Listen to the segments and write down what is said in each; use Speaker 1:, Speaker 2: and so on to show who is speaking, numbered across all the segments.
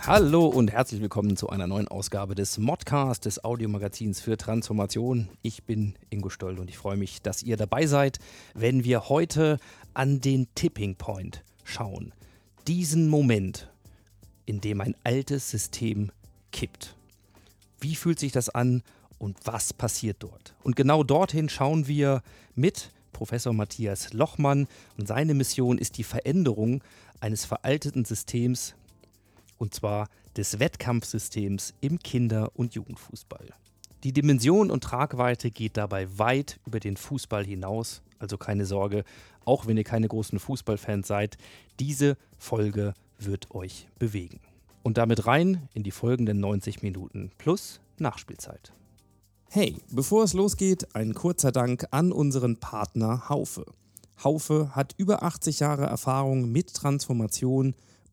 Speaker 1: Hallo und herzlich willkommen zu einer neuen Ausgabe des Modcast, des Audiomagazins für Transformation. Ich bin Ingo Stoll und ich freue mich, dass ihr dabei seid, wenn wir heute an den Tipping Point schauen. Diesen Moment, in dem ein altes System kippt. Wie fühlt sich das an und was passiert dort? Und genau dorthin schauen wir mit Professor Matthias Lochmann und seine Mission ist die Veränderung eines veralteten Systems und zwar des Wettkampfsystems im Kinder- und Jugendfußball. Die Dimension und Tragweite geht dabei weit über den Fußball hinaus, also keine Sorge, auch wenn ihr keine großen Fußballfans seid, diese Folge wird euch bewegen. Und damit rein in die folgenden 90 Minuten plus Nachspielzeit. Hey, bevor es losgeht, ein kurzer Dank an unseren Partner Haufe. Haufe hat über 80 Jahre Erfahrung mit Transformation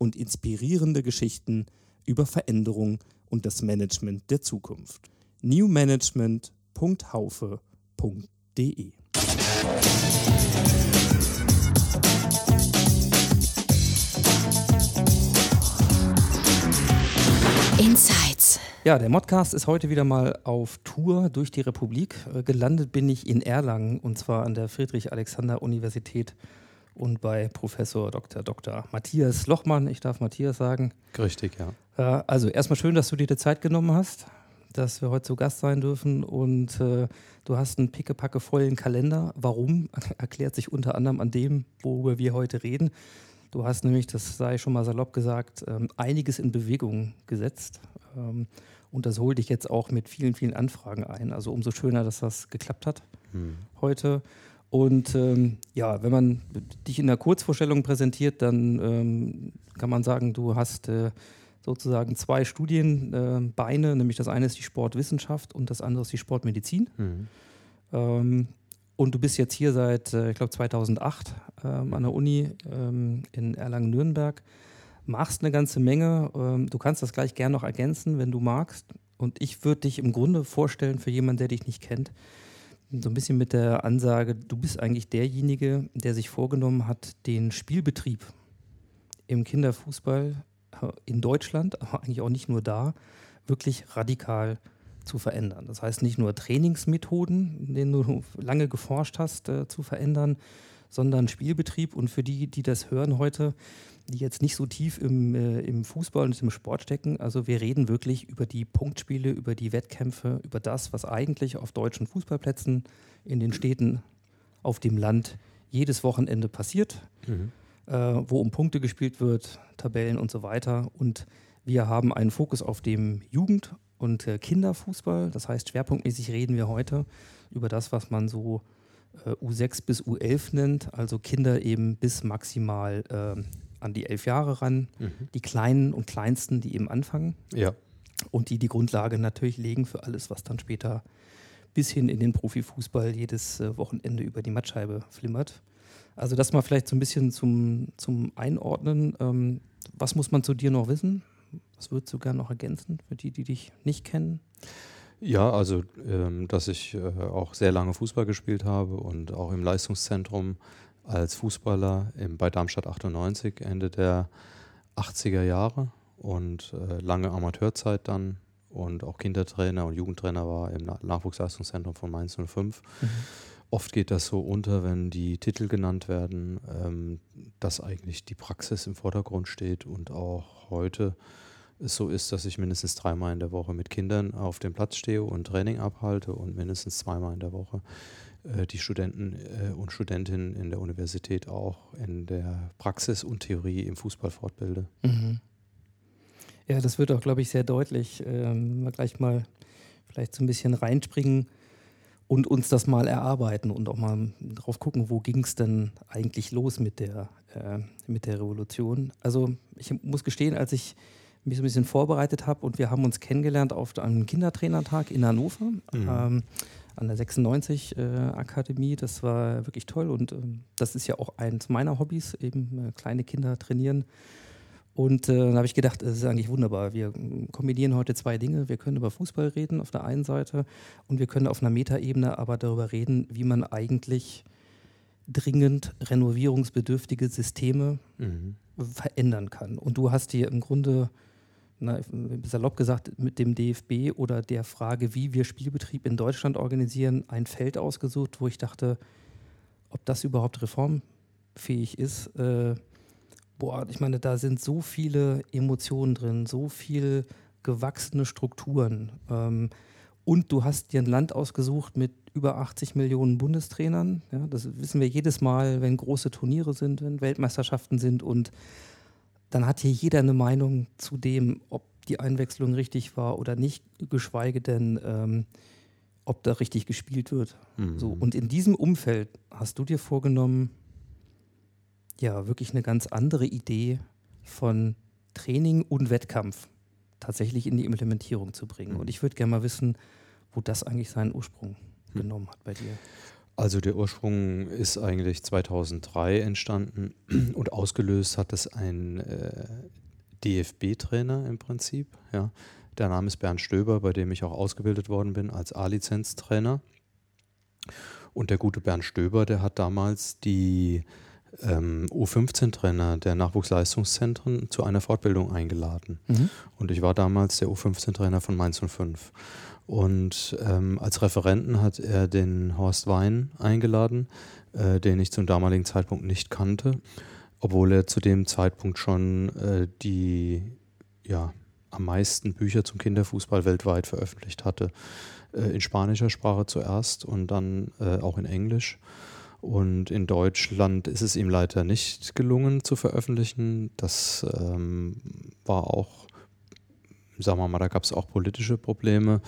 Speaker 1: und inspirierende Geschichten über Veränderung und das Management der Zukunft. newmanagement.haufe.de
Speaker 2: Insights.
Speaker 1: Ja, der Modcast ist heute wieder mal auf Tour durch die Republik. Äh, Gelandet bin ich in Erlangen und zwar an der Friedrich-Alexander-Universität und bei Professor Dr. Dr. Matthias Lochmann. Ich darf Matthias sagen.
Speaker 3: Richtig, ja.
Speaker 1: Äh, Also erstmal schön, dass du dir die Zeit genommen hast, dass wir heute zu Gast sein dürfen und äh, du hast einen pickepacke vollen Kalender. Warum? Erklärt sich unter anderem an dem, worüber wir heute reden. Du hast nämlich, das sei schon mal salopp gesagt, ähm, einiges in Bewegung gesetzt. Ähm, und das holt dich jetzt auch mit vielen, vielen Anfragen ein. Also umso schöner, dass das geklappt hat heute. Und ähm, ja, wenn man dich in der Kurzvorstellung präsentiert, dann ähm, kann man sagen, du hast äh, sozusagen zwei Studienbeine, äh, nämlich das eine ist die Sportwissenschaft und das andere ist die Sportmedizin. Ähm, und du bist jetzt hier seit, äh, ich glaube, 2008 ähm, an der Uni ähm, in Erlangen-Nürnberg, machst eine ganze Menge. Ähm, du kannst das gleich gern noch ergänzen, wenn du magst. Und ich würde dich im Grunde vorstellen für jemanden, der dich nicht kennt, so ein bisschen mit der Ansage, du bist eigentlich derjenige, der sich vorgenommen hat, den Spielbetrieb im Kinderfußball äh, in Deutschland, aber eigentlich auch nicht nur da, wirklich radikal zu verändern. Das heißt nicht nur Trainingsmethoden, in denen du lange geforscht hast, äh, zu verändern, sondern Spielbetrieb. Und für die, die das hören heute, die jetzt nicht so tief im, äh, im Fußball und im Sport stecken, also wir reden wirklich über die Punktspiele, über die Wettkämpfe, über das, was eigentlich auf deutschen Fußballplätzen in den Städten, auf dem Land jedes Wochenende passiert, äh, wo um Punkte gespielt wird, Tabellen und so weiter. Und wir haben einen Fokus auf dem Jugend- und äh, Kinderfußball. Das heißt, schwerpunktmäßig reden wir heute über das, was man so äh, U6 bis U11 nennt, also Kinder eben bis maximal ähm, an die elf Jahre ran, die Kleinen und Kleinsten, die eben anfangen
Speaker 3: Ja.
Speaker 1: und die die Grundlage natürlich legen für alles, was dann später bis hin in den Profifußball jedes äh, Wochenende über die Mattscheibe flimmert. Also das mal vielleicht so ein bisschen zum, zum Einordnen. Ähm, was muss man zu dir noch wissen? Was würdest du gerne noch ergänzen für die, die dich nicht kennen?
Speaker 3: Ja, also, ähm, dass ich äh, auch sehr lange Fußball gespielt habe und auch im Leistungszentrum als Fußballer im, bei Darmstadt 98 Ende der 80er Jahre und äh, lange Amateurzeit dann und auch Kindertrainer und Jugendtrainer war im Na Nachwuchsleistungszentrum von Mainz 05. Oft geht das so unter, wenn die Titel genannt werden, ähm, dass eigentlich die Praxis im Vordergrund steht und auch heute es so ist, dass ich mindestens dreimal in der Woche mit Kindern auf dem Platz stehe und Training abhalte und mindestens zweimal in der Woche die Studenten äh, und Studentinnen in der Universität auch in der Praxis und Theorie im Fußball fortbilde.
Speaker 1: Mhm. Ja, das wird auch, glaube ich, sehr deutlich. Ähm, wir gleich mal vielleicht so ein bisschen reinspringen und uns das mal erarbeiten und auch mal drauf gucken, wo ging es denn eigentlich los mit der, äh, mit der Revolution. Also ich muss gestehen, als ich mich so ein bisschen vorbereitet habe und wir haben uns kennengelernt auf einem Kindertrainertag in Hannover. Mhm. Ähm, an der 96 äh, Akademie. Das war wirklich toll und ähm, das ist ja auch eins meiner Hobbys, eben äh, kleine Kinder trainieren. Und äh, dann habe ich gedacht, es ist eigentlich wunderbar. Wir kombinieren heute zwei Dinge. Wir können über Fußball reden auf der einen Seite und wir können auf einer Metaebene aber darüber reden, wie man eigentlich dringend renovierungsbedürftige Systeme mhm. verändern kann. Und du hast hier im Grunde na, salopp gesagt, mit dem DFB oder der Frage, wie wir Spielbetrieb in Deutschland organisieren, ein Feld ausgesucht, wo ich dachte, ob das überhaupt reformfähig ist. Äh, boah, ich meine, da sind so viele Emotionen drin, so viel gewachsene Strukturen. Ähm, und du hast dir ein Land ausgesucht mit über 80 Millionen Bundestrainern. Ja, das wissen wir jedes Mal, wenn große Turniere sind, wenn Weltmeisterschaften sind und dann hat hier jeder eine Meinung zu dem, ob die Einwechslung richtig war oder nicht, geschweige denn, ähm, ob da richtig gespielt wird. Mhm. So, und in diesem Umfeld hast du dir vorgenommen, ja, wirklich eine ganz andere Idee von Training und Wettkampf tatsächlich in die Implementierung zu bringen. Mhm. Und ich würde gerne mal wissen, wo das eigentlich seinen Ursprung mhm. genommen hat bei dir.
Speaker 3: Also der Ursprung ist eigentlich 2003 entstanden und ausgelöst hat es ein äh, DFB-Trainer im Prinzip. Ja. Der Name ist Bernd Stöber, bei dem ich auch ausgebildet worden bin als A-Lizenz-Trainer. Und der gute Bernd Stöber, der hat damals die ähm, U15-Trainer der Nachwuchsleistungszentren zu einer Fortbildung eingeladen. Mhm. Und ich war damals der U15-Trainer von Mainz 05. Und ähm, als Referenten hat er den Horst Wein eingeladen, äh, den ich zum damaligen Zeitpunkt nicht kannte, obwohl er zu dem Zeitpunkt schon äh, die ja, am meisten Bücher zum Kinderfußball weltweit veröffentlicht hatte. Äh, in spanischer Sprache zuerst und dann äh, auch in Englisch. Und in Deutschland ist es ihm leider nicht gelungen zu veröffentlichen. Das ähm, war auch, sagen wir mal, da gab es auch politische Probleme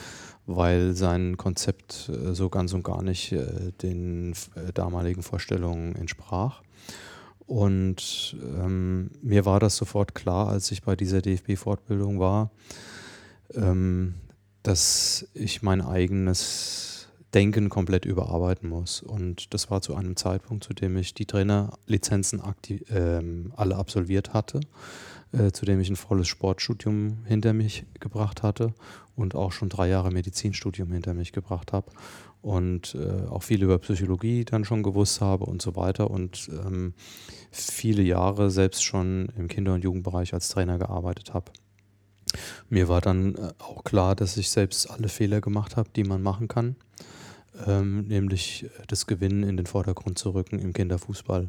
Speaker 3: weil sein Konzept äh, so ganz und gar nicht äh, den äh, damaligen Vorstellungen entsprach. Und ähm, mir war das sofort klar, als ich bei dieser DFB-Fortbildung war, ähm, dass ich mein eigenes Denken komplett überarbeiten muss. Und das war zu einem Zeitpunkt, zu dem ich die Trainerlizenzen äh, alle absolviert hatte äh, zu dem ich ein volles Sportstudium hinter mich gebracht hatte und auch schon drei Jahre Medizinstudium hinter mich gebracht habe und äh, auch viel über Psychologie dann schon gewusst habe und so weiter und ähm, viele Jahre selbst schon im Kinder- und Jugendbereich als Trainer gearbeitet habe. Mir war dann äh, auch klar, dass ich selbst alle Fehler gemacht habe, die man machen kann, ähm, nämlich das Gewinnen in den Vordergrund zu rücken im Kinderfußball.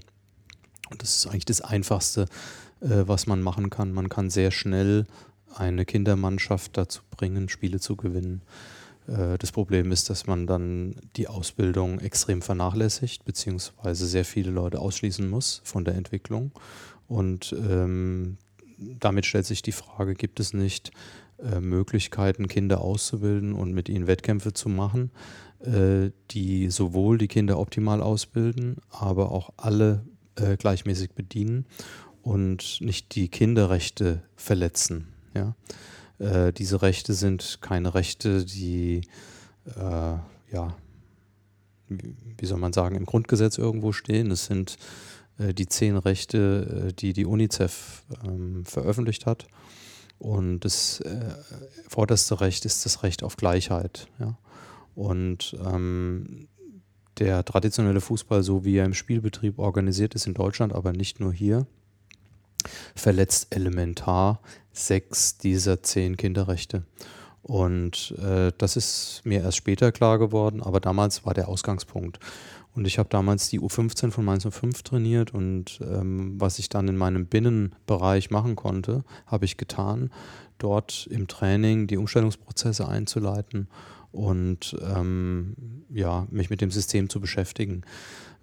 Speaker 3: Und das ist eigentlich das Einfachste, äh, was man machen kann. Man kann sehr schnell eine Kindermannschaft dazu bringen, Spiele zu gewinnen. Äh, das Problem ist, dass man dann die Ausbildung extrem vernachlässigt, beziehungsweise sehr viele Leute ausschließen muss von der Entwicklung. Und ähm, damit stellt sich die Frage, gibt es nicht äh, Möglichkeiten, Kinder auszubilden und mit ihnen Wettkämpfe zu machen, äh, die sowohl die Kinder optimal ausbilden, aber auch alle äh, gleichmäßig bedienen und nicht die Kinderrechte verletzen. Ja? Äh, diese Rechte sind keine Rechte, die äh, ja, wie soll man sagen, im Grundgesetz irgendwo stehen. Es sind äh, die zehn Rechte, äh, die die UNICEF ähm, veröffentlicht hat. Und das äh, vorderste Recht ist das Recht auf Gleichheit. Ja? Und ähm, der traditionelle Fußball, so wie er im Spielbetrieb organisiert ist in Deutschland, aber nicht nur hier, verletzt elementar sechs dieser zehn Kinderrechte. Und äh, das ist mir erst später klar geworden, aber damals war der Ausgangspunkt. Und ich habe damals die U15 von Mainz 05 trainiert und ähm, was ich dann in meinem Binnenbereich machen konnte, habe ich getan, dort im Training die Umstellungsprozesse einzuleiten und ähm, ja, mich mit dem System zu beschäftigen.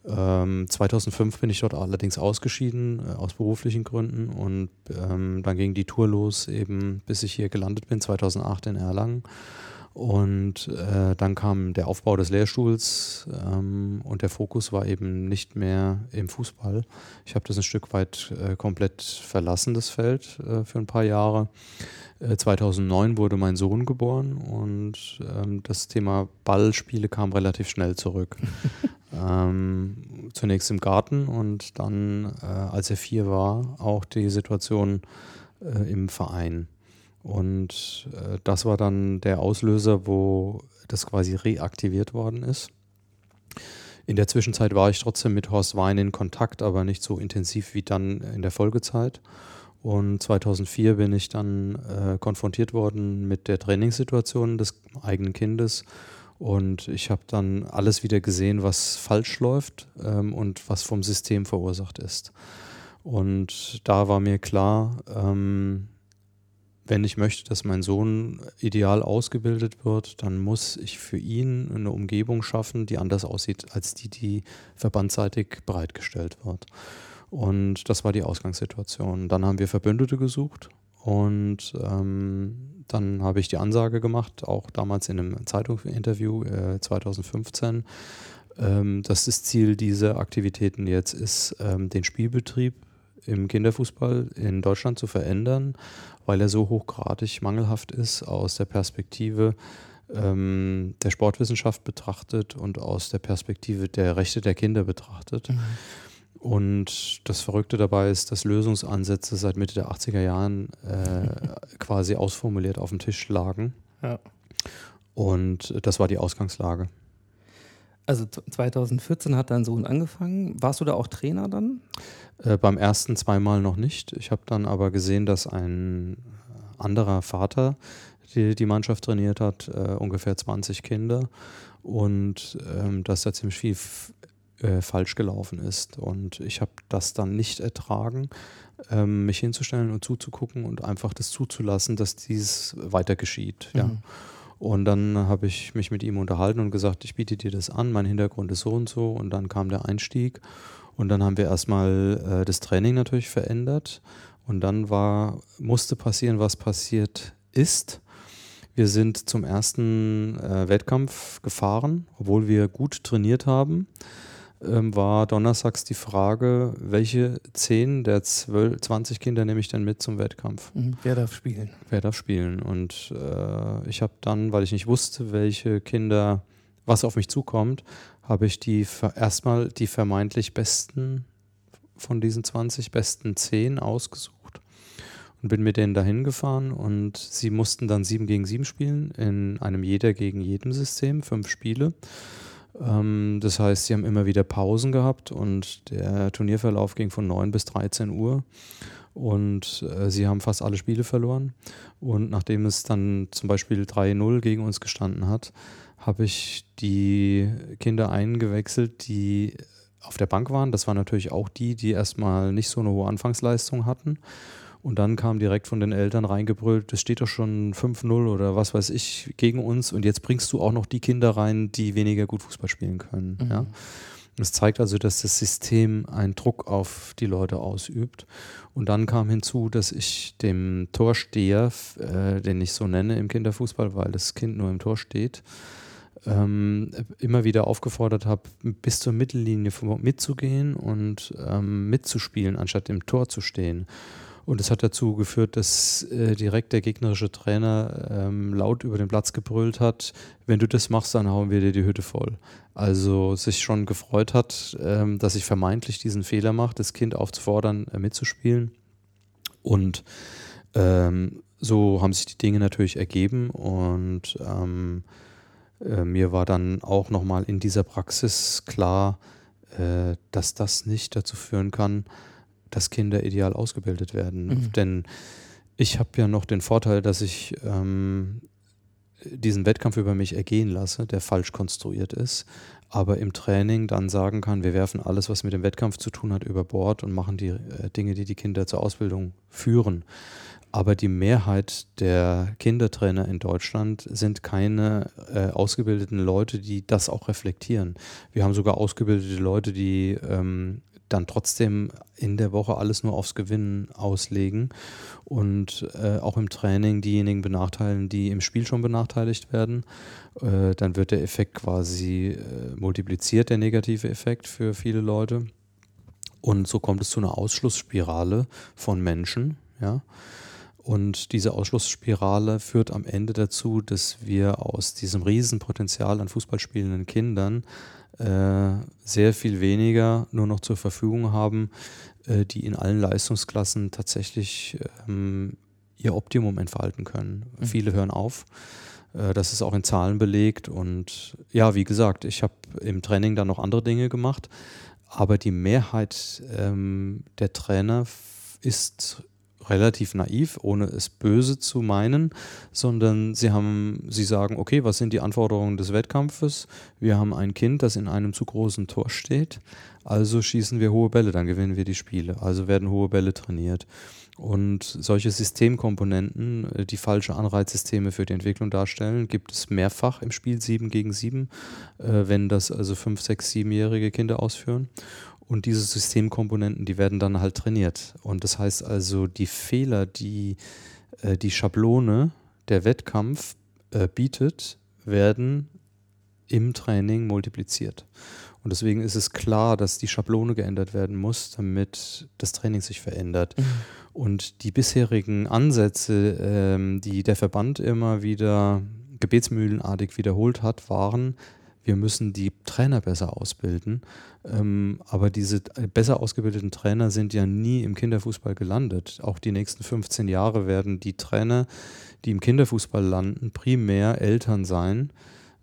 Speaker 3: Ähm, 2005 bin ich dort allerdings ausgeschieden, äh, aus beruflichen Gründen. Und ähm, dann ging die Tour los, eben bis ich hier gelandet bin, 2008 in Erlangen. Und äh, dann kam der Aufbau des Lehrstuhls ähm, und der Fokus war eben nicht mehr im Fußball. Ich habe das ein Stück weit äh, komplett verlassen, das Feld, äh, für ein paar Jahre. 2009 äh, wurde mein Sohn geboren und ähm, das Thema Ballspiele kam relativ schnell zurück. ähm, zunächst im Garten und dann, äh, als er vier war, auch die Situation äh, im Verein. Und äh, das war dann der Auslöser, wo das quasi reaktiviert worden ist. In der Zwischenzeit war ich trotzdem mit Horst Wein in Kontakt, aber nicht so intensiv wie dann in der Folgezeit. Und 2004 bin ich dann äh, konfrontiert worden mit der Trainingssituation des eigenen Kindes. Und ich habe dann alles wieder gesehen, was falsch läuft ähm, und was vom System verursacht ist. Und da war mir klar, ähm, wenn ich möchte, dass mein Sohn ideal ausgebildet wird, dann muss ich für ihn eine Umgebung schaffen, die anders aussieht als die, die verbandseitig bereitgestellt wird. Und das war die Ausgangssituation. Dann haben wir Verbündete gesucht und ähm, dann habe ich die Ansage gemacht, auch damals in einem Zeitungsinterview äh, 2015, ähm, dass das Ziel dieser Aktivitäten jetzt ist, ähm, den Spielbetrieb im Kinderfußball in Deutschland zu verändern, weil er so hochgradig mangelhaft ist aus der Perspektive ähm, der Sportwissenschaft betrachtet und aus der Perspektive der Rechte der Kinder betrachtet. Mhm. Und das Verrückte dabei ist, dass Lösungsansätze seit Mitte der 80er Jahren äh, quasi ausformuliert auf dem Tisch lagen. Ja. Und das war die Ausgangslage.
Speaker 1: Also 2014 hat dein Sohn angefangen. Warst du da auch Trainer dann?
Speaker 3: Äh, beim ersten zweimal noch nicht. Ich habe dann aber gesehen, dass ein anderer Vater die, die Mannschaft trainiert hat, äh, ungefähr 20 Kinder und ähm, dass da ziemlich viel äh, falsch gelaufen ist. Und ich habe das dann nicht ertragen, ähm, mich hinzustellen und zuzugucken und einfach das zuzulassen, dass dies weiter geschieht. Mhm. Ja. Und dann habe ich mich mit ihm unterhalten und gesagt, ich biete dir das an, mein Hintergrund ist so und so. Und dann kam der Einstieg und dann haben wir erstmal äh, das Training natürlich verändert. Und dann war, musste passieren, was passiert ist. Wir sind zum ersten äh, Wettkampf gefahren, obwohl wir gut trainiert haben ähm, war donnerstags die Frage, welche 10 der 12, 20 Kinder nehme ich denn mit zum Wettkampf?
Speaker 1: Mhm. Wer darf spielen?
Speaker 3: Wer darf spielen? Und äh, ich habe dann, weil ich nicht wusste, welche Kinder, was auf mich zukommt, habe ich die erstmal die vermeintlich besten von diesen 20 besten 10 ausgesucht und bin mit denen dahin gefahren und sie mussten dann 7 gegen 7 spielen in einem jeder gegen jedem System, fünf Spiele. Ähm, das heißt, sie haben immer wieder Pausen gehabt und der Turnierverlauf ging von 9 bis 13 Uhr. Und äh, sie haben fast alle Spiele verloren. Und nachdem es dann zum Beispiel 3-0 gegen uns gestanden hat, habe ich die Kinder eingewechselt, die auf der Bank waren. Das waren natürlich auch die, die erstmal nicht so eine hohe Anfangsleistung hatten. Und dann kam direkt von den Eltern reingebrüllt, es steht doch schon 5-0 oder was weiß ich gegen uns und jetzt bringst du auch noch die Kinder rein, die weniger gut Fußball spielen können. Mhm. Ja? Das zeigt also, dass das System einen Druck auf die Leute ausübt. Und dann kam hinzu, dass ich dem Torsteher, äh, den ich so nenne im Kinderfußball, weil das Kind nur im Tor steht, ähm, immer wieder aufgefordert habe, bis zur Mittellinie mitzugehen und ähm, mitzuspielen, anstatt im Tor zu stehen. Und es hat dazu geführt, dass äh, direkt der gegnerische Trainer ähm, laut über den Platz gebrüllt hat, wenn du das machst, dann hauen wir dir die Hütte voll. Also sich schon gefreut hat, ähm, dass ich vermeintlich diesen Fehler mache, das Kind aufzufordern, äh, mitzuspielen. Und ähm, so haben sich die Dinge natürlich ergeben und ähm, äh, mir war dann auch nochmal in dieser Praxis klar, äh, dass das nicht dazu führen kann, dass Kinder ideal ausgebildet werden. Mhm. Denn ich habe ja noch den Vorteil, dass ich ähm, diesen Wettkampf über mich ergehen lasse, der falsch konstruiert ist, aber im Training dann sagen kann, wir werfen alles, was mit dem Wettkampf zu tun hat, über Bord und machen die äh, Dinge, die die Kinder zur Ausbildung führen. Aber die Mehrheit der Kindertrainer in Deutschland sind keine äh, ausgebildeten Leute, die das auch reflektieren. Wir haben sogar ausgebildete Leute, die ähm, dann trotzdem in der Woche alles nur aufs Gewinnen auslegen und äh, auch im Training diejenigen benachteilen, die im Spiel schon benachteiligt werden. Äh, dann wird der Effekt quasi äh, multipliziert, der negative Effekt für viele Leute. Und so kommt es zu einer Ausschlussspirale von Menschen, ja. Und diese Ausschlussspirale führt am Ende dazu, dass wir aus diesem Riesenpotenzial an Fußballspielenden Kindern sehr viel weniger nur noch zur Verfügung haben, äh, die in allen Leistungsklassen tatsächlich ähm, ihr Optimum entfalten können. Mhm. Viele hören auf. Äh, das ist auch in Zahlen belegt. Und ja, wie gesagt, ich habe im Training dann noch andere Dinge gemacht. Aber die Mehrheit ähm, der Trainer ist relativ naiv, ohne es böse zu meinen, sondern sie haben, sie sagen, okay, was sind die Anforderungen des Wettkampfes? Wir haben ein Kind, das in einem zu großen Tor steht, also schießen wir hohe Bälle, dann gewinnen wir die Spiele. Also werden hohe Bälle trainiert. Und solche Systemkomponenten, äh, die falsche Anreizsysteme für die Entwicklung darstellen, gibt es mehrfach im Spiel 7 gegen 7, äh, wenn das also 5, 6, 7-jährige Kinder ausführen. Und diese Systemkomponenten, die werden dann halt trainiert. Und das heißt also, die Fehler, die äh, die Schablone der Wettkampf äh, bietet, werden im Training multipliziert. Und deswegen ist es klar, dass die Schablone geändert werden muss, damit das Training sich verändert. Mhm. Und die bisherigen Ansätze, ähm, die der Verband immer wieder gebetsmühlenartig wiederholt hat, waren, wir müssen die Trainer besser ausbilden. Ähm, aber diese besser ausgebildeten Trainer sind ja nie im Kinderfußball gelandet. Auch die nächsten 15 Jahre werden die Trainer, die im Kinderfußball landen, primär Eltern sein,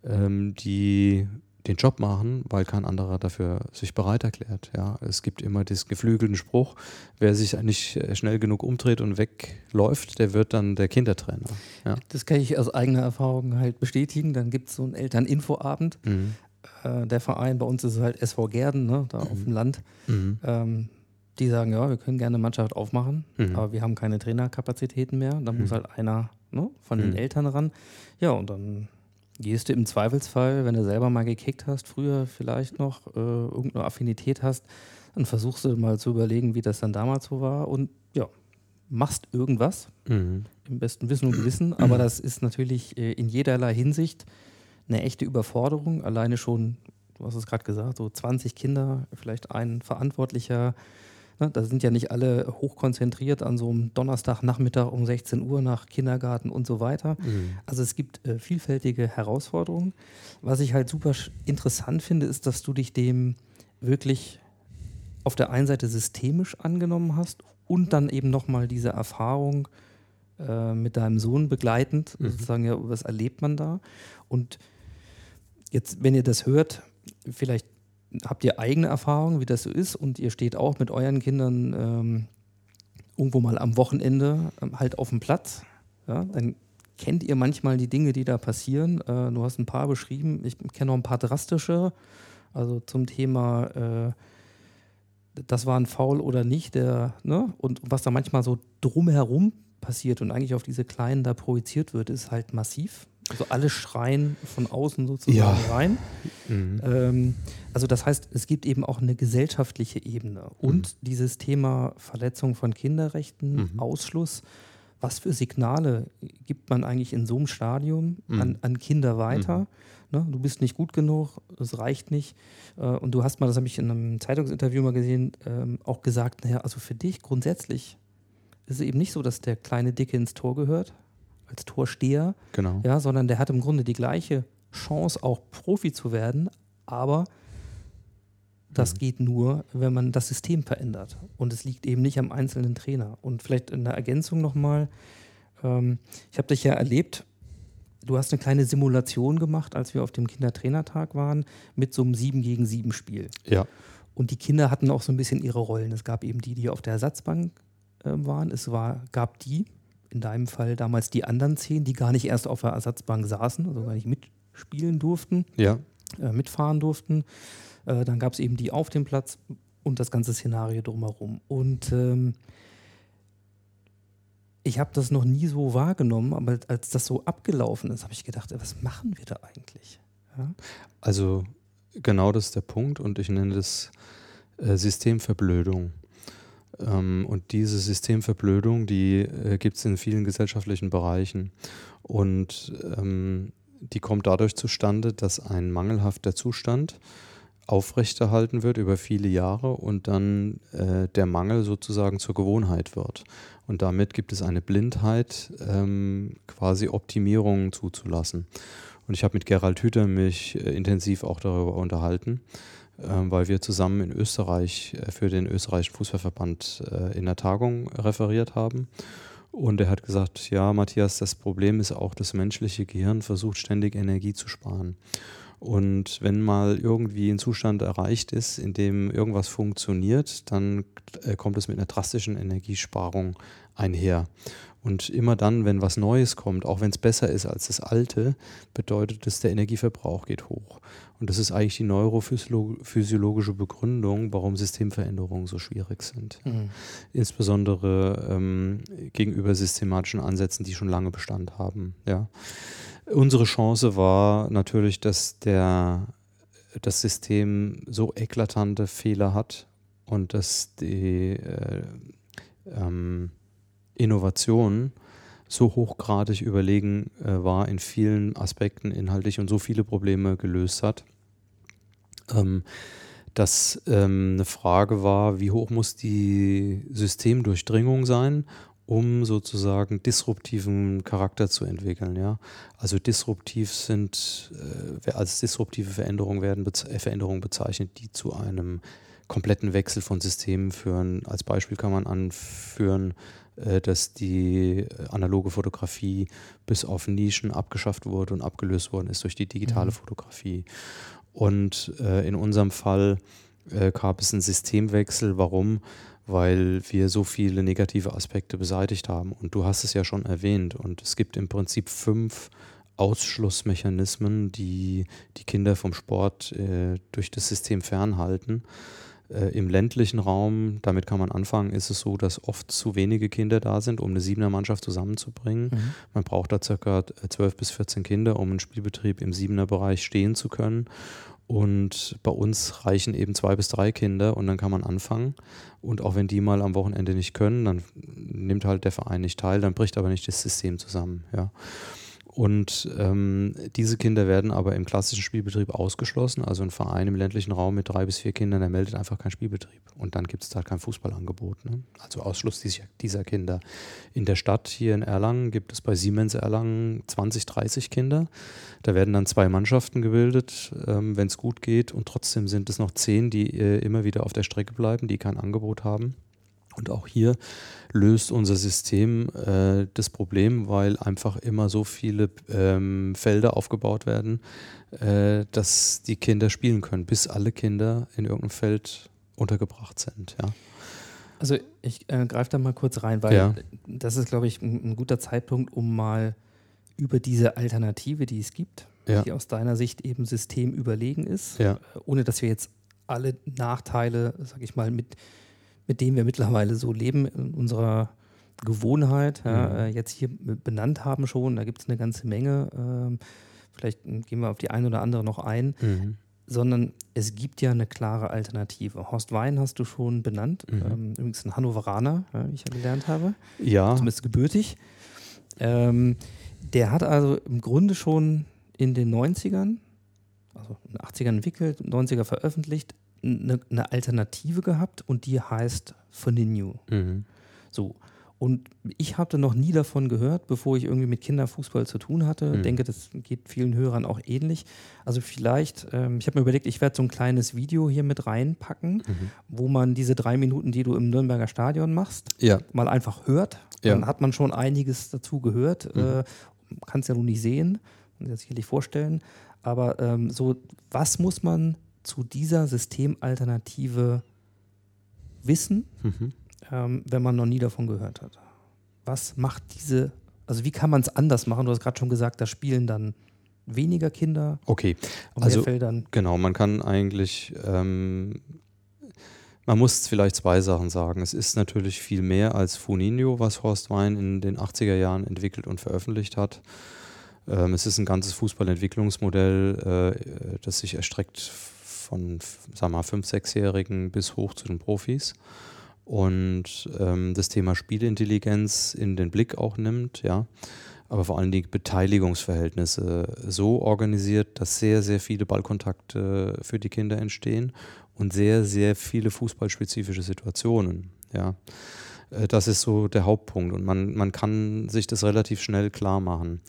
Speaker 3: ähm, die den Job machen, weil kein anderer dafür sich bereit erklärt. Ja, es gibt immer diesen geflügelten Spruch, wer sich nicht schnell genug umdreht und wegläuft, der wird dann der Kindertrainer. Ja.
Speaker 1: Das kann ich aus eigener Erfahrung halt bestätigen. Dann gibt es so einen Elterninfoabend. Mhm. Äh, der Verein bei uns ist halt SV Gerden, ne, da mhm. auf dem Land. Mhm. Ähm, die sagen, ja, wir können gerne eine Mannschaft aufmachen, mhm. aber wir haben keine Trainerkapazitäten mehr. Dann muss mhm. halt einer ne, von den mhm. Eltern ran. Ja, und dann gehst du im Zweifelsfall, wenn du selber mal gekickt hast, früher vielleicht noch äh, irgendeine Affinität hast, dann versuchst du mal zu überlegen, wie das dann damals so war und ja, machst irgendwas, mhm. im besten Wissen und Gewissen, aber das ist natürlich äh, in jederlei Hinsicht eine echte Überforderung. Alleine schon, du hast es gerade gesagt, so 20 Kinder, vielleicht ein Verantwortlicher, Ne, da sind ja nicht alle hochkonzentriert an so einem Donnerstagnachmittag um 16 Uhr nach Kindergarten und so weiter. Mhm. Also es gibt äh, vielfältige Herausforderungen. Was ich halt super interessant finde, ist, dass du dich dem wirklich auf der einen Seite systemisch angenommen hast und dann eben nochmal diese Erfahrung äh, mit deinem Sohn begleitend, mhm. sozusagen, ja, was erlebt man da? Und jetzt, wenn ihr das hört, vielleicht habt ihr eigene Erfahrungen, wie das so ist und ihr steht auch mit euren Kindern ähm, irgendwo mal am Wochenende ähm, halt auf dem Platz, ja, dann kennt ihr manchmal die Dinge, die da passieren. Äh, du hast ein paar beschrieben, ich kenne noch ein paar drastische, also zum Thema, äh, das war ein Foul oder nicht, der, ne? und was da manchmal so drumherum passiert und eigentlich auf diese Kleinen da projiziert wird, ist halt massiv. Also alle schreien von außen sozusagen ja. rein. Mhm. Ähm, also das heißt, es gibt eben auch eine gesellschaftliche Ebene und mhm. dieses Thema Verletzung von Kinderrechten, mhm. Ausschluss. Was für Signale gibt man eigentlich in so einem Stadium mhm. an, an, Kinder weiter? Mhm. Ne? Du bist nicht gut genug, es reicht nicht. Äh, und du hast mal, das habe ich in einem Zeitungsinterview mal gesehen, ähm, auch gesagt, naja, also für dich grundsätzlich ist es eben nicht so, dass der kleine Dicke ins Tor gehört, als Torsteher,
Speaker 3: genau.
Speaker 1: ja, sondern der hat im Grunde die gleiche Chance, auch Profi zu werden, aber das mhm. geht nur, wenn man das System verändert. Und es liegt eben nicht am einzelnen Trainer. Und vielleicht in der Ergänzung nochmal, ähm, ich habe dich ja erlebt, du hast eine kleine Simulation gemacht, als wir auf dem Kindertrainertag waren, mit so einem 7 gegen 7 Spiel.
Speaker 3: Ja.
Speaker 1: Und die Kinder hatten auch so ein bisschen ihre Rollen. Es gab eben die, die auf der Ersatzbank äh, waren. Es war, gab die, in deinem Fall damals die anderen zehn, die gar nicht erst auf der Ersatzbank saßen, also gar nicht mitspielen durften,
Speaker 3: Ja,
Speaker 1: äh, mitfahren durften. Äh, dann gab es eben die auf dem Platz und das ganze Szenario drumherum. Und ähm, ich habe das noch nie so wahrgenommen, aber als das so abgelaufen ist, habe ich gedacht, was machen wir da eigentlich? Ja?
Speaker 3: also genau das ist der Punkt und ich nenne das äh, Systemverblödung. Ähm, und diese Systemverblödung, die äh, gibt es in vielen gesellschaftlichen Bereichen. Und ähm, die kommt dadurch zustande, dass ein mangelhafter Zustand aufrechterhalten wird über viele Jahre und dann äh, der Mangel sozusagen zur Gewohnheit wird. Und damit gibt es eine Blindheit, ähm, quasi Optimierungen zuzulassen. Und ich habe mit Gerald Hüther mich äh, intensiv auch darüber unterhalten, weil wir zusammen in Österreich äh, für den österreichischen Fußballverband äh, in der Tagung referiert haben. Und er hat gesagt, ja, Matthias, das Problem ist auch, das menschliche Gehirn versucht ständig Energie zu sparen. Und wenn mal irgendwie ein Zustand erreicht ist, in dem irgendwas funktioniert, dann äh, kommt es mit einer drastischen Energiesparung einher. Und immer dann, wenn was Neues kommt, auch wenn es besser ist als das Alte, bedeutet es, der Energieverbrauch geht hoch. Und das ist eigentlich die neurophysiologische Begründung, warum Systemveränderungen so schwierig sind.
Speaker 1: Mhm.
Speaker 3: Insbesondere ähm, gegenüber systematischen Ansätzen, die schon lange Bestand haben. Ja. Unsere Chance war natürlich, dass der, das System so eklatante Fehler hat und dass die äh, ähm, Innovation so hochgradig überlegen äh, war in vielen Aspekten inhaltlich und so viele Probleme gelöst hat, ähm, dass ähm, eine Frage war, wie hoch muss die Systemdurchdringung sein, um sozusagen disruptiven Charakter zu entwickeln. Ja? Also disruptiv sind, äh, als disruptive Veränderungen werden beze äh, Veränderungen bezeichnet, die zu einem kompletten Wechsel von Systemen führen. Als Beispiel kann man anführen, dass die äh, analoge Fotografie bis auf Nischen abgeschafft wurde und abgelöst worden ist durch die digitale
Speaker 1: Mhm.
Speaker 3: Fotografie. Und äh, in unserem Fall äh, gab es einen Systemwechsel. Warum? Weil wir so viele negative Aspekte beseitigt haben. Und du hast es ja schon erwähnt. Und es gibt im Prinzip fünf Ausschlussmechanismen, die die Kinder vom Sport äh, durch das System fernhalten. Äh, Im ländlichen Raum, damit kann man anfangen, ist es so, dass oft zu wenige Kinder da sind, um eine Siebener-Mannschaft zusammenzubringen.
Speaker 1: Mhm.
Speaker 3: Man braucht da circa 12 bis 14 Kinder, um einen Spielbetrieb im Siebener-Bereich stehen zu können. Und bei uns reichen eben zwei bis drei Kinder und dann kann man anfangen. Und auch wenn die mal am Wochenende nicht können, dann nimmt halt der Verein nicht teil, dann bricht aber nicht das System zusammen. Ja. Und ähm, diese Kinder werden aber im klassischen Spielbetrieb ausgeschlossen. Also ein Verein im ländlichen Raum mit drei bis vier Kindern, der meldet einfach keinen Spielbetrieb. Und dann gibt es da kein Fußballangebot. Ne? Also Ausschluss dieser, dieser Kinder. In der Stadt hier in Erlangen gibt es bei Siemens Erlangen 20, 30 Kinder. Da werden dann zwei Mannschaften gebildet, ähm, wenn es gut geht. Und trotzdem sind es noch zehn, die äh, immer wieder auf der Strecke bleiben, die kein Angebot haben. Und auch hier löst unser System äh, das Problem, weil einfach immer so viele ähm, Felder aufgebaut werden, äh, dass die Kinder spielen können, bis alle Kinder in irgendeinem Feld untergebracht sind. Ja.
Speaker 1: Also ich äh, greife da mal kurz rein, weil
Speaker 3: Ja.
Speaker 1: das ist, glaube ich, ein, ein guter Zeitpunkt, um mal über diese Alternative, die es gibt,
Speaker 3: Ja.
Speaker 1: die aus deiner Sicht eben systemüberlegen ist, ohne dass wir jetzt alle Nachteile, sag ich mal, mit, mit denen wir mittlerweile so leben, in unserer Gewohnheit, ja,
Speaker 3: Mhm.
Speaker 1: äh, jetzt hier benannt haben schon. Da gibt es eine ganze Menge. Ähm, vielleicht gehen wir auf die eine oder andere noch ein
Speaker 3: Mhm.
Speaker 1: sondern es gibt ja eine klare Alternative. Horst Wein hast du schon benannt,
Speaker 3: Mhm.
Speaker 1: ähm, übrigens ein Hannoveraner, wie ich ja gelernt habe,
Speaker 3: Ja,
Speaker 1: zumindest gebürtig. Ähm, der hat also im Grunde schon in den 90ern, also in den 80ern entwickelt, 90er veröffentlicht, eine, eine Alternative gehabt und die heißt Foninho.
Speaker 3: mhm.
Speaker 1: So. Und ich hatte noch nie davon gehört, bevor ich irgendwie mit Kinderfußball zu tun hatte.
Speaker 3: Mhm.
Speaker 1: Denke, das geht vielen Hörern auch ähnlich. Also vielleicht, ähm, ich habe mir überlegt, ich werde so ein kleines Video hier mit reinpacken,
Speaker 3: Mhm.
Speaker 1: wo man diese drei Minuten, die du im Nürnberger Stadion machst,
Speaker 3: ja,
Speaker 1: mal einfach hört.
Speaker 3: Ja.
Speaker 1: Dann hat man schon einiges dazu gehört.
Speaker 3: Mhm.
Speaker 1: Äh, Kann es ja nun nicht sehen, kann sich sicherlich vorstellen. Aber ähm, so, was muss man zu dieser Systemalternative wissen,
Speaker 3: mhm.
Speaker 1: ähm, wenn man noch nie davon gehört hat? Was macht diese, also wie kann man es anders machen? Du hast gerade schon gesagt, da spielen dann weniger Kinder
Speaker 3: Okay, also
Speaker 1: Feldern.
Speaker 3: genau, man kann eigentlich, ähm, man muss vielleicht zwei Sachen sagen. Es ist natürlich viel mehr als Funinho, was Horst Wein in den 80er Jahren entwickelt und veröffentlicht hat. Ähm, es ist ein ganzes Fußballentwicklungsmodell, äh, das sich erstreckt von, wir mal, fünf, sechsjährigen bis hoch zu den Profis und ähm, das Thema Spielintelligenz in den Blick auch nimmt, ja, aber vor allem die Beteiligungsverhältnisse so organisiert, dass sehr, sehr viele Ballkontakte für die Kinder entstehen und sehr, sehr viele fußballspezifische Situationen, ja. Äh, Das ist so der Hauptpunkt und man, man kann sich das relativ schnell klar machen.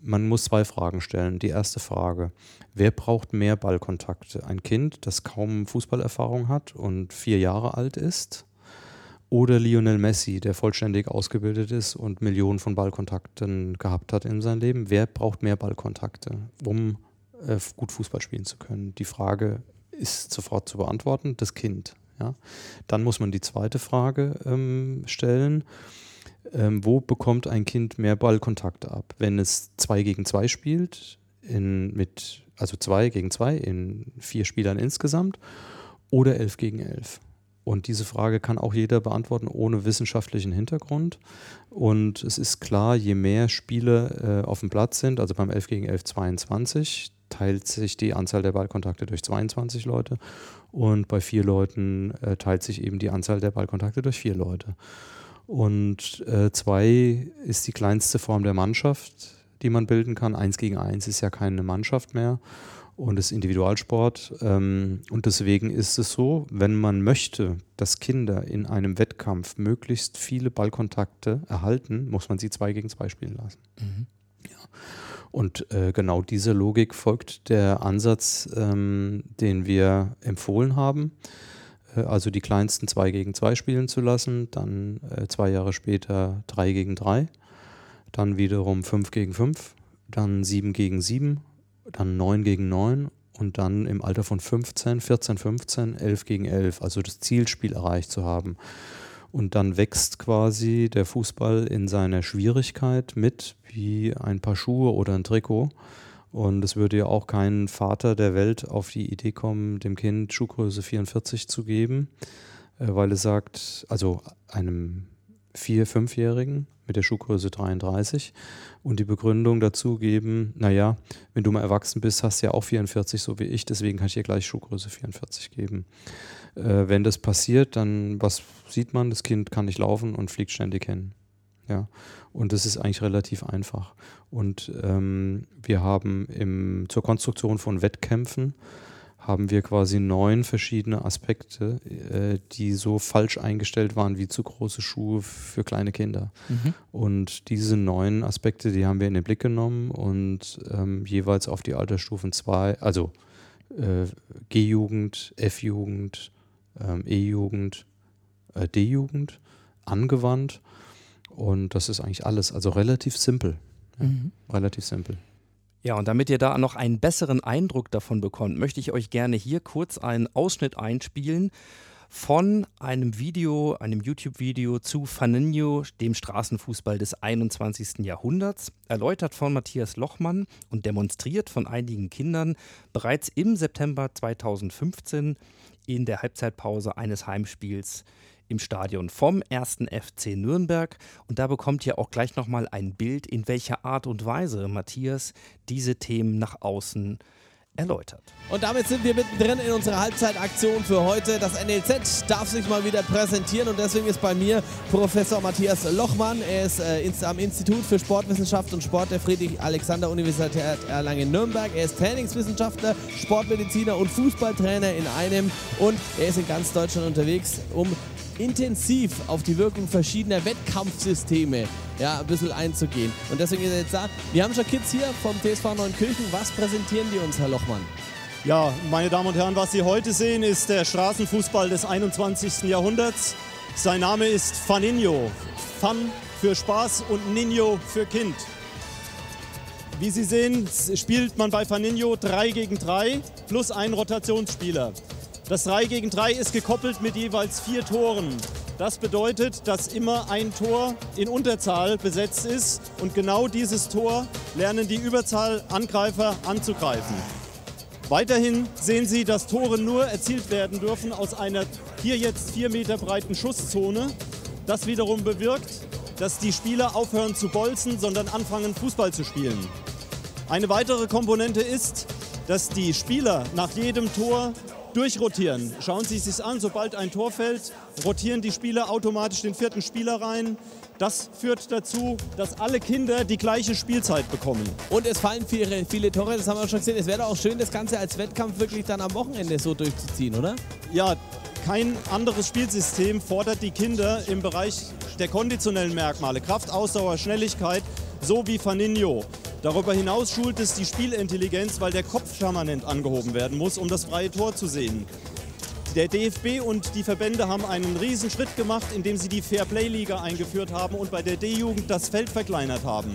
Speaker 3: Man muss zwei Fragen stellen. Die erste Frage, wer braucht mehr Ballkontakte? Ein Kind, das kaum Fußballerfahrung hat und vier Jahre alt ist? Oder Lionel Messi, der vollständig ausgebildet ist und Millionen von Ballkontakten gehabt hat in seinem Leben? Wer braucht mehr Ballkontakte, um äh, gut Fußball spielen zu können? Die Frage ist sofort zu beantworten, das Kind. Ja? Dann muss man die zweite Frage ähm, stellen ähm, wo bekommt ein Kind mehr Ballkontakte ab? Wenn es 2 gegen 2 spielt, in, mit, also 2 gegen 2 in vier Spielern insgesamt oder 11 gegen 11? Und diese Frage kann auch jeder beantworten ohne wissenschaftlichen Hintergrund. Und es ist klar, je mehr Spiele äh, auf dem Platz sind, also beim 11 gegen 11 22, teilt sich die Anzahl der Ballkontakte durch 22 Leute. Und bei vier Leuten äh, teilt sich eben die Anzahl der Ballkontakte durch vier Leute. Und äh, zwei ist die kleinste Form der Mannschaft, die man bilden kann. Eins gegen eins ist ja keine Mannschaft mehr und ist Individualsport. Ähm, und deswegen ist es so, wenn man möchte, dass Kinder in einem Wettkampf möglichst viele Ballkontakte erhalten, muss man sie zwei gegen zwei spielen lassen. Ja. Und äh, genau diese Logik folgt der Ansatz, ähm, den wir empfohlen haben also die kleinsten 2 gegen 2 spielen zu lassen, dann äh, zwei Jahre später 3 gegen 3, dann wiederum 5 gegen 5, dann 7 gegen 7, dann 9 gegen 9 und dann im Alter von 15, 14, 15, 11 gegen 11, also das Zielspiel erreicht zu haben. Und dann wächst quasi der Fußball in seiner Schwierigkeit mit, wie ein paar Schuhe oder ein Trikot. Und es würde ja auch kein Vater der Welt auf die Idee kommen, dem Kind Schuhgröße 44 zu geben, äh, weil es sagt, also einem Vier-, Fünfjährigen mit der Schuhgröße 33 und die Begründung dazu geben, naja, wenn du mal erwachsen bist, hast du ja auch 44, so wie ich, deswegen kann ich dir gleich Schuhgröße 44 geben. Äh, wenn das passiert, dann was sieht man? Das Kind kann nicht laufen und fliegt ständig hin. Ja, und das ist eigentlich relativ einfach. Und ähm, wir haben im, zur Konstruktion von Wettkämpfen haben wir quasi neun verschiedene Aspekte, äh, die so falsch eingestellt waren wie zu große Schuhe für kleine Kinder.
Speaker 1: Mhm.
Speaker 3: Und diese neun Aspekte, die haben wir in den Blick genommen und ähm, jeweils auf die Altersstufen zwei, also äh, G-Jugend, F-Jugend, ähm, E-Jugend, äh, D-Jugend angewandt. Und das ist eigentlich alles. Also relativ simpel. Ja,
Speaker 1: Mhm.
Speaker 3: Relativ simpel.
Speaker 1: Ja, und damit ihr da noch einen besseren Eindruck davon bekommt, möchte ich euch gerne hier kurz einen Ausschnitt einspielen von einem Video, einem YouTube-Video zu Faninho, dem Straßenfußball des 21. Jahrhunderts, erläutert von Matthias Lochmann und demonstriert von einigen Kindern bereits im September 2015 in der Halbzeitpause eines Heimspiels im Stadion vom 1. FC Nürnberg. Und da bekommt ihr auch gleich nochmal ein Bild, in welcher Art und Weise Matthias diese Themen nach außen erläutert.
Speaker 4: Und damit sind wir mittendrin in unserer Halbzeitaktion für heute. Das NLZ darf sich mal wieder präsentieren und deswegen ist bei mir Professor Matthias Lochmann. Er ist äh, am Institut für Sportwissenschaft und Sport der Friedrich-Alexander-Universität Erlangen-Nürnberg. Er ist Trainingswissenschaftler, Sportmediziner und Fußballtrainer in einem und er ist in ganz Deutschland unterwegs, um intensiv auf die Wirkung verschiedener Wettkampfsysteme ja, ein bisschen einzugehen. Und deswegen ist er jetzt da. Wir haben schon Kids hier vom TSV Neunkirchen. Was präsentieren die uns, Herr Lochmann?
Speaker 5: Ja, meine Damen und Herren, was Sie heute sehen, ist der Straßenfußball des 21. Jahrhunderts. Sein Name ist Faninho. Fun für Spaß und Nino für Kind. Wie Sie sehen, spielt man bei Faninho 3 gegen 3 plus einen Rotationsspieler. Das 3 gegen 3 ist gekoppelt mit jeweils vier Toren. Das bedeutet, dass immer ein Tor in Unterzahl besetzt ist und genau dieses Tor lernen die Überzahlangreifer anzugreifen. Weiterhin sehen Sie, dass Tore nur erzielt werden dürfen aus einer hier jetzt vier Meter breiten Schusszone. Das wiederum bewirkt, dass die Spieler aufhören zu bolzen, sondern anfangen Fußball zu spielen. Eine weitere Komponente ist, dass die Spieler nach jedem Tor durchrotieren. Schauen Sie es sich an, sobald ein Tor fällt, rotieren die Spieler automatisch den vierten Spieler rein. Das führt dazu, dass alle Kinder die gleiche Spielzeit bekommen.
Speaker 4: Und es fallen viele, viele Tore, das haben wir schon gesehen. Es wäre doch auch schön, das Ganze als Wettkampf wirklich dann am Wochenende so durchzuziehen, oder?
Speaker 5: Ja, kein anderes Spielsystem fordert die Kinder im Bereich der konditionellen Merkmale, Kraft, Ausdauer, Schnelligkeit, so wie Faninho. Darüber hinaus schult es die Spielintelligenz, weil der Kopf permanent angehoben werden muss, um das freie Tor zu sehen. Der DFB und die Verbände haben einen riesen Schritt gemacht, indem sie die Fairplay-Liga eingeführt haben und bei der D-Jugend das Feld verkleinert haben.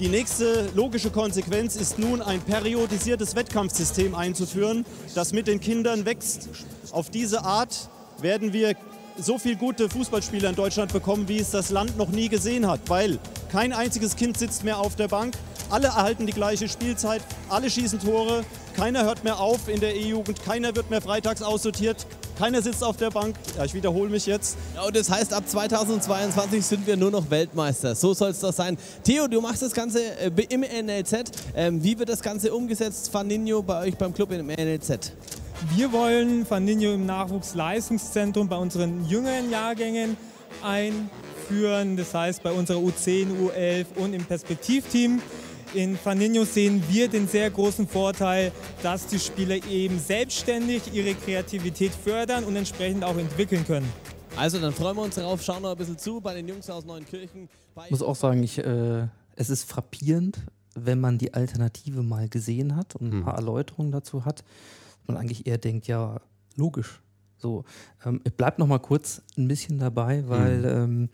Speaker 5: Die nächste logische Konsequenz ist nun ein periodisiertes Wettkampfsystem einzuführen, das mit den Kindern wächst. Auf diese Art werden wir so viele gute Fußballspieler in Deutschland bekommen, wie es das Land noch nie gesehen hat, weil kein einziges Kind sitzt mehr auf der Bank, alle erhalten die gleiche Spielzeit, alle schießen Tore, keiner hört mehr auf in der E-Jugend, keiner wird mehr freitags aussortiert, keiner sitzt auf der Bank. Ja, ich wiederhole mich jetzt.
Speaker 4: Ja, und das heißt, ab 2022 sind wir nur noch Weltmeister. So soll es doch sein. Theo, du machst das Ganze äh, im NLZ. Ähm, wie wird das Ganze umgesetzt, Faninho, bei euch beim Club im NLZ?
Speaker 6: Wir wollen Faninho im Nachwuchsleistungszentrum bei unseren jüngeren Jahrgängen einführen. Das heißt, bei unserer U10, U11 und im Perspektivteam. In Faninho sehen wir den sehr großen Vorteil, dass die Spieler eben selbstständig ihre Kreativität fördern und entsprechend auch entwickeln können.
Speaker 4: Also, dann freuen wir uns darauf, schauen noch ein bisschen zu bei den Jungs aus Neunkirchen.
Speaker 1: Ich muss auch sagen, ich, äh, es ist frappierend, wenn man die Alternative mal gesehen hat und ein paar Erläuterungen dazu hat, man eigentlich eher denkt, ja, logisch. So, ähm, ich bleibe noch mal kurz ein bisschen dabei, weil ähm,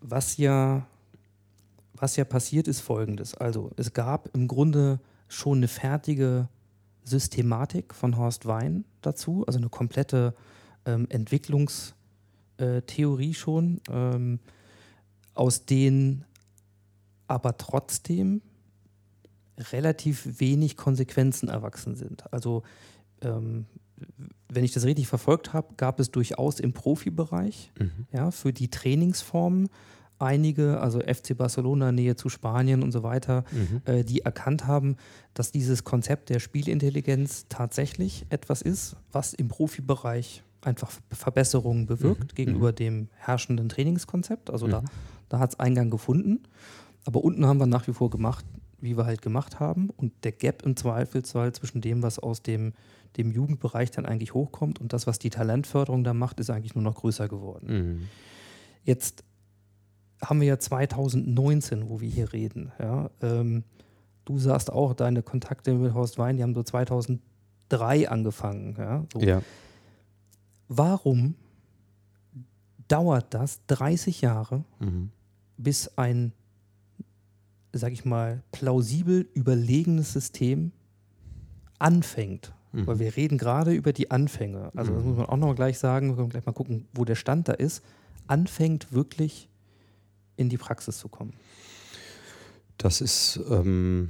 Speaker 1: was ja was ja passiert ist folgendes. Also es gab im Grunde schon eine fertige Systematik von Horst Wein dazu, also eine komplette ähm, Entwicklungstheorie schon, ähm, aus denen aber trotzdem relativ wenig Konsequenzen erwachsen sind. Also ähm, wenn ich das richtig verfolgt habe, gab es durchaus im Profibereich ja, für die Trainingsformen einige, also FC Barcelona, Nähe zu Spanien und so weiter, äh, die erkannt haben, dass dieses Konzept der Spielintelligenz tatsächlich etwas ist, was im Profibereich einfach Verbesserungen bewirkt gegenüber dem herrschenden Trainingskonzept. Also da, da hat es Eingang gefunden. Aber unten haben wir nach wie vor gemacht, wie wir halt gemacht haben. Und der Gap im Zweifelsfall zwischen dem, was aus dem, dem Jugendbereich dann eigentlich hochkommt und das, was die Talentförderung da macht, ist eigentlich nur noch größer geworden. Jetzt haben wir ja 2019, wo wir hier reden. Ja? Ähm, du sagst auch, deine Kontakte mit Horst Wein, die haben so 2003 angefangen. Ja? So.
Speaker 3: Ja.
Speaker 1: Warum dauert das 30 Jahre,
Speaker 3: Mhm.
Speaker 1: bis ein, sag ich mal, plausibel überlegenes System anfängt?
Speaker 3: Mhm.
Speaker 1: Weil wir reden gerade über die Anfänge. Also das muss man auch noch mal gleich sagen, wir können gleich mal gucken, wo der Stand da ist. Anfängt wirklich in die Praxis zu kommen.
Speaker 3: Das ist, ähm,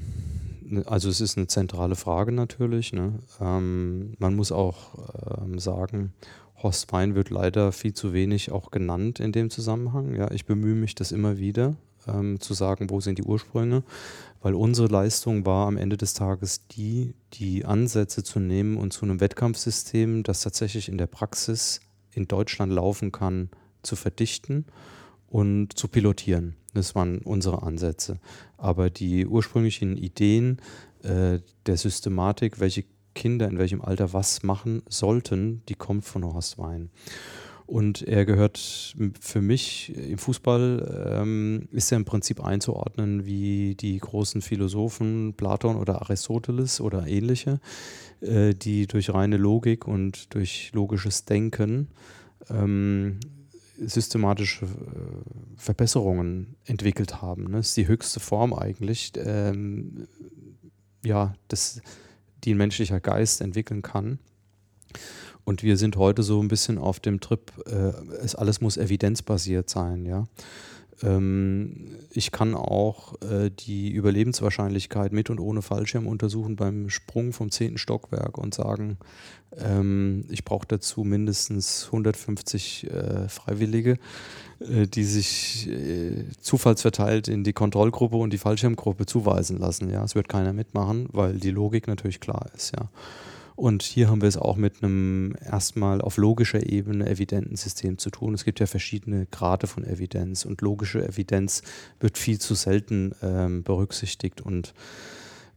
Speaker 3: ne- also es ist eine zentrale Frage natürlich. Ne? Ähm, man muss auch ähm, sagen, Horst Wein wird leider viel zu wenig auch genannt in dem Zusammenhang. Ja, ich bemühe mich das immer wieder ähm, zu sagen, wo sind die Ursprünge, weil unsere Leistung war am Ende des Tages die, die Ansätze zu nehmen und zu einem Wettkampfsystem, das tatsächlich in der Praxis in Deutschland laufen kann, zu verdichten und zu pilotieren. Das waren unsere Ansätze. Aber die ursprünglichen Ideen äh, der Systematik, welche Kinder in welchem Alter was machen sollten, die kommt von Horst Wein. Und er gehört für mich im Fußball, ähm, ist er im Prinzip einzuordnen wie die großen Philosophen Platon oder Aristoteles oder ähnliche, äh, die durch reine Logik und durch logisches Denken ähm, systematische äh, Verbesserungen entwickelt haben. Ne? Das ist die höchste Form eigentlich, ähm, ja, das, die ein menschlicher Geist entwickeln kann. Und wir sind heute so ein bisschen auf dem Trip, äh, es alles muss evidenzbasiert sein, ja. Ähm, ich kann auch äh, die Überlebenswahrscheinlichkeit mit und ohne Fallschirm untersuchen beim Sprung vom zehnten Stockwerk und sagen, ähm, ich brauche dazu mindestens 150 äh, Freiwillige, äh, die sich äh, zufallsverteilt in die Kontrollgruppe und die Fallschirmgruppe zuweisen lassen. Ja, es wird keiner mitmachen, weil die Logik natürlich klar ist. Ja. Und hier haben wir es auch mit einem erstmal auf logischer Ebene evidenten System zu tun. Es gibt ja verschiedene Grade von Evidenz und logische Evidenz wird viel zu selten ähm, berücksichtigt und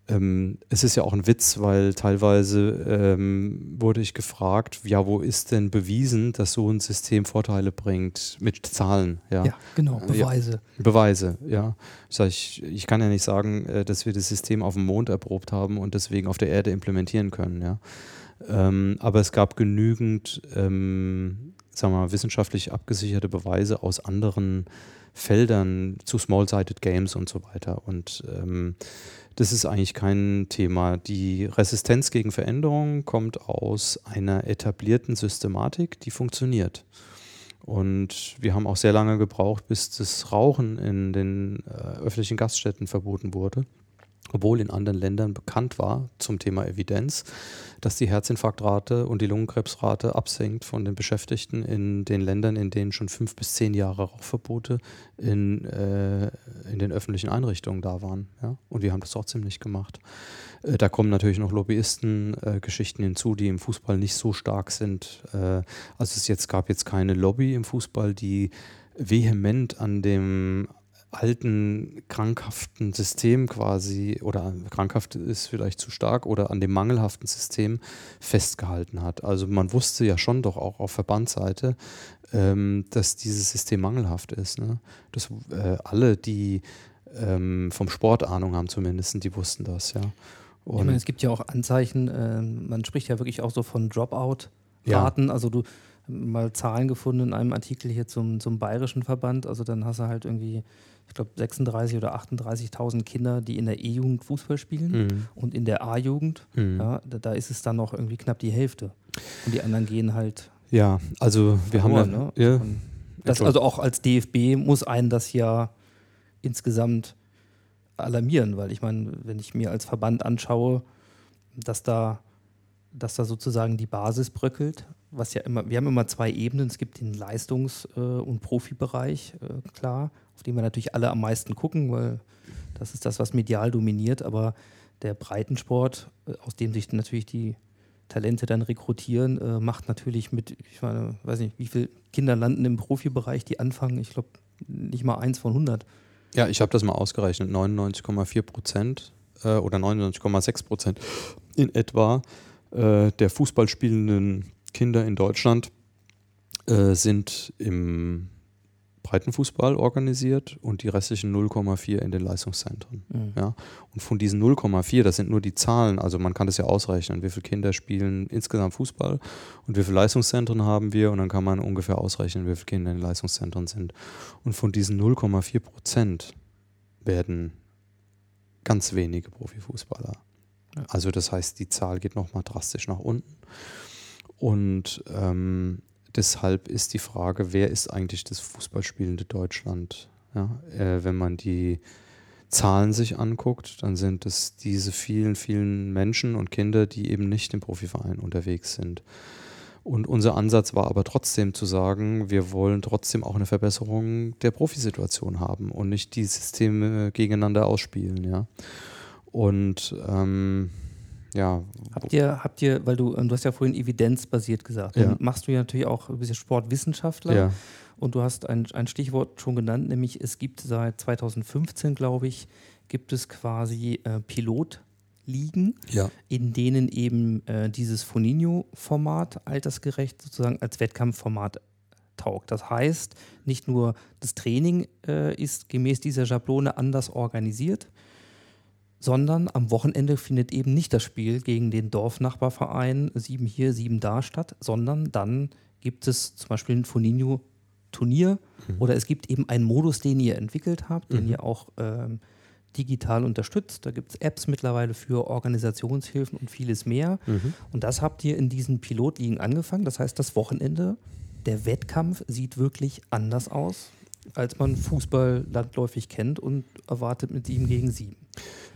Speaker 3: ähm, es ist ja auch ein Witz, weil teilweise ähm, wurde ich gefragt, ja, wo ist denn bewiesen, dass so ein System Vorteile bringt mit Zahlen? Ja,
Speaker 1: ja genau, Beweise. Ja,
Speaker 3: Beweise, ja. Ich, sag, ich, ich kann ja nicht sagen, äh, dass wir das System auf dem Mond erprobt haben und deswegen auf der Erde implementieren können, ja. Ähm, aber es gab genügend, ähm, sagen wir mal, wissenschaftlich abgesicherte Beweise aus anderen Feldern zu Small-Sided Games und so weiter. Und ähm, das ist eigentlich kein Thema. Die Resistenz gegen Veränderungen kommt aus einer etablierten Systematik, die funktioniert. Und wir haben auch sehr lange gebraucht, bis das Rauchen in den äh, öffentlichen Gaststätten verboten wurde obwohl in anderen Ländern bekannt war zum Thema Evidenz, dass die Herzinfarktrate und die Lungenkrebsrate absenkt von den Beschäftigten in den Ländern, in denen schon fünf bis zehn Jahre Rauchverbote in, äh, in den öffentlichen Einrichtungen da waren. Ja? Und wir haben das trotzdem nicht gemacht. Äh, da kommen natürlich noch Lobbyisten-Geschichten äh, hinzu, die im Fußball nicht so stark sind. Äh, also es jetzt, gab jetzt keine Lobby im Fußball, die vehement an dem alten krankhaften System quasi, oder krankhaft ist vielleicht zu stark, oder an dem mangelhaften System festgehalten hat. Also man wusste ja schon doch auch auf Verbandsseite, ähm, dass dieses System mangelhaft ist. Ne? Dass äh, alle, die ähm, vom Sport Ahnung haben zumindest, die wussten das, ja.
Speaker 1: Und ich meine, es gibt ja auch Anzeichen, äh, man spricht ja wirklich auch so von Dropout-Raten, ja. also du mal Zahlen gefunden in einem Artikel hier zum, zum bayerischen Verband. Also dann hast du halt irgendwie ich glaube, 36 oder 38.000 Kinder, die in der E-Jugend Fußball spielen mhm. und in der A-Jugend, mhm. ja, da, da, ist es dann noch irgendwie knapp die Hälfte. Und die anderen gehen halt.
Speaker 3: Ja, also wir verloren, haben ja, ne? ja
Speaker 1: das, also auch als DFB muss einen das ja insgesamt alarmieren, weil ich meine, wenn ich mir als Verband anschaue, dass da, dass da sozusagen die Basis bröckelt, was ja immer, wir haben immer zwei Ebenen. Es gibt den Leistungs- äh, und Profibereich, äh, klar, auf den wir natürlich alle am meisten gucken, weil das ist das, was medial dominiert. Aber der Breitensport, äh, aus dem sich natürlich die Talente dann rekrutieren, macht natürlich mit, ich meine, weiß nicht, wie viele Kinder landen im Profibereich, die anfangen. Ich glaube, nicht mal eins von 100.
Speaker 3: Ja, ich habe das mal ausgerechnet. 99,4 Prozent äh, oder 99,6 Prozent in etwa äh, der Fußballspielenden Kinder in Deutschland äh, sind im Breitenfußball organisiert und die restlichen 0,4 in den Leistungszentren. Mhm. Ja? Und von diesen 0,4, das sind nur die Zahlen, also man kann das ja ausrechnen, wie viele Kinder spielen insgesamt Fußball und wie viele Leistungszentren haben wir und dann kann man ungefähr ausrechnen, wie viele Kinder in den Leistungszentren sind. Und von diesen 0,4 Prozent werden ganz wenige Profifußballer. Ja. Also das heißt, die Zahl geht nochmal drastisch nach unten. Und ähm, deshalb ist die Frage, wer ist eigentlich das fußballspielende Deutschland? Ja, äh, wenn man die Zahlen sich anguckt, dann sind es diese vielen, vielen Menschen und Kinder, die eben nicht im Profiverein unterwegs sind. Und unser Ansatz war aber trotzdem zu sagen, wir wollen trotzdem auch eine Verbesserung der Profisituation haben und nicht die Systeme gegeneinander ausspielen. Ja. Und ähm, ja.
Speaker 1: Habt ihr, habt ihr, weil du, ähm, du hast ja vorhin evidenzbasiert gesagt, ja. machst du ja natürlich auch ein bisschen Sportwissenschaftler. Ja. Und du hast ein, ein Stichwort schon genannt, nämlich es gibt seit 2015, glaube ich, gibt es quasi äh, Pilotligen,
Speaker 3: ja.
Speaker 1: in denen eben äh, dieses Foninho-Format altersgerecht sozusagen als Wettkampfformat taugt. Das heißt, nicht nur das Training äh, ist gemäß dieser Schablone anders organisiert, sondern am Wochenende findet eben nicht das Spiel gegen den Dorfnachbarverein sieben hier, sieben da statt, sondern dann gibt es zum Beispiel ein Foninho-Turnier mhm. oder es gibt eben einen Modus, den ihr entwickelt habt, mhm. den ihr auch ähm, digital unterstützt. Da gibt es Apps mittlerweile für Organisationshilfen und vieles mehr.
Speaker 3: Mhm.
Speaker 1: Und das habt ihr in diesen Pilotligen angefangen. Das heißt, das Wochenende, der Wettkampf sieht wirklich anders aus, als man Fußball landläufig kennt und erwartet mit sieben gegen sieben.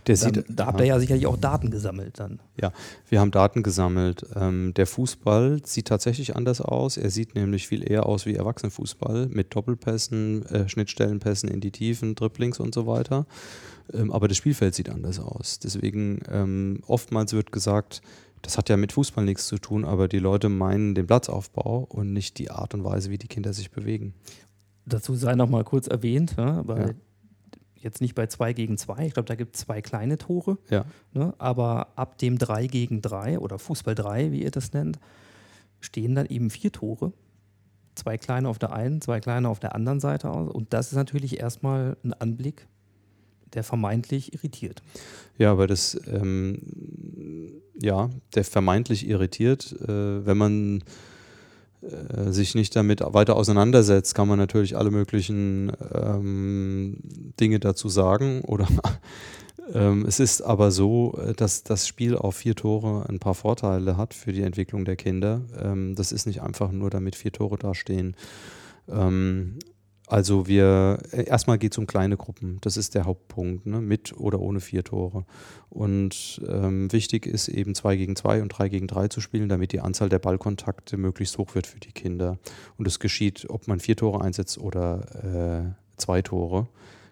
Speaker 3: Der
Speaker 1: Dann,
Speaker 3: sieht,
Speaker 1: da habt ihr ja sicherlich auch Daten gesammelt dann.
Speaker 3: Ja, wir haben Daten gesammelt. Ähm, der Fußball sieht tatsächlich anders aus. Er sieht nämlich viel eher aus wie Erwachsenenfußball mit Doppelpässen, äh, Schnittstellenpässen in die Tiefen, Dribblings und so weiter. Ähm, aber das Spielfeld sieht anders aus. Deswegen ähm, oftmals wird gesagt, das hat ja mit Fußball nichts zu tun, aber die Leute meinen den Platzaufbau und nicht die Art und Weise, wie die Kinder sich bewegen.
Speaker 1: Dazu sei noch mal kurz erwähnt, ne, weil
Speaker 3: Ja.
Speaker 1: jetzt nicht bei 2 gegen 2, ich glaube, da gibt es zwei kleine Tore,
Speaker 3: Ja.
Speaker 1: ne, aber ab dem 3 gegen 3 oder Fußball 3, wie ihr das nennt, stehen dann eben vier Tore. Zwei kleine auf der einen, zwei kleine auf der anderen Seite aus. Und das ist natürlich erstmal ein Anblick, der vermeintlich irritiert.
Speaker 3: Ja, aber das, ähm, ja, der vermeintlich irritiert, äh, wenn man sich nicht damit weiter auseinandersetzt, kann man natürlich alle möglichen ähm, Dinge dazu sagen. Oder ähm, es ist aber so, äh, dass das Spiel auf vier Tore ein paar Vorteile hat für die Entwicklung der Kinder. Ähm, das ist nicht einfach nur, damit vier Tore dastehen. Also wir, äh, erstmal geht es um kleine Gruppen, das ist der Hauptpunkt, ne? mit oder ohne vier Tore. Und ähm, wichtig ist eben zwei gegen zwei und drei gegen drei zu spielen, damit die Anzahl der Ballkontakte möglichst hoch wird für die Kinder. Und es geschieht, ob man vier Tore einsetzt oder äh, zwei Tore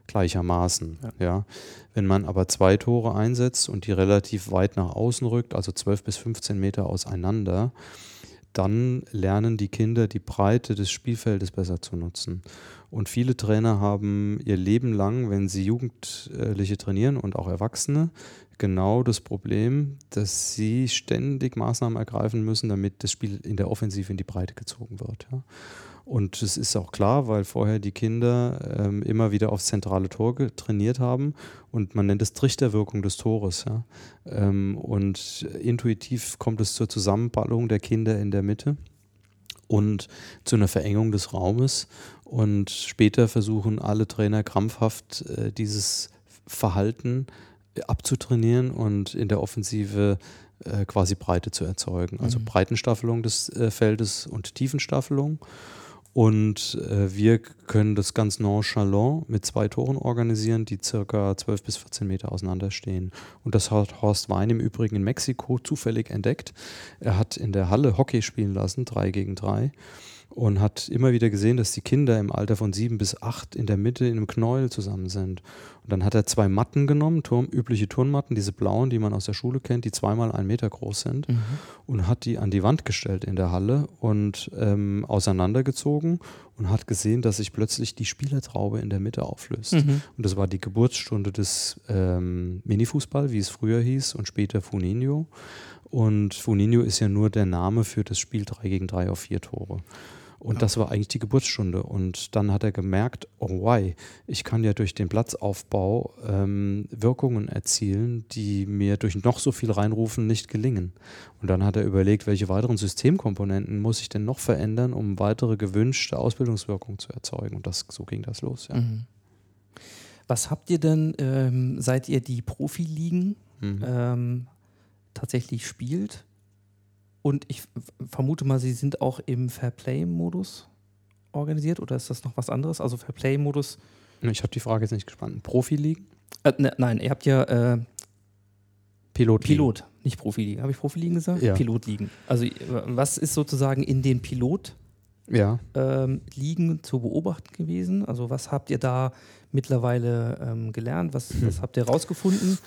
Speaker 3: gleichermaßen. Ja. Wenn man aber zwei Tore einsetzt und die relativ weit nach außen rückt, also 12 bis 15 Meter auseinander, dann lernen die Kinder die Breite des Spielfeldes besser zu nutzen. Und viele Trainer haben ihr Leben lang, wenn sie Jugendliche trainieren und auch Erwachsene, genau das Problem, dass sie ständig Maßnahmen ergreifen müssen, damit das Spiel in der Offensive in die Breite gezogen wird. Ja. Und das ist auch klar, weil vorher die Kinder ähm, immer wieder aufs zentrale Tor trainiert haben und man nennt es Trichterwirkung des Tores. Ja. Ähm, und intuitiv kommt es zur Zusammenballung der Kinder in der Mitte und zu einer Verengung des Raumes. Und später versuchen alle Trainer krampfhaft äh, dieses Verhalten abzutrainieren und in der Offensive äh, quasi Breite zu erzeugen. Also
Speaker 1: Mhm.
Speaker 3: Breitenstaffelung des äh, Feldes und Tiefenstaffelung. Und äh, wir können das ganz nonchalant mit zwei Toren organisieren, die circa 12 bis 14 Meter auseinander stehen. Und das hat Horst Wein im Übrigen in Mexiko zufällig entdeckt. Er hat in der Halle Hockey spielen lassen, drei gegen drei. Und hat immer wieder gesehen, dass die Kinder im Alter von sieben bis acht in der Mitte in einem Knäuel zusammen sind. Und dann hat er zwei Matten genommen, Turm, übliche Turnmatten, diese blauen, die man aus der Schule kennt, die zweimal einen Meter groß sind, und hat die an die Wand gestellt in der Halle und ähm, auseinandergezogen und hat gesehen, dass sich plötzlich die Spielertraube in der Mitte auflöst.
Speaker 1: Mhm.
Speaker 3: Und das war die Geburtsstunde des ähm, Minifußball, wie es früher hieß, und später Funinho. Und Funinho ist ja nur der Name für das Spiel 3 gegen 3 auf vier Tore. Und das war eigentlich die Geburtsstunde. Und dann hat er gemerkt, oh why, ich kann ja durch den Platzaufbau ähm, Wirkungen erzielen, die mir durch noch so viel Reinrufen nicht gelingen. Und dann hat er überlegt, welche weiteren Systemkomponenten muss ich denn noch verändern, um weitere gewünschte Ausbildungswirkungen zu erzeugen. Und das, so ging das los. Ja.
Speaker 1: Mhm. Was habt ihr denn, ähm, seit ihr die Profiligen
Speaker 3: Mhm.
Speaker 1: ähm, tatsächlich spielt? Und ich vermute mal, sie sind auch im Fairplay-Modus organisiert oder ist das noch was anderes? Also Fairplay-Modus.
Speaker 3: Ich habe die Frage jetzt nicht gespannt. Profiligen?
Speaker 1: Äh, ne, nein, ihr habt ja äh,
Speaker 3: Pilot.
Speaker 1: Pilot, nicht Profiligen. Habe ich Profiligen gesagt?
Speaker 3: Ja.
Speaker 1: Pilotligen. Also äh, was ist sozusagen in den Pilot
Speaker 3: Ja.
Speaker 1: ähm, Ligen zu beobachten gewesen? Also was habt ihr da mittlerweile ähm, gelernt? Was,
Speaker 3: Hm.
Speaker 1: was habt ihr rausgefunden?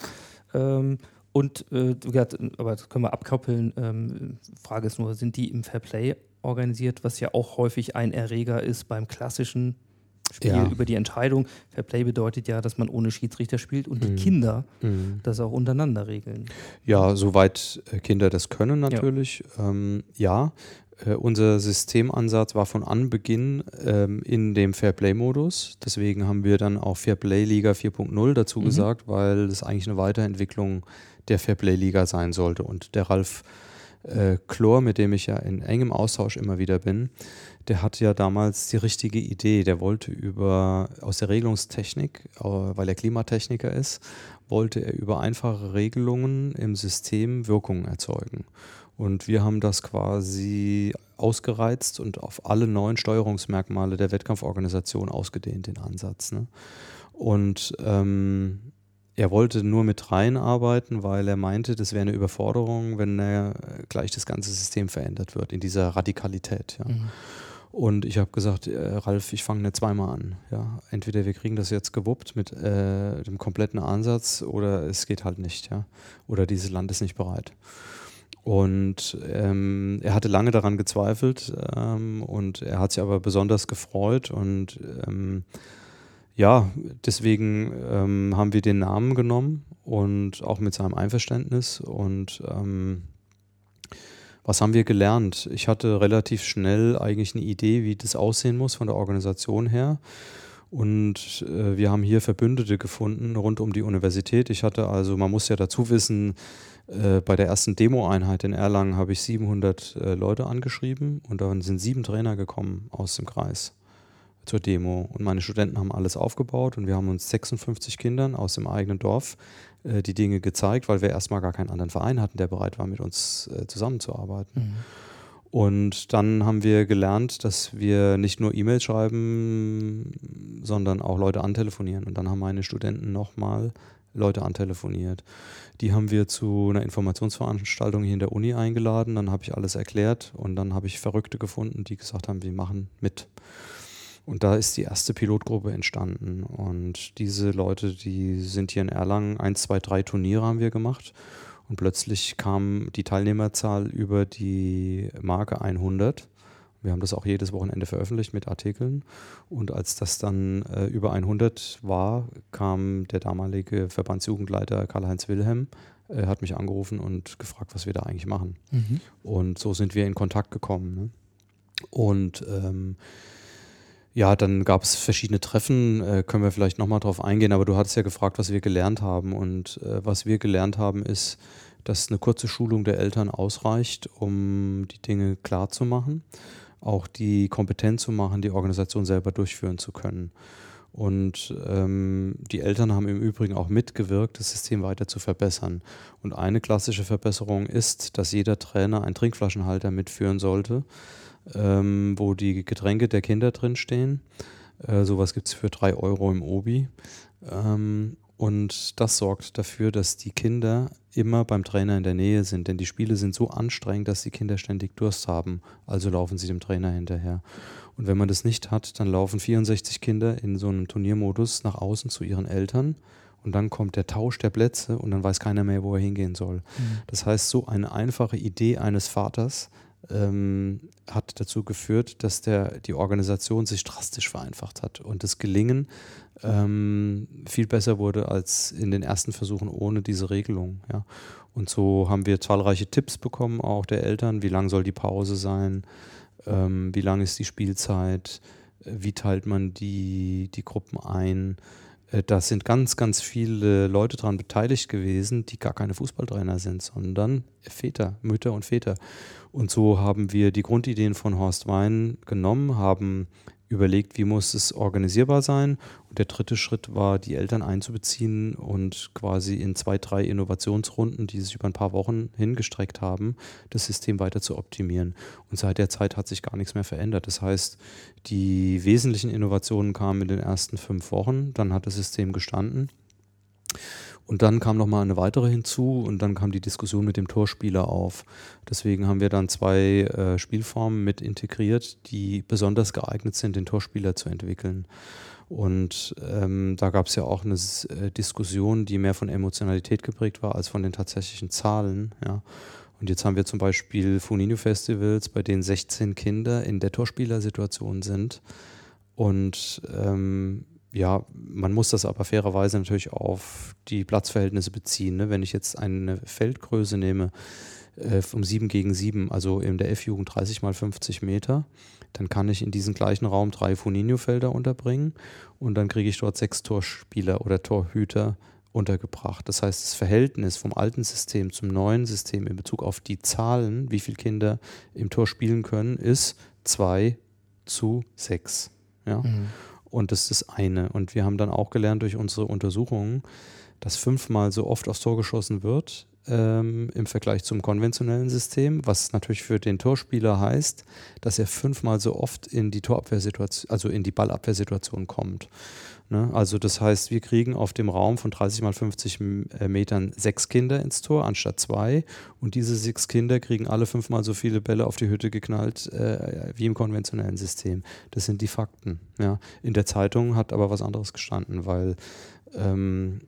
Speaker 1: Ähm, und äh, aber das können wir abkoppeln. Ähm, Frage ist nur, sind die im Fairplay organisiert, was ja auch häufig ein Erreger ist beim klassischen Spiel
Speaker 3: Ja.
Speaker 1: über die Entscheidung. Fairplay bedeutet ja, dass man ohne Schiedsrichter spielt und die
Speaker 3: Mhm.
Speaker 1: Kinder
Speaker 3: Mhm.
Speaker 1: das auch untereinander regeln.
Speaker 3: Ja, soweit äh, Kinder das können natürlich. Ja, ähm, ja. Äh, unser Systemansatz war von Anbeginn ähm, in dem Fairplay-Modus. Deswegen haben wir dann auch Fairplay-Liga 4.0 dazu
Speaker 1: Mhm.
Speaker 3: gesagt, weil es eigentlich eine Weiterentwicklung der Fairplay-Liga sein sollte. Und der Ralf Äh, Chlor, mit dem ich ja in engem Austausch immer wieder bin, der hatte ja damals die richtige Idee. Der wollte über aus der Regelungstechnik, äh, weil er Klimatechniker ist, wollte er über einfache Regelungen im System Wirkungen erzeugen. Und wir haben das quasi ausgereizt und auf alle neuen Steuerungsmerkmale der Wettkampforganisation ausgedehnt, den Ansatz. Ne? Und ähm, er wollte nur mit reinarbeiten, weil er meinte, das wäre eine Überforderung, wenn er gleich das ganze System verändert wird, in dieser Radikalität. Ja. Mhm. Und ich habe gesagt, äh, Ralf, ich fange nicht zweimal an. Ja. Entweder wir kriegen das jetzt gewuppt mit äh, dem kompletten Ansatz oder es geht halt nicht. Ja. Oder dieses Land ist nicht bereit. Und ähm, er hatte lange daran gezweifelt ähm, und er hat sich aber besonders gefreut und ähm, ja, deswegen ähm, haben wir den Namen genommen und auch mit seinem Einverständnis und ähm, was haben wir gelernt? Ich hatte relativ schnell eigentlich eine Idee, wie das aussehen muss von der Organisation her. Und äh, wir haben hier Verbündete gefunden rund um die Universität. Ich hatte also, man muss ja dazu wissen, äh, bei der ersten Demo-Einheit in Erlangen habe ich 700 äh, Leute angeschrieben und dann sind sieben Trainer gekommen aus dem Kreis zur Demo. Und meine Studenten haben alles aufgebaut und wir haben uns 56 Kindern aus dem eigenen Dorf äh, die Dinge gezeigt, weil wir erstmal gar keinen anderen Verein hatten, der bereit war, mit uns äh, zusammenzuarbeiten. Mhm. Und dann haben wir gelernt, dass wir nicht nur E-Mails schreiben, sondern auch Leute antelefonieren. Und dann haben meine Studenten nochmal Leute antelefoniert. Die haben wir zu einer Informationsveranstaltung hier in der Uni eingeladen. Dann habe ich alles erklärt und dann habe ich Verrückte gefunden, die gesagt haben, wir machen mit. Und da ist die erste Pilotgruppe entstanden. Und diese Leute, die sind hier in Erlangen, eins, zwei, drei Turniere haben wir gemacht. Und plötzlich kam die Teilnehmerzahl über die Marke 100. Wir haben das auch jedes Wochenende veröffentlicht mit Artikeln. Und als das dann äh, über 100 war, kam der damalige Verbandsjugendleiter Karl-Heinz Wilhelm, äh, hat mich angerufen und gefragt, was wir da eigentlich machen. Mhm. Und so sind wir in Kontakt gekommen. Ne? Und ähm, ja, dann gab es verschiedene Treffen, äh, können wir vielleicht nochmal drauf eingehen, aber du hattest ja gefragt, was wir gelernt haben. Und äh, was wir gelernt haben, ist, dass eine kurze Schulung der Eltern ausreicht, um die Dinge klar zu machen auch die Kompetenz zu machen, die Organisation selber durchführen zu können. Und ähm, die Eltern haben im Übrigen auch mitgewirkt, das System weiter zu verbessern. Und eine klassische Verbesserung ist, dass jeder Trainer einen Trinkflaschenhalter mitführen sollte, ähm, wo die Getränke der Kinder drinstehen. Äh, sowas gibt es für drei Euro im Obi. Ähm, und das sorgt dafür, dass die Kinder immer beim Trainer in der Nähe sind, denn die Spiele sind so anstrengend, dass die Kinder ständig Durst haben. Also laufen sie dem Trainer hinterher. Und wenn man das nicht hat, dann laufen 64 Kinder in so einem Turniermodus nach außen zu ihren Eltern. Und dann kommt der Tausch der Plätze und dann weiß keiner mehr, wo er hingehen soll. Mhm. Das heißt, so eine einfache Idee eines Vaters ähm, hat dazu geführt, dass der, die Organisation sich drastisch vereinfacht hat und das Gelingen ähm, viel besser wurde als in den ersten Versuchen ohne diese Regelung. Ja. Und so haben wir zahlreiche Tipps bekommen, auch der Eltern, wie lang soll die Pause sein, ähm, wie lang ist die Spielzeit, wie teilt man die, die Gruppen ein. Äh, da sind ganz, ganz viele Leute daran beteiligt gewesen, die gar keine Fußballtrainer sind, sondern Väter, Mütter und Väter. Und so haben wir die Grundideen von Horst Wein genommen, haben überlegt, wie muss es organisierbar sein. Und der dritte Schritt war, die Eltern einzubeziehen und quasi in zwei, drei Innovationsrunden, die sich über ein paar Wochen hingestreckt haben, das System weiter zu optimieren. Und seit der Zeit hat sich gar nichts mehr verändert. Das heißt, die wesentlichen Innovationen kamen in den ersten fünf Wochen, dann hat das System gestanden. Und dann kam noch mal eine weitere hinzu und dann kam die Diskussion mit dem Torspieler auf. Deswegen haben wir dann zwei äh, Spielformen mit integriert, die besonders geeignet sind, den Torspieler zu entwickeln. Und ähm, da gab es ja auch eine äh, Diskussion, die mehr von Emotionalität geprägt war als von den tatsächlichen Zahlen. Ja. Und jetzt haben wir zum Beispiel Funinho-Festivals, bei denen 16 Kinder in der Torspielersituation sind. Und ähm, ja, man muss das aber fairerweise natürlich auf die Platzverhältnisse beziehen. Ne? Wenn ich jetzt eine Feldgröße nehme äh, um 7 gegen 7, also in der F-Jugend 30 mal 50 Meter, dann kann ich in diesem gleichen Raum drei Foninho-Felder unterbringen und dann kriege ich dort sechs Torspieler oder Torhüter untergebracht. Das heißt, das Verhältnis vom alten System zum neuen System in Bezug auf die Zahlen, wie viele Kinder im Tor spielen können, ist 2 zu 6. Ja?
Speaker 1: Mhm.
Speaker 3: Und das ist eine. Und wir haben dann auch gelernt durch unsere Untersuchungen, dass fünfmal so oft aufs Tor geschossen wird ähm, im Vergleich zum konventionellen System, was natürlich für den Torspieler heißt, dass er fünfmal so oft in die Torabwehrsituation, also in die Ballabwehrsituation kommt. Ne? Also das heißt, wir kriegen auf dem Raum von 30 mal 50 äh, Metern sechs Kinder ins Tor anstatt zwei und diese sechs Kinder kriegen alle fünfmal so viele Bälle auf die Hütte geknallt äh, wie im konventionellen System. Das sind die Fakten. Ja? In der Zeitung hat aber was anderes gestanden, weil ähm,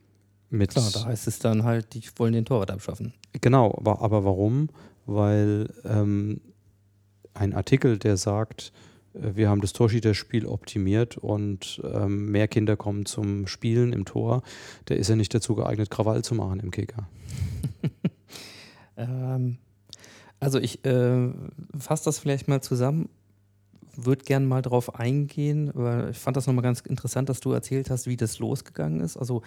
Speaker 3: mit
Speaker 1: Klar, da heißt es dann halt, die wollen den Torwart abschaffen.
Speaker 3: Genau, aber, aber warum? Weil ähm, ein Artikel, der sagt, wir haben das Torschiedsspiel optimiert und ähm, mehr Kinder kommen zum Spielen im Tor, der ist ja nicht dazu geeignet, Krawall zu machen im Kicker.
Speaker 1: ähm, also ich äh, fasse das vielleicht mal zusammen, würde gerne mal darauf eingehen, weil ich fand das nochmal ganz interessant, dass du erzählt hast, wie das losgegangen ist. Also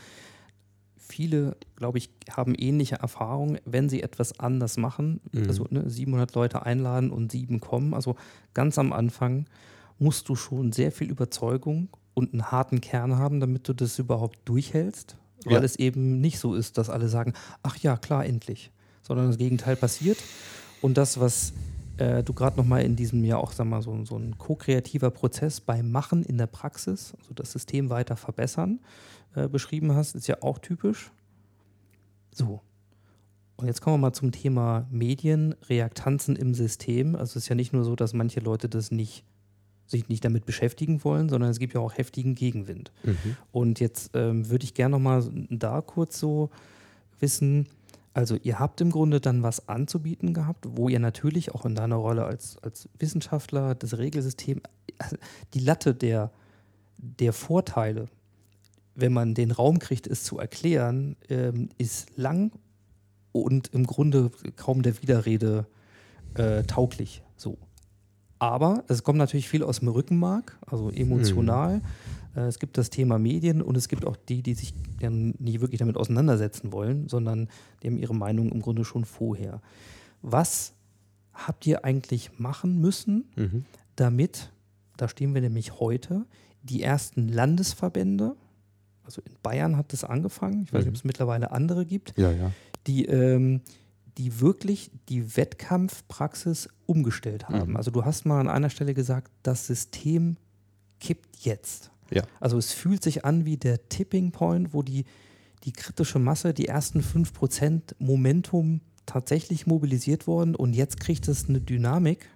Speaker 1: viele, glaube ich, haben ähnliche Erfahrungen, wenn sie etwas anders machen.
Speaker 3: Mhm.
Speaker 1: Also ne, 700 Leute einladen und sieben kommen. Also ganz am Anfang musst du schon sehr viel Überzeugung und einen harten Kern haben, damit du das überhaupt durchhältst. Weil
Speaker 3: Ja.
Speaker 1: es eben nicht so ist, dass alle sagen, ach ja, klar, endlich. Sondern das Gegenteil passiert. Und das, was äh, du gerade nochmal in diesem ja auch, sag mal, so, so ein ko-kreativer Prozess beim Machen in der Praxis, also das System weiter verbessern, äh, beschrieben hast, ist ja auch typisch. So. Und jetzt kommen wir mal zum Thema Medien, Reaktanzen im System. Also es ist ja nicht nur so, dass manche Leute das nicht, sich nicht damit beschäftigen wollen, sondern es gibt ja auch heftigen Gegenwind. Und jetzt ähm, würde ich gerne nochmal da kurz so wissen, also ihr habt im Grunde dann was anzubieten gehabt, wo ihr natürlich auch in deiner Rolle als, als Wissenschaftler das Regelsystem, also die Latte der, der Vorteile, wenn man den Raum kriegt, es zu erklären, ähm, ist lang und im Grunde kaum der Widerrede äh, tauglich. So. Aber es kommt natürlich viel aus dem Rückenmark, also emotional. Äh, es gibt das Thema Medien und es gibt auch die, die sich ja nicht wirklich damit auseinandersetzen wollen, sondern die haben ihre Meinung im Grunde schon vorher. Was habt ihr eigentlich machen müssen,
Speaker 3: Mhm.
Speaker 1: damit, da stehen wir nämlich heute, die ersten Landesverbände, also in Bayern hat das angefangen, ich weiß nicht, ob es mittlerweile andere gibt,
Speaker 3: Ja, ja.
Speaker 1: die, ähm, die wirklich die Wettkampfpraxis umgestellt haben.
Speaker 3: Mhm.
Speaker 1: Also du hast mal an einer Stelle gesagt, das System kippt jetzt.
Speaker 3: Ja.
Speaker 1: Also es fühlt sich an wie der Tipping Point, wo die, die kritische Masse, die ersten 5% Momentum tatsächlich mobilisiert worden und jetzt kriegt es eine Dynamik,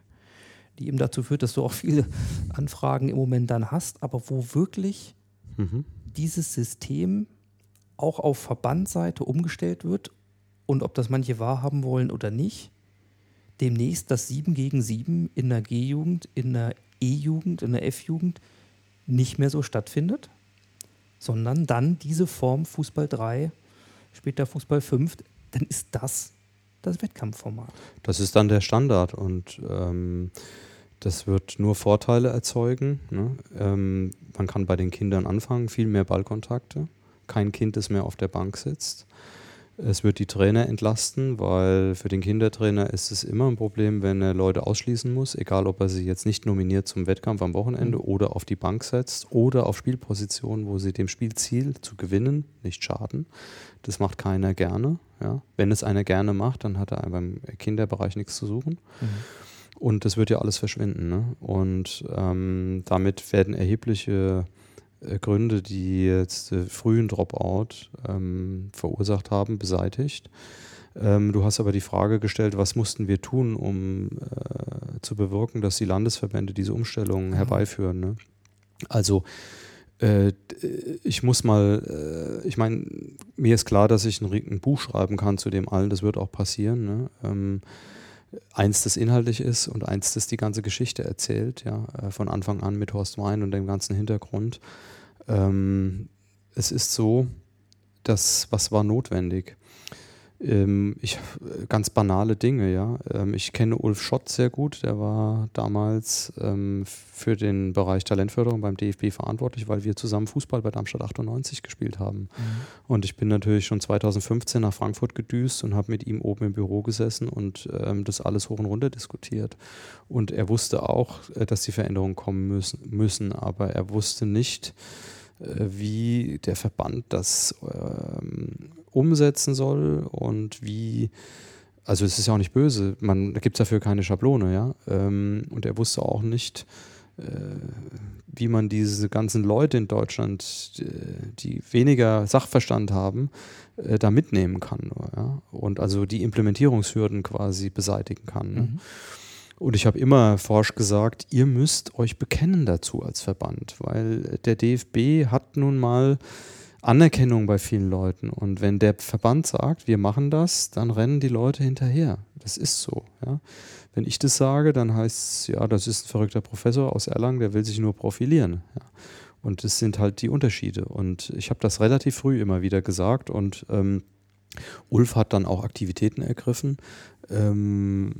Speaker 1: die eben dazu führt, dass du auch viele Anfragen im Moment dann hast, aber wo wirklich
Speaker 3: Mhm.
Speaker 1: Dieses System auch auf Verbandseite umgestellt wird und ob das manche wahrhaben wollen oder nicht, demnächst das 7 gegen 7 in der G-Jugend, in der E-Jugend, in der F-Jugend nicht mehr so stattfindet, sondern dann diese Form Fußball 3, später Fußball 5, dann ist das das Wettkampfformat.
Speaker 3: Das ist dann der Standard und ähm, das wird nur Vorteile erzeugen. Ne? Ähm, man kann bei den Kindern anfangen, viel mehr Ballkontakte. Kein Kind, das mehr auf der Bank sitzt. Es wird die Trainer entlasten, weil für den Kindertrainer ist es immer ein Problem, wenn er Leute ausschließen muss, egal ob er sie jetzt nicht nominiert zum Wettkampf am Wochenende oder auf die Bank setzt oder auf Spielpositionen, wo sie dem Spielziel zu gewinnen nicht schaden. Das macht keiner gerne. Ja. Wenn es einer gerne macht, dann hat er beim Kinderbereich nichts zu suchen. Und das wird ja alles verschwinden. Ne? Und ähm, damit werden erhebliche äh, Gründe, die jetzt äh, frühen Dropout ähm, verursacht haben, beseitigt. Ähm, du hast aber die Frage gestellt, was mussten wir tun, um äh, zu bewirken, dass die Landesverbände diese Umstellungen herbeiführen. Ne? Also äh, ich muss mal, äh, ich meine, mir ist klar, dass ich ein, Buch schreiben kann zu dem allen, das wird auch passieren. Ne? Eins, das inhaltlich ist und eins, das die ganze Geschichte erzählt, ja, äh, von Anfang an mit Horst Wein und dem ganzen Hintergrund. Ähm, es ist so, dass was war notwendig? Ähm, ich, ganz banale Dinge, ja. Ähm, ich kenne Ulf Schott sehr gut, der war damals ähm, für den Bereich Talentförderung beim DFB verantwortlich, weil wir zusammen Fußball bei Darmstadt 98 gespielt haben. Mhm. Und ich bin natürlich schon 2015 nach Frankfurt gedüst und habe mit ihm oben im Büro gesessen und ähm, das alles hoch und runter diskutiert. Und er wusste auch, äh, dass die Veränderungen kommen müssen, müssen aber er wusste nicht, äh, wie der Verband das ähm, umsetzen soll und wie, also es ist ja auch nicht böse, man, da gibt es dafür keine Schablone, ja. Ähm, und er wusste auch nicht, äh, wie man diese ganzen Leute in Deutschland, die, die weniger Sachverstand haben, äh, da mitnehmen kann. Ja? Und also die Implementierungshürden quasi beseitigen kann. Ne? Mhm. Und ich habe immer forsch gesagt, ihr müsst euch bekennen dazu als Verband, weil der DFB hat nun mal Anerkennung bei vielen Leuten. Und wenn der Verband sagt, wir machen das, dann rennen die Leute hinterher. Das ist so. Ja. Wenn ich das sage, dann heißt es, ja, das ist ein verrückter Professor aus Erlangen, der will sich nur profilieren. Ja. Und das sind halt die Unterschiede. Und ich habe das relativ früh immer wieder gesagt und ähm, Ulf hat dann auch Aktivitäten ergriffen. Ähm,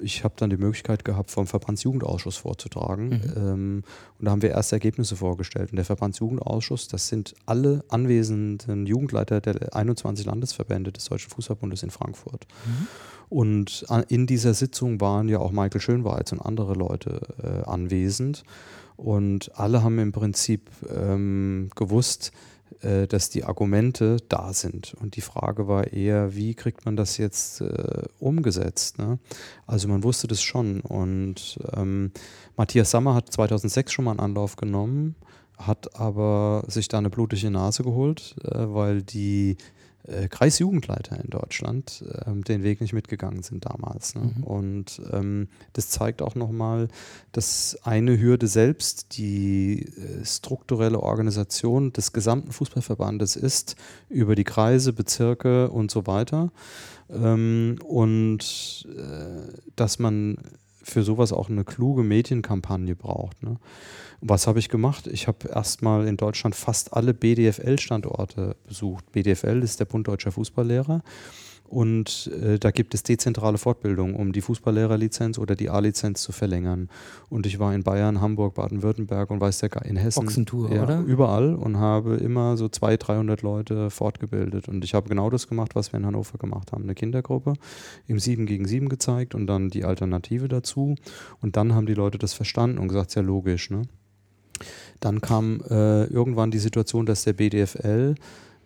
Speaker 3: ich habe dann die Möglichkeit gehabt, vom Verbandsjugendausschuss vorzutragen. Mhm. Ähm, und da haben wir erste Ergebnisse vorgestellt. Und der Verbandsjugendausschuss, das sind alle anwesenden Jugendleiter der 21 Landesverbände des Deutschen Fußballbundes in Frankfurt. Mhm. Und in dieser Sitzung waren ja auch Michael Schönweiz und andere Leute äh, anwesend. Und alle haben im Prinzip ähm, gewusst, dass die Argumente da sind. Und die Frage war eher, wie kriegt man das jetzt äh, umgesetzt? Ne? Also man wusste das schon. Und ähm, Matthias Sammer hat 2006 schon mal einen Anlauf genommen, hat aber sich da eine blutige Nase geholt, äh, weil die äh, Kreisjugendleiter in Deutschland ähm, den Weg nicht mitgegangen sind damals. Ne? Mhm. Und ähm, das zeigt auch nochmal, dass eine Hürde selbst die äh, strukturelle Organisation des gesamten Fußballverbandes ist, über die Kreise, Bezirke und so weiter. Ähm, und äh, dass man für sowas auch eine kluge Medienkampagne braucht. Ne? was habe ich gemacht? Ich habe erstmal in Deutschland fast alle BDFL-Standorte besucht. BDFL ist der Bund Deutscher Fußballlehrer. Und äh, da gibt es dezentrale Fortbildung, um die Fußballlehrerlizenz oder die A-Lizenz zu verlängern. Und ich war in Bayern, Hamburg, Baden-Württemberg und weiß der in Hessen.
Speaker 1: Ochsentour,
Speaker 3: ja,
Speaker 1: oder?
Speaker 3: Überall und habe immer so 200, 300 Leute fortgebildet. Und ich habe genau das gemacht, was wir in Hannover gemacht haben. Eine Kindergruppe im 7 gegen 7 gezeigt und dann die Alternative dazu. Und dann haben die Leute das verstanden und gesagt, sehr logisch. Ne? Dann kam äh, irgendwann die Situation, dass der BDFL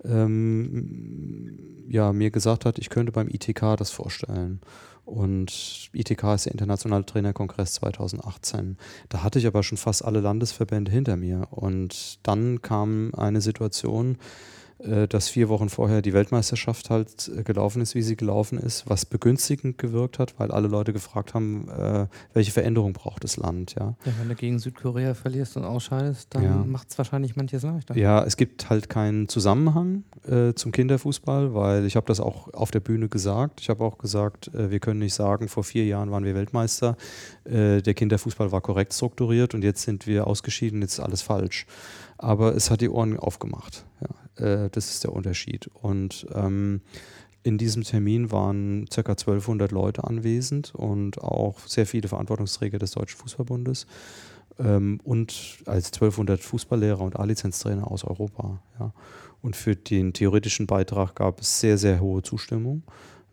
Speaker 3: ähm, ja, mir gesagt hat, ich könnte beim ITK das vorstellen. Und ITK ist der Internationale Trainerkongress 2018. Da hatte ich aber schon fast alle Landesverbände hinter mir. Und dann kam eine Situation, dass vier Wochen vorher die Weltmeisterschaft halt äh, gelaufen ist, wie sie gelaufen ist, was begünstigend gewirkt hat, weil alle Leute gefragt haben, äh, welche Veränderung braucht das Land. Ja.
Speaker 1: ja wenn du gegen Südkorea verlierst und ausscheidest, dann ja. macht es wahrscheinlich manches leichter.
Speaker 3: Ja, es gibt halt keinen Zusammenhang äh, zum Kinderfußball, weil ich habe das auch auf der Bühne gesagt. Ich habe auch gesagt, äh, wir können nicht sagen, vor vier Jahren waren wir Weltmeister, äh, der Kinderfußball war korrekt strukturiert und jetzt sind wir ausgeschieden, jetzt ist alles falsch. Aber es hat die Ohren aufgemacht. Ja. Äh, das ist der Unterschied. Und ähm, in diesem Termin waren ca. 1200 Leute anwesend und auch sehr viele Verantwortungsträger des Deutschen Fußballbundes ähm, und als 1200 Fußballlehrer und A-Lizenztrainer aus Europa. Ja. Und für den theoretischen Beitrag gab es sehr, sehr hohe Zustimmung.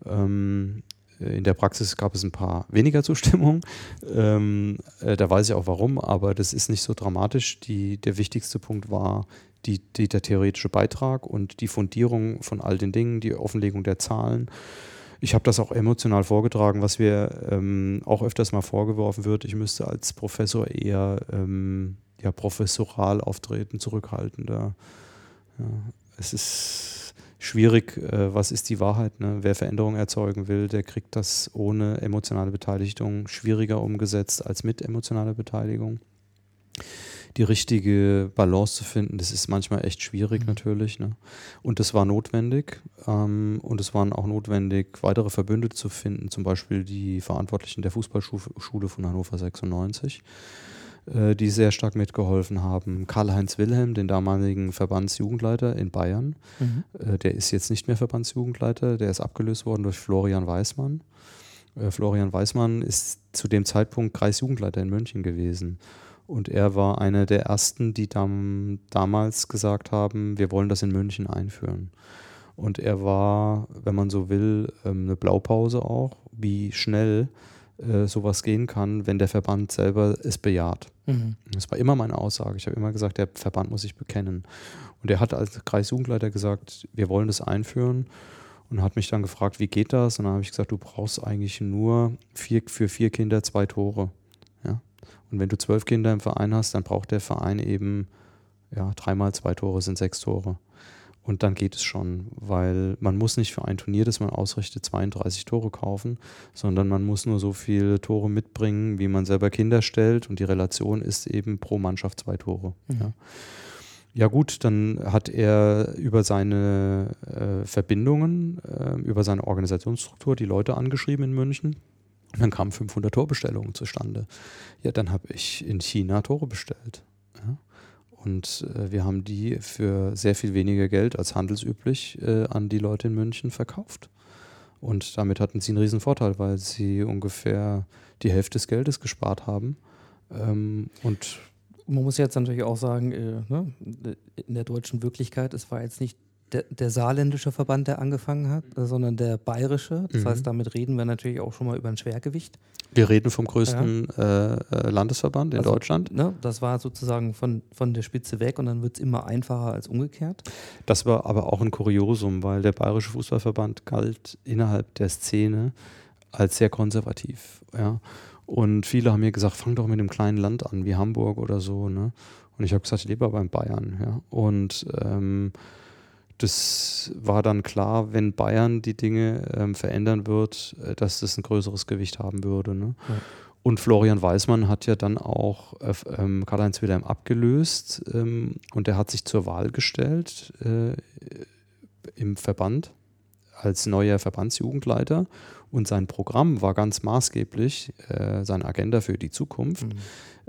Speaker 3: Ähm, in der Praxis gab es ein paar weniger Zustimmung. Ähm, äh, da weiß ich auch warum, aber das ist nicht so dramatisch. Die, der wichtigste Punkt war die, die, der theoretische Beitrag und die Fundierung von all den Dingen, die Offenlegung der Zahlen. Ich habe das auch emotional vorgetragen, was mir ähm, auch öfters mal vorgeworfen wird. Ich müsste als Professor eher ähm, ja, professoral auftreten, zurückhaltender. Ja, es ist schwierig, äh, was ist die Wahrheit. Ne? Wer Veränderungen erzeugen will, der kriegt das ohne emotionale Beteiligung schwieriger umgesetzt als mit emotionaler Beteiligung die richtige Balance zu finden, das ist manchmal echt schwierig mhm. natürlich. Ne? Und das war notwendig. Ähm, und es waren auch notwendig, weitere Verbündete zu finden, zum Beispiel die Verantwortlichen der Fußballschule von Hannover 96. äh, die sehr stark mitgeholfen haben. Karl-Heinz Wilhelm, den damaligen Verbandsjugendleiter in Bayern,
Speaker 1: Mhm.
Speaker 3: äh, der ist jetzt nicht mehr Verbandsjugendleiter, der ist abgelöst worden durch Florian Weismann. Äh, Florian Weismann ist zu dem Zeitpunkt Kreisjugendleiter in München gewesen. Und er war einer der ersten, die dam damals gesagt haben, wir wollen das in München einführen. Und er war, wenn man so will, ähm, eine Blaupause auch, wie schnell äh, sowas gehen kann, wenn der Verband selber es bejaht.
Speaker 1: Mhm.
Speaker 3: Das war immer meine Aussage. Ich habe immer gesagt, der Verband muss sich bekennen. Und er hat als Kreisjugendleiter gesagt, wir wollen das einführen und hat mich dann gefragt, wie geht das? Und dann habe ich gesagt, du brauchst eigentlich nur vier, für vier Kinder zwei Tore. Und wenn du zwölf Kinder im Verein hast, dann braucht der Verein eben ja, dreimal zwei Tore sind sechs Tore. Und dann geht es schon, weil man muss nicht für ein Turnier, das man ausrichtet, 32 Tore kaufen, sondern man muss nur so viele Tore mitbringen, wie man selber Kinder stellt und die Relation ist eben pro Mannschaft zwei Tore.
Speaker 1: Mhm.
Speaker 3: Ja. Ja gut, dann hat er über seine äh, Verbindungen, äh, über seine Organisationsstruktur die Leute angeschrieben in München. Dann kamen 500 Torbestellungen zustande. Ja, dann habe ich in China Tore bestellt. Ja. Und äh, wir haben die für sehr viel weniger Geld als handelsüblich äh, an die Leute in München verkauft. Und damit hatten sie einen riesen Vorteil, weil sie ungefähr die Hälfte des Geldes gespart haben. Ähm, und
Speaker 1: Man muss jetzt natürlich auch sagen, äh, ne, in der deutschen Wirklichkeit, es war jetzt nicht der, der saarländische Verband, der angefangen hat, äh, sondern der bayerische. Das
Speaker 3: Mhm.
Speaker 1: heißt, damit reden wir natürlich auch schon mal über ein Schwergewicht.
Speaker 3: wir reden vom größten äh, äh, Landesverband in
Speaker 1: Also,
Speaker 3: Deutschland.
Speaker 1: Ne, das war sozusagen von, von der Spitze weg und dann wird es immer einfacher als umgekehrt.
Speaker 3: Das war aber auch ein Kuriosum, weil der Bayerische Fußballverband galt innerhalb der Szene als sehr konservativ. Ja. Und viele haben mir gesagt, fang doch mit einem kleinen Land an, wie Hamburg oder so. Ne? Und ich habe gesagt, ich lebe aber in Bayern. Ja. Und ähm, das war dann klar, wenn Bayern die Dinge ähm, verändern wird, äh, dass das ein größeres Gewicht haben würde. Ne?
Speaker 1: Ja.
Speaker 3: Und Florian Weismann hat ja dann auch äh, ähm, Karl-Heinz Wilhelm abgelöst ähm, und er hat sich zur Wahl gestellt äh, im Verband als neuer Verbandsjugendleiter und sein Programm war ganz maßgeblich, äh, seine Agenda für die Zukunft,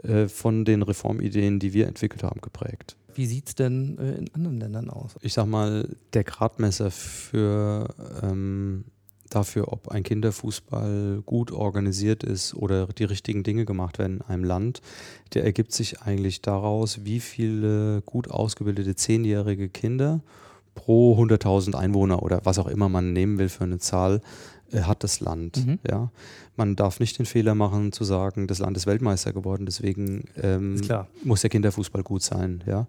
Speaker 3: äh, von den Reformideen, die wir entwickelt haben, geprägt.
Speaker 1: Wie sieht es denn äh, in anderen Ländern aus?
Speaker 3: Ich sag mal, der Gradmesser für ähm, dafür, ob ein Kinderfußball gut organisiert ist oder die richtigen Dinge gemacht werden in einem Land, der ergibt sich eigentlich daraus, wie viele gut ausgebildete zehnjährige Kinder pro 100.000 Einwohner oder was auch immer man nehmen will für eine Zahl, hat das Land.
Speaker 1: Mhm.
Speaker 3: Ja? Man darf nicht den Fehler machen zu sagen, das Land ist Weltmeister geworden, deswegen ähm, muss der Kinderfußball gut sein. Ja?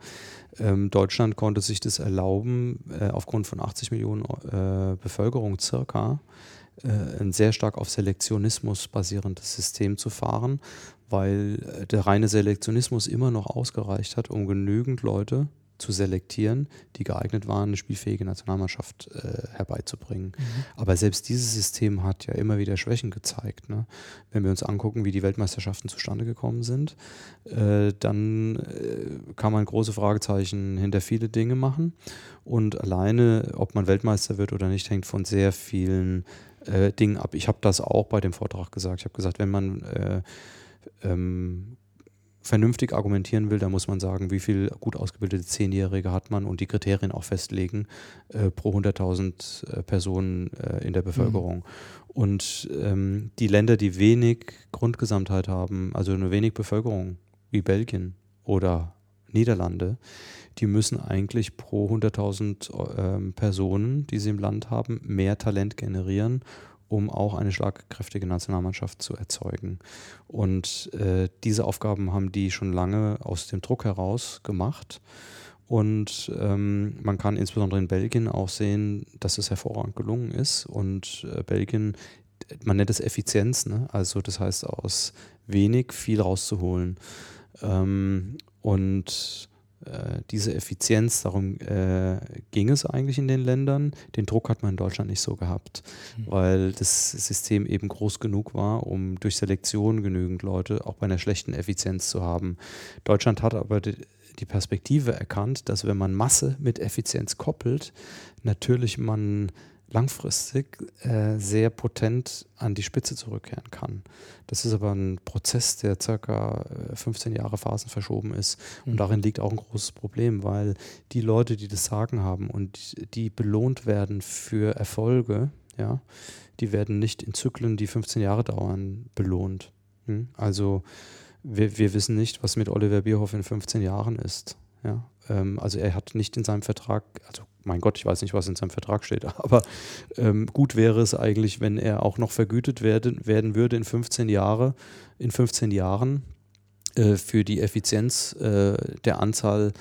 Speaker 3: Ähm, Deutschland konnte sich das erlauben, äh, aufgrund von 80 Millionen äh, Bevölkerung circa, äh, ein sehr stark auf Selektionismus basierendes System zu fahren, weil äh, der reine Selektionismus immer noch ausgereicht hat, um genügend Leute zu selektieren, die geeignet waren, eine spielfähige Nationalmannschaft äh, herbeizubringen. Aber selbst dieses System hat ja immer wieder Schwächen gezeigt. Ne? Wenn wir uns angucken, wie die Weltmeisterschaften zustande gekommen sind, äh, dann äh, kann man große Fragezeichen hinter viele Dinge machen. Und alleine, ob man Weltmeister wird oder nicht, hängt von sehr vielen äh, Dingen ab. Ich habe das auch bei dem Vortrag gesagt. Ich habe gesagt, wenn man äh, ähm, vernünftig argumentieren will, dann muss man sagen, wie viel gut ausgebildete Zehnjährige hat man und die Kriterien auch festlegen äh, pro 100.000 äh, Personen äh, in der Bevölkerung. Und ähm, die Länder, die wenig Grundgesamtheit haben, also eine wenig Bevölkerung, wie Belgien oder Niederlande, die müssen eigentlich pro 100.000 ähm, Personen, die sie im Land haben, mehr Talent generieren, um auch eine schlagkräftige Nationalmannschaft zu erzeugen. Und äh, diese Aufgaben haben die schon lange aus dem Druck heraus gemacht. Und ähm, man kann insbesondere in Belgien auch sehen, dass es hervorragend gelungen ist. Und äh, Belgien, man nennt es Effizienz, ne? also das heißt aus wenig viel rauszuholen. Ähm, und diese Effizienz, darum äh, ging es eigentlich in den Ländern. Den Druck hat man in Deutschland nicht so gehabt, weil das System eben groß genug war, um durch Selektion genügend Leute auch bei einer schlechten Effizienz zu haben. Deutschland hat aber die, die Perspektive erkannt, dass wenn man Masse mit Effizienz koppelt, natürlich man langfristig äh, sehr potent an die Spitze zurückkehren kann. Das ist aber ein Prozess, der circa 15 äh, Jahre Phasen verschoben ist. Und
Speaker 1: Mhm.
Speaker 3: darin liegt auch ein großes Problem, weil die Leute, die das Sagen haben und die belohnt werden für Erfolge, ja, die werden nicht in Zyklen, die 15 Jahre dauern, belohnt. Hm? Also wir, wir wissen nicht, was mit Oliver Bierhoff in 15 Jahren ist. Ja? Ähm, also er hat nicht in seinem Vertrag, also mein Gott, ich weiß nicht, was in seinem Vertrag steht, aber ähm, gut wäre es eigentlich, wenn er auch noch vergütet werden, werden würde in 15 Jahre, in 15 Jahren äh, für die Effizienz äh, der Anzahl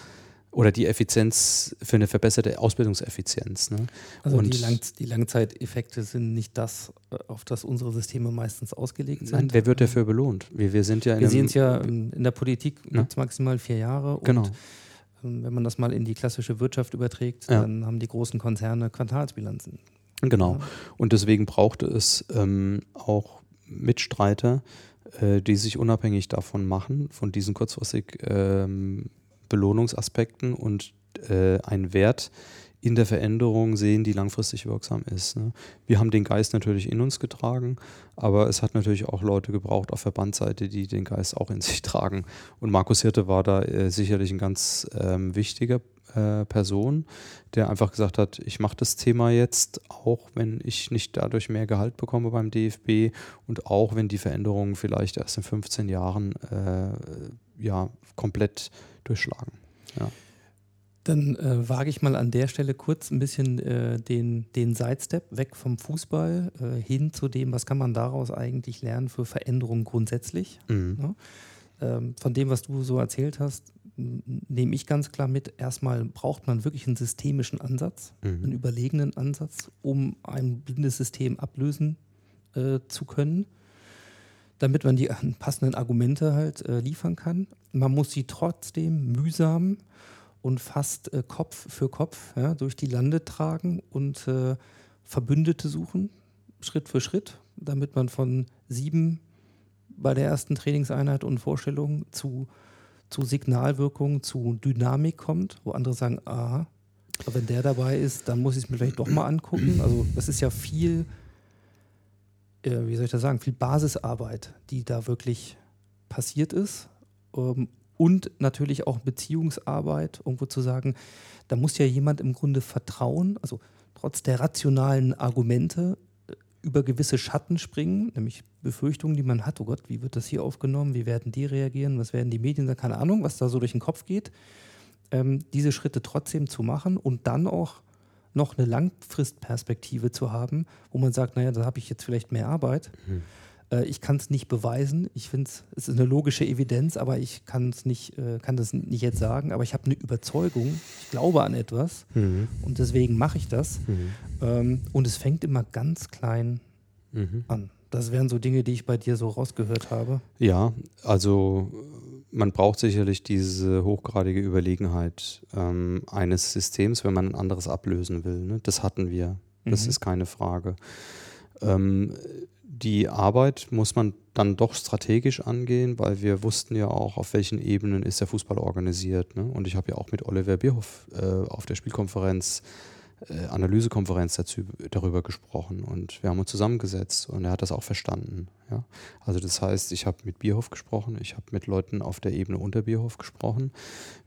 Speaker 3: oder die Effizienz für eine verbesserte Ausbildungseffizienz. Ne?
Speaker 1: Also
Speaker 3: Und-
Speaker 1: die, Lang die Langzeiteffekte sind nicht das, äh, auf das unsere Systeme meistens ausgelegt sind.
Speaker 3: Nein, wer wird dafür belohnt? Wir, wir sind ja in
Speaker 1: Wir sehen es ja in, der Politik es maximal vier Jahre. Und
Speaker 3: Genau.
Speaker 1: ähm, wenn man das mal in die klassische Wirtschaft überträgt,
Speaker 3: Ja.
Speaker 1: dann haben die großen Konzerne Quartalsbilanzen.
Speaker 3: Genau.
Speaker 1: Ja.
Speaker 3: Und deswegen brauchte es ähm, auch Mitstreiter, äh, die sich unabhängig davon machen, von diesen kurzfristig ähm, Belohnungsaspekten und äh, einen Wert in der Veränderung sehen, die langfristig wirksam ist. Ne? Wir haben den Geist natürlich in uns getragen, aber es hat natürlich auch Leute gebraucht auf Verbandsseite, die den Geist auch in sich tragen. Und Markus Hirte war da äh, sicherlich ein ganz ähm, wichtiger äh, Person, der einfach gesagt hat, ich mache das Thema jetzt, auch wenn ich nicht dadurch mehr Gehalt bekomme beim DFB und auch wenn die Veränderungen vielleicht erst in 15 Jahren äh, ja, komplett durchschlagen. Ja.
Speaker 1: Dann äh, wage ich mal an der Stelle kurz ein bisschen äh, den, den Sidestep weg vom Fußball äh, hin zu dem, was kann man daraus eigentlich lernen für Veränderungen grundsätzlich.
Speaker 3: Mhm.
Speaker 1: Ne? Ähm, von dem, was du so erzählt hast, nehme ich ganz klar mit, erstmal braucht man wirklich einen systemischen Ansatz, einen
Speaker 3: Mhm.
Speaker 1: überlegenen Ansatz, um ein blindes System ablösen äh, zu können, damit man die äh, passenden Argumente halt äh, liefern kann. Man muss sie trotzdem mühsam und fast äh, Kopf für Kopf ja, durch die Lande tragen und äh, Verbündete suchen, Schritt für Schritt, damit man von sieben bei der ersten Trainingseinheit und Vorstellung zu, zu Signalwirkung, zu Dynamik kommt, wo andere sagen, aha, aber wenn der dabei ist, dann muss ich es mir vielleicht doch mal angucken. Also das ist ja viel, äh, wie soll ich das sagen, viel Basisarbeit, die da wirklich passiert ist. Ähm, und natürlich auch Beziehungsarbeit, irgendwo zu sagen, da muss ja jemand im Grunde vertrauen, also trotz der rationalen Argumente äh, über gewisse Schatten springen, nämlich Befürchtungen, die man hat, oh Gott, wie wird das hier aufgenommen, wie werden die reagieren, was werden die Medien sagen, keine Ahnung, was da so durch den Kopf geht, ähm, diese Schritte trotzdem zu machen und dann auch noch eine Langfristperspektive zu haben, wo man sagt, naja, da habe ich jetzt vielleicht mehr Arbeit. Äh, ich kann es nicht beweisen. Ich finde es ist eine logische Evidenz, aber ich kann es nicht, äh, kann das nicht jetzt sagen. Aber ich habe eine Überzeugung, ich glaube an etwas
Speaker 3: Mhm.
Speaker 1: und deswegen mache ich das.
Speaker 3: Mhm.
Speaker 1: Ähm, und es fängt immer ganz klein
Speaker 3: Mhm.
Speaker 1: an. Das wären so Dinge, die ich bei dir so rausgehört habe.
Speaker 3: Ja, also man braucht sicherlich diese hochgradige Überlegenheit ähm, eines Systems, wenn man ein anderes ablösen will. Ne? Das hatten wir. Das
Speaker 1: Mhm.
Speaker 3: ist keine Frage. Ähm, die Arbeit muss man dann doch strategisch angehen, weil wir wussten ja auch, auf welchen Ebenen ist der Fußball organisiert. Ne? Und ich habe ja auch mit Oliver Bierhoff äh, auf der Spielkonferenz Analysekonferenz dazu, darüber gesprochen und wir haben uns zusammengesetzt und er hat das auch verstanden. Ja? Also das heißt, ich habe mit Bierhoff gesprochen, ich habe mit Leuten auf der Ebene unter Bierhoff gesprochen.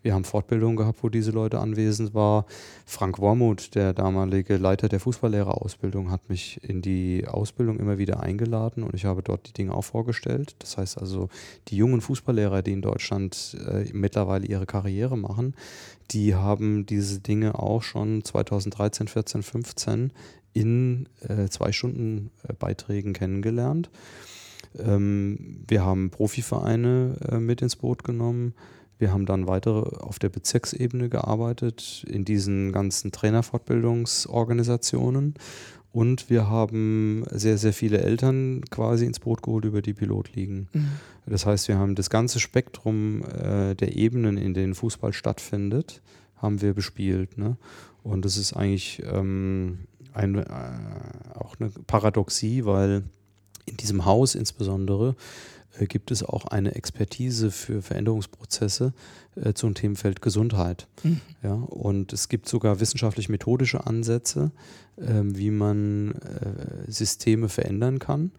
Speaker 3: Wir haben Fortbildungen gehabt, wo diese Leute anwesend waren. Frank Wormuth, der damalige Leiter der Fußballlehrerausbildung, hat mich in die Ausbildung immer wieder eingeladen und ich habe dort die Dinge auch vorgestellt. Das heißt also, die jungen Fußballlehrer, die in Deutschland äh, mittlerweile ihre Karriere machen, die haben diese Dinge auch schon 2013, 14, 15 in äh, zwei Stunden äh, Beiträgen kennengelernt. Ähm, wir haben Profivereine äh, mit ins Boot genommen. Wir haben dann weitere auf der Bezirksebene gearbeitet, in diesen ganzen Trainerfortbildungsorganisationen. Und wir haben sehr, sehr viele Eltern quasi ins Boot geholt über die Pilotligen. Das heißt, wir haben das ganze Spektrum äh, der Ebenen, in denen Fußball stattfindet, haben wir bespielt. Ne? Und das ist eigentlich ähm, eine, äh, auch eine Paradoxie, weil in diesem Haus insbesondere äh, gibt es auch eine Expertise für Veränderungsprozesse äh, zum Themenfeld Gesundheit.
Speaker 1: Mhm.
Speaker 3: Ja, und es gibt sogar wissenschaftlich-methodische Ansätze, ähm, wie man äh, Systeme verändern kann,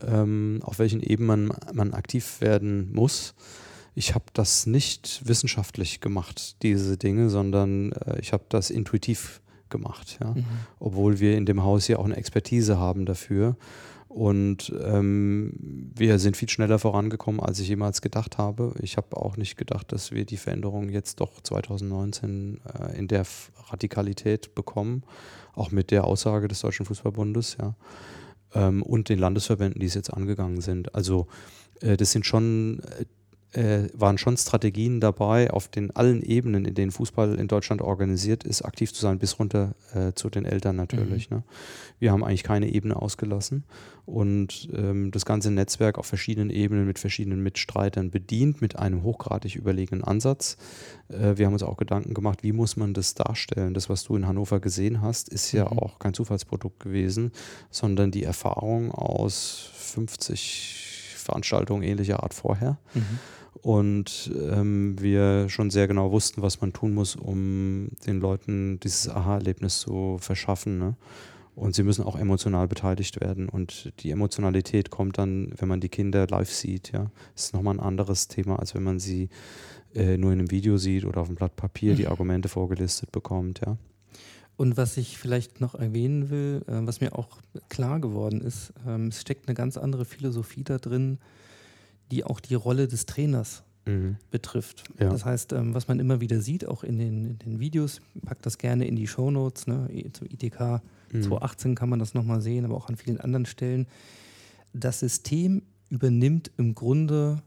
Speaker 3: ähm, auf welchen Ebenen man, man aktiv werden muss. Ich habe das nicht wissenschaftlich gemacht, diese Dinge, sondern äh, ich habe das intuitiv gemacht, ja?
Speaker 1: Mhm.
Speaker 3: obwohl wir in dem Haus ja auch eine Expertise haben dafür. Und ähm, wir sind viel schneller vorangekommen, als ich jemals gedacht habe. Ich habe auch nicht gedacht, dass wir die Veränderung jetzt doch 2019 äh, in der Radikalität bekommen, auch mit der Aussage des Deutschen Fußballbundes, ja, ähm, und den Landesverbänden, die es jetzt angegangen sind. Also äh, das sind schon äh, waren schon Strategien dabei, auf den allen Ebenen, in denen Fußball in Deutschland organisiert ist, aktiv zu sein, bis runter äh, zu den Eltern natürlich. Ne? Wir haben eigentlich keine Ebene ausgelassen und ähm, das ganze Netzwerk auf verschiedenen Ebenen mit verschiedenen Mitstreitern bedient, mit einem hochgradig überlegenen Ansatz. Äh, wir haben uns auch Gedanken gemacht, wie muss man das darstellen? Das, was du in Hannover gesehen hast, ist ja
Speaker 1: Mhm.
Speaker 3: auch kein Zufallsprodukt gewesen, sondern die Erfahrung aus 50 Veranstaltungen ähnlicher Art vorher
Speaker 1: Mhm.
Speaker 3: Und ähm, wir schon sehr genau wussten, was man tun muss, um den Leuten dieses Aha-Erlebnis zu verschaffen. Ne? Und sie müssen auch emotional beteiligt werden. Und die Emotionalität kommt dann, wenn man die Kinder live sieht. Ja, das ist nochmal ein anderes Thema, als wenn man sie äh, nur in einem Video sieht oder auf einem Blatt Papier die Argumente vorgelistet bekommt. Ja.
Speaker 1: Und was ich vielleicht noch erwähnen will, äh, was mir auch klar geworden ist, ähm, es steckt eine ganz andere Philosophie da drin, die auch die Rolle des Trainers
Speaker 3: Mhm.
Speaker 1: betrifft.
Speaker 3: Ja.
Speaker 1: Das heißt, ähm, was man immer wieder sieht, auch in den, in den Videos, packt das gerne in die Shownotes, ne, i- zu ITK
Speaker 3: Mhm.
Speaker 1: 2018 kann man das nochmal sehen, aber auch an vielen anderen Stellen. Das System übernimmt im Grunde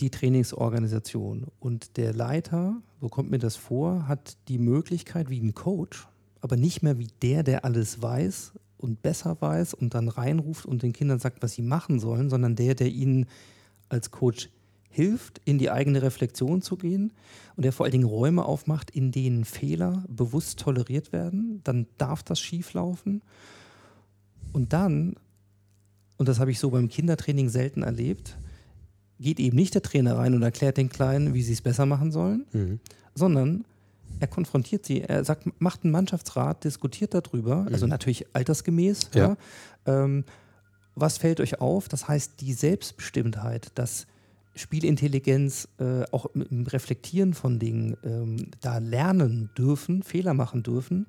Speaker 1: die Trainingsorganisation und der Leiter, so kommt mir das vor, hat die Möglichkeit wie ein Coach, aber nicht mehr wie der, der alles weiß und besser weiß und dann reinruft und den Kindern sagt, was sie machen sollen, sondern der, der ihnen als Coach hilft, in die eigene Reflexion zu gehen und der vor allen Dingen Räume aufmacht, in denen Fehler bewusst toleriert werden, dann darf das schieflaufen. Und dann, und das habe ich so beim Kindertraining selten erlebt, geht eben nicht der Trainer rein und erklärt den Kleinen, wie sie es besser machen sollen,
Speaker 3: Mhm.
Speaker 1: sondern er konfrontiert sie, er sagt, macht einen Mannschaftsrat, diskutiert darüber, also natürlich altersgemäß.
Speaker 3: Ja.
Speaker 1: Ja. Ähm, was fällt euch auf? Das heißt, die Selbstbestimmtheit, das Spielintelligenz, äh, auch im im Reflektieren von Dingen, ähm, da lernen dürfen, Fehler machen dürfen.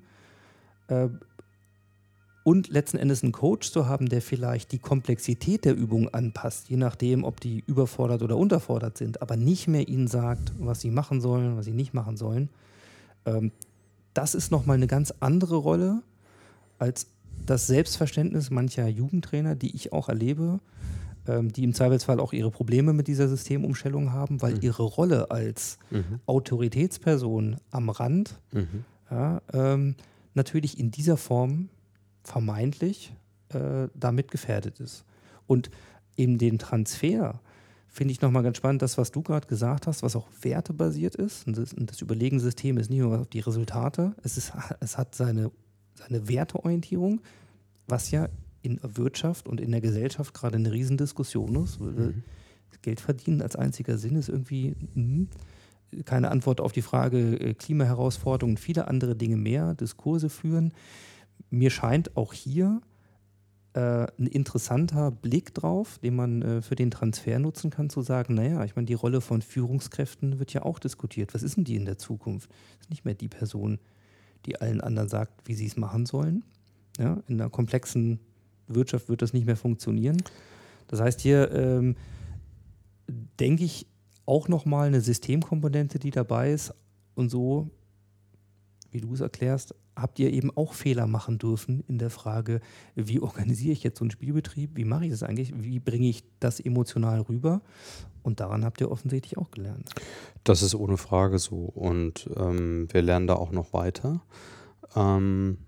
Speaker 1: Äh, und letzten Endes einen Coach zu haben, der vielleicht die Komplexität der Übung anpasst, je nachdem, ob die überfordert oder unterfordert sind, aber nicht mehr ihnen sagt, was sie machen sollen, was sie nicht machen sollen. Ähm, das ist nochmal eine ganz andere Rolle als das Selbstverständnis mancher Jugendtrainer, die ich auch erlebe, ähm, die im Zweifelsfall auch ihre Probleme mit dieser Systemumstellung haben, weil ihre Rolle als
Speaker 3: Mhm.
Speaker 1: Autoritätsperson am Rand
Speaker 3: Mhm.
Speaker 1: ja, ähm, natürlich in dieser Form vermeintlich äh, damit gefährdet ist. Und eben den Transfer finde ich nochmal ganz spannend, das, was du gerade gesagt hast, was auch wertebasiert ist. Und das, und das Überlegensystem ist nicht nur auf die Resultate, es, ist, es hat seine, seine Werteorientierung, was ja in der Wirtschaft und in der Gesellschaft gerade eine Riesendiskussion ist.
Speaker 3: Mhm.
Speaker 1: Geld verdienen als einziger Sinn ist irgendwie hm, keine Antwort auf die Frage äh, Klimaherausforderungen, viele andere Dinge mehr, Diskurse führen. Mir scheint auch hier äh, ein interessanter Blick drauf, den man äh, für den Transfer nutzen kann, zu sagen, naja, ich meine, die Rolle von Führungskräften wird ja auch diskutiert. Was ist denn die in der Zukunft? Ist nicht mehr die Person, die allen anderen sagt, wie sie es machen sollen. Ja, in einer komplexen Wirtschaft wird das nicht mehr funktionieren. Das heißt, hier ähm, denke ich auch nochmal eine Systemkomponente, die dabei ist. Und so, wie du es erklärst, habt ihr eben auch Fehler machen dürfen in der Frage, wie organisiere ich jetzt so einen Spielbetrieb, wie mache ich das eigentlich, wie bringe ich das emotional rüber? Und daran habt ihr offensichtlich auch gelernt.
Speaker 3: Das ist ohne Frage so. Und ähm, wir lernen da auch noch weiter. Ähm,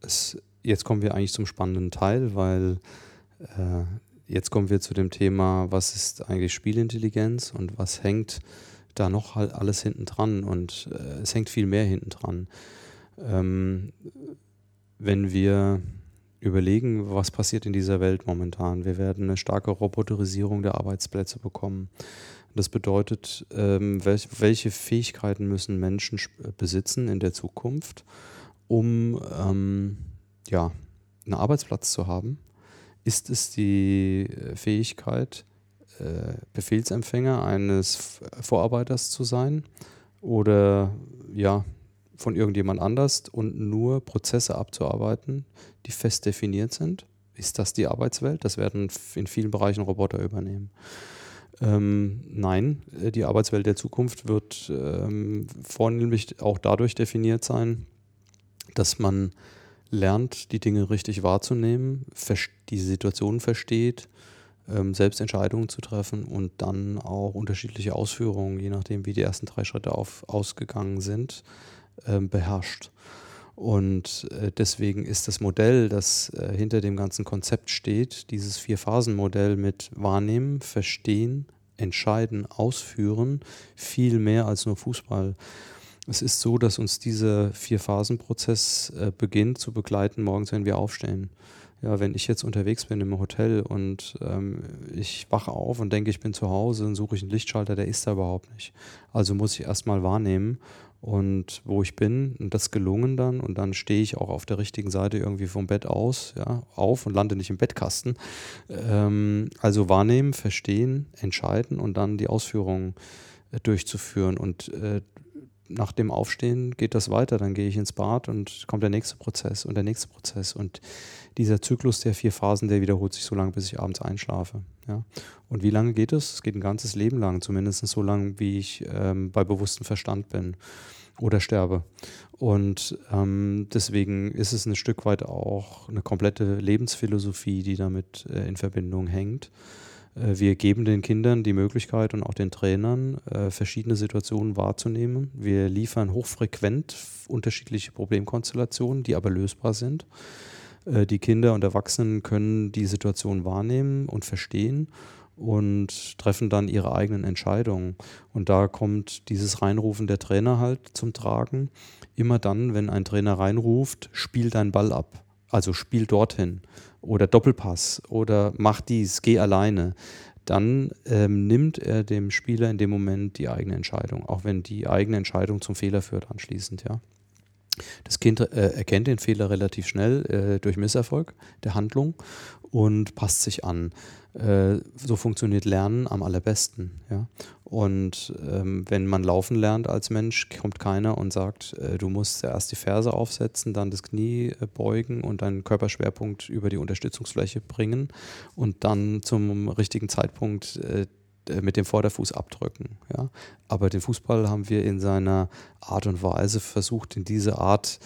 Speaker 3: es, jetzt kommen wir eigentlich zum spannenden Teil, weil äh, jetzt kommen wir zu dem Thema, was ist eigentlich Spielintelligenz und was hängt da noch halt alles hinten dran. Und äh, es hängt viel mehr hinten dran. Ähm, wenn wir überlegen, was passiert in dieser Welt momentan. Wir werden eine starke Roboterisierung der Arbeitsplätze bekommen. Das bedeutet, ähm, welch, welche Fähigkeiten müssen Menschen besitzen in der Zukunft, um ähm, ja, einen Arbeitsplatz zu haben? Ist es die äh, Fähigkeit, äh, Befehlsempfänger eines Vorarbeiters zu sein oder ja, von irgendjemand anders und nur Prozesse abzuarbeiten, die fest definiert sind? Ist das die Arbeitswelt? Das werden in vielen Bereichen Roboter übernehmen. Ähm, nein, äh, die Arbeitswelt der Zukunft wird ähm, vornehmlich auch dadurch definiert sein, dass man lernt, die Dinge richtig wahrzunehmen, die Situation versteht, ähm, selbst Entscheidungen zu treffen und dann auch unterschiedliche Ausführungen, je nachdem, wie die ersten drei Schritte auf, ausgegangen sind, beherrscht. Und äh, deswegen ist das Modell, das äh, hinter dem ganzen Konzept steht, dieses Vier-Phasen-Modell mit Wahrnehmen, Verstehen, Entscheiden, Ausführen, viel mehr als nur Fußball. Es ist so, dass uns dieser Vier-Phasen-Prozess äh, beginnt zu begleiten, morgens, wenn wir aufstehen. Ja, wenn ich jetzt unterwegs bin im Hotel und ähm, ich wache auf und denke, ich bin zu Hause, dann suche ich einen Lichtschalter, der ist da überhaupt nicht. Also muss ich erstmal wahrnehmen und wo ich bin und das gelungen dann und dann stehe ich auch auf der richtigen Seite irgendwie vom Bett aus, ja, auf und lande nicht im Bettkasten. Ähm, also wahrnehmen, verstehen, entscheiden und dann die Ausführungen äh, durchzuführen und äh, nach dem Aufstehen geht das weiter. Dann gehe ich ins Bad und kommt der nächste Prozess und der nächste Prozess. Und dieser Zyklus der vier Phasen, der wiederholt sich so lange, bis ich abends einschlafe. Ja. Und wie lange geht es? Es geht ein ganzes Leben lang, zumindest so lange, wie ich ähm, bei bewusstem Verstand bin oder sterbe. Und ähm, deswegen ist es ein Stück weit auch eine komplette Lebensphilosophie, die damit äh, in Verbindung hängt. Äh, wir geben den Kindern die Möglichkeit und auch den Trainern, äh, verschiedene Situationen wahrzunehmen. Wir liefern hochfrequent unterschiedliche Problemkonstellationen, die aber lösbar sind. Äh, die Kinder und Erwachsenen können die Situation wahrnehmen und verstehen und treffen dann ihre eigenen Entscheidungen. Und da kommt dieses Reinrufen der Trainer halt zum Tragen. Immer dann, wenn ein Trainer reinruft, spiel deinen Ball ab. Also spiel dorthin oder Doppelpass oder mach dies, geh alleine, dann ähm, nimmt er dem Spieler in dem Moment die eigene Entscheidung, auch wenn die eigene Entscheidung zum Fehler führt anschließend, ja. Das Kind äh, erkennt den Fehler relativ schnell äh, durch Misserfolg der Handlung und passt sich an. Äh, so funktioniert Lernen am allerbesten. Ja? Und ähm, wenn man laufen lernt als Mensch, kommt keiner und sagt, äh, du musst erst die Ferse aufsetzen, dann das Knie äh, beugen und deinen Körperschwerpunkt über die Unterstützungsfläche bringen und dann zum richtigen Zeitpunkt äh, mit dem Vorderfuß abdrücken. Ja? Aber den Fußball haben wir in seiner Art und Weise versucht, in diese Art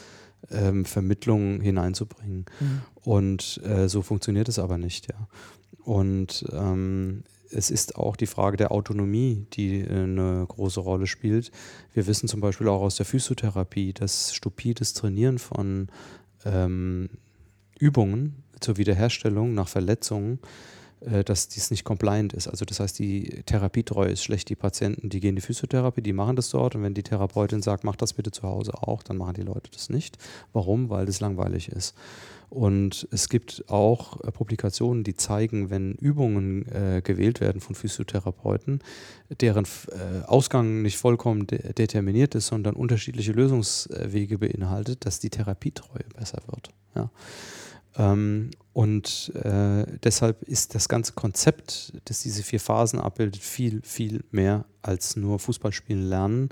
Speaker 3: ähm, Vermittlung hineinzubringen. Mhm. Und äh, so funktioniert es aber nicht. Ja? Und ähm, es ist auch die Frage der Autonomie, die äh, eine große Rolle spielt. Wir wissen zum Beispiel auch aus der Physiotherapie, dass stupides Trainieren von ähm, Übungen zur Wiederherstellung nach Verletzungen äh, dass dies nicht compliant ist. Also das heißt, die Therapietreue ist schlecht. Die Patienten, die gehen in die Physiotherapie, die machen das dort und wenn die Therapeutin sagt, mach das bitte zu Hause auch, dann machen die Leute das nicht. Warum? Weil das langweilig ist. Und es gibt auch äh, Publikationen, die zeigen, wenn Übungen äh, gewählt werden von Physiotherapeuten, deren äh, Ausgang nicht vollkommen de determiniert ist, sondern unterschiedliche Lösungswege beinhaltet, dass die Therapietreue besser wird. Ja. Ähm, und äh, deshalb ist das ganze Konzept, das diese vier Phasen abbildet, viel, viel mehr als nur Fußballspielen lernen.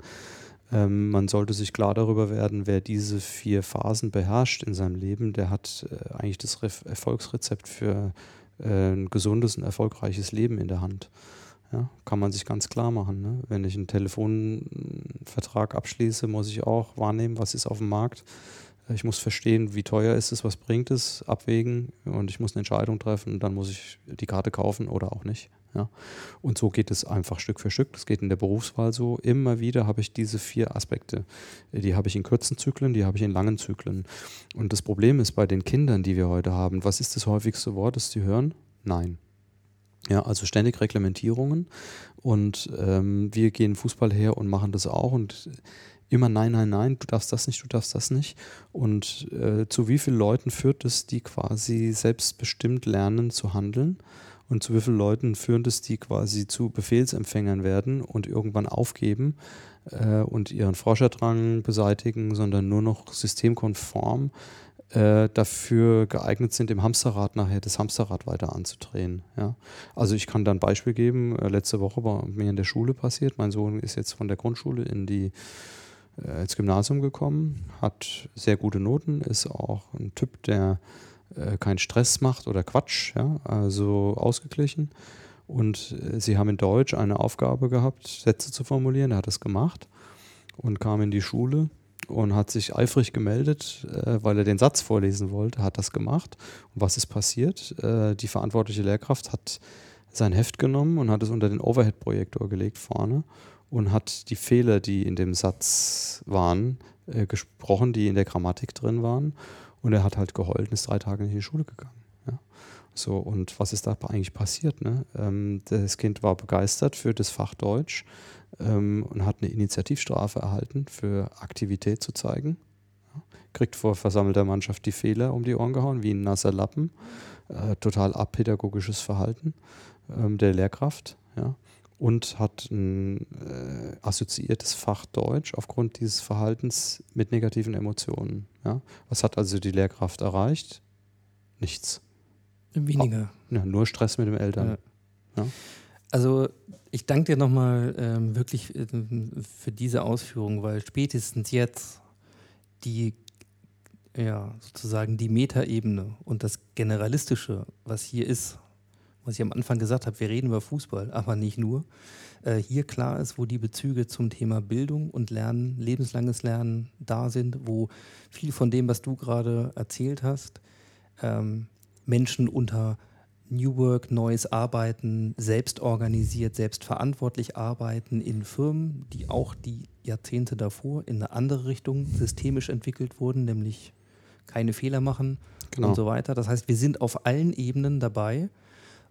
Speaker 3: Ähm, man sollte sich klar darüber werden, wer diese vier Phasen beherrscht in seinem Leben, der hat äh, eigentlich das Re Erfolgsrezept für äh, ein gesundes und erfolgreiches Leben in der Hand. Ja, kann man sich ganz klar machen. Ne? Wenn ich einen Telefonvertrag abschließe, muss ich auch wahrnehmen, was ist auf dem Markt ich muss verstehen, wie teuer ist es, was bringt es, abwägen und ich muss eine Entscheidung treffen dann muss ich die Karte kaufen oder auch nicht. Ja. Und so geht es einfach Stück für Stück. Das geht in der Berufswahl so. Immer wieder habe ich diese vier Aspekte. Die habe ich in kurzen Zyklen, die habe ich in langen Zyklen. Und das Problem ist bei den Kindern, die wir heute haben, was ist das häufigste Wort, das sie hören? Nein. Ja, also ständig Reglementierungen und ähm, wir gehen Fußball her und machen das auch und immer nein, nein, nein, du darfst das nicht, du darfst das nicht. Und äh, zu wie vielen Leuten führt es, die quasi selbstbestimmt lernen zu handeln? Und zu wie vielen Leuten führt es, die quasi zu Befehlsempfängern werden und irgendwann aufgeben äh, und ihren Forscherdrang beseitigen, sondern nur noch systemkonform äh, dafür geeignet sind, im Hamsterrad nachher das Hamsterrad weiter anzudrehen. Ja? Also ich kann da ein Beispiel geben. Äh, letzte Woche war mir in der Schule passiert. Mein Sohn ist jetzt von der Grundschule in die äh, ins Gymnasium gekommen, hat sehr gute Noten, ist auch ein Typ, der äh, keinen Stress macht oder Quatsch, ja, also ausgeglichen. Und äh, sie haben in Deutsch eine Aufgabe gehabt, Sätze zu formulieren. Er hat das gemacht und kam in die Schule und hat sich eifrig gemeldet, äh, weil er den Satz vorlesen wollte, hat das gemacht. Und was ist passiert? Äh, die verantwortliche Lehrkraft hat sein Heft genommen und hat es unter den Overhead-Projektor gelegt vorne und hat die Fehler, die in dem Satz waren, äh, gesprochen, die in der Grammatik drin waren. Und er hat halt geheult und ist drei Tage nicht in die Schule gegangen. Ja. So, und was ist da eigentlich passiert? Ne? Ähm, das Kind war begeistert für das Fach Deutsch ähm, und hat eine Initiativstrafe erhalten, für Aktivität zu zeigen. Ja. Kriegt vor versammelter Mannschaft die Fehler um die Ohren gehauen, wie ein nasser Lappen. Äh, total apädagogisches Verhalten ähm, der Lehrkraft. Ja und hat ein äh, assoziiertes Fach Deutsch aufgrund dieses Verhaltens mit negativen Emotionen. Ja? Was hat also die Lehrkraft erreicht? Nichts.
Speaker 1: Weniger.
Speaker 3: Oh, ja, nur Stress mit den Eltern.
Speaker 1: Ja. Ja? Also ich danke dir nochmal ähm, wirklich äh, für diese Ausführung, weil spätestens jetzt die ja, sozusagen die Metaebene und das Generalistische, was hier ist, was ich am Anfang gesagt habe, wir reden über Fußball, aber nicht nur. Äh, hier klar ist, wo die Bezüge zum Thema Bildung und Lernen, lebenslanges Lernen da sind, wo viel von dem, was du gerade erzählt hast, ähm, Menschen unter New Work, neues Arbeiten, selbst organisiert, selbstverantwortlich arbeiten in Firmen, die auch die Jahrzehnte davor in eine andere Richtung systemisch entwickelt wurden, nämlich keine Fehler machen genau. und so weiter. Das heißt, wir sind auf allen Ebenen dabei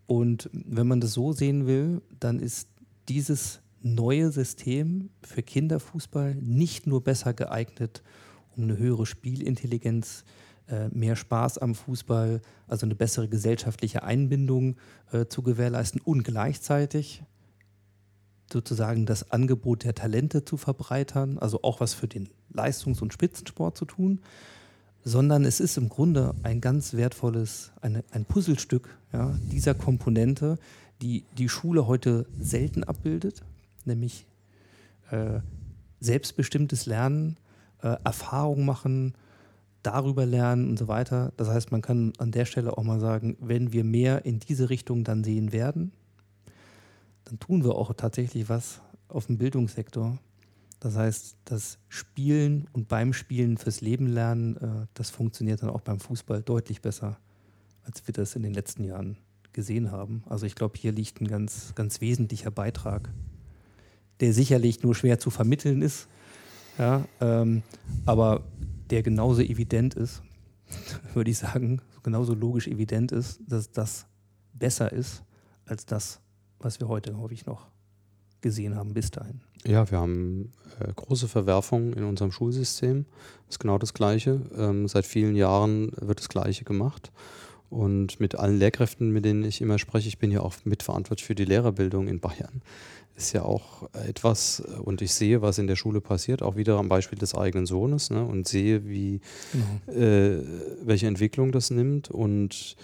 Speaker 1: und wenn man das so sehen will, dann ist dieses neue System für Kinderfußball nicht nur besser geeignet, um eine höhere Spielintelligenz, äh, mehr Spaß am Fußball, also eine bessere gesellschaftliche Einbindung äh, zu gewährleisten und gleichzeitig sozusagen das Angebot der Talente zu verbreitern, also auch was für den Leistungs- und Spitzensport zu tun, sondern es ist im Grunde ein ganz wertvolles, eine, ein Puzzlestück ja, dieser Komponente, die die Schule heute selten abbildet, nämlich äh, selbstbestimmtes Lernen, äh, Erfahrung machen, darüber lernen und so weiter. Das heißt, man kann an der Stelle auch mal sagen, wenn wir mehr in diese Richtung dann sehen werden, dann tun wir auch tatsächlich was auf dem Bildungssektor. Das heißt, das Spielen und beim Spielen fürs Leben lernen, äh, das funktioniert dann auch beim Fußball deutlich besser, als wir das in den letzten Jahren gesehen haben. Also ich glaube, hier liegt ein ganz, ganz wesentlicher Beitrag, der sicherlich nur schwer zu vermitteln ist, ja, ähm, aber der genauso evident ist, würde ich sagen, genauso logisch evident ist, dass das besser ist als das, was wir heute, hoffe ich, noch gesehen haben bis dahin.
Speaker 3: Ja, wir haben äh, große Verwerfungen in unserem Schulsystem. Das ist genau das Gleiche. Ähm, seit vielen Jahren wird das Gleiche gemacht. Und mit allen Lehrkräften, mit denen ich immer spreche, ich bin ja auch mitverantwortlich für die Lehrerbildung in Bayern, ist ja auch etwas, äh, und ich sehe, was in der Schule passiert, auch wieder am Beispiel des eigenen Sohnes, ne, und sehe, wie, genau. äh, welche Entwicklung das nimmt. Und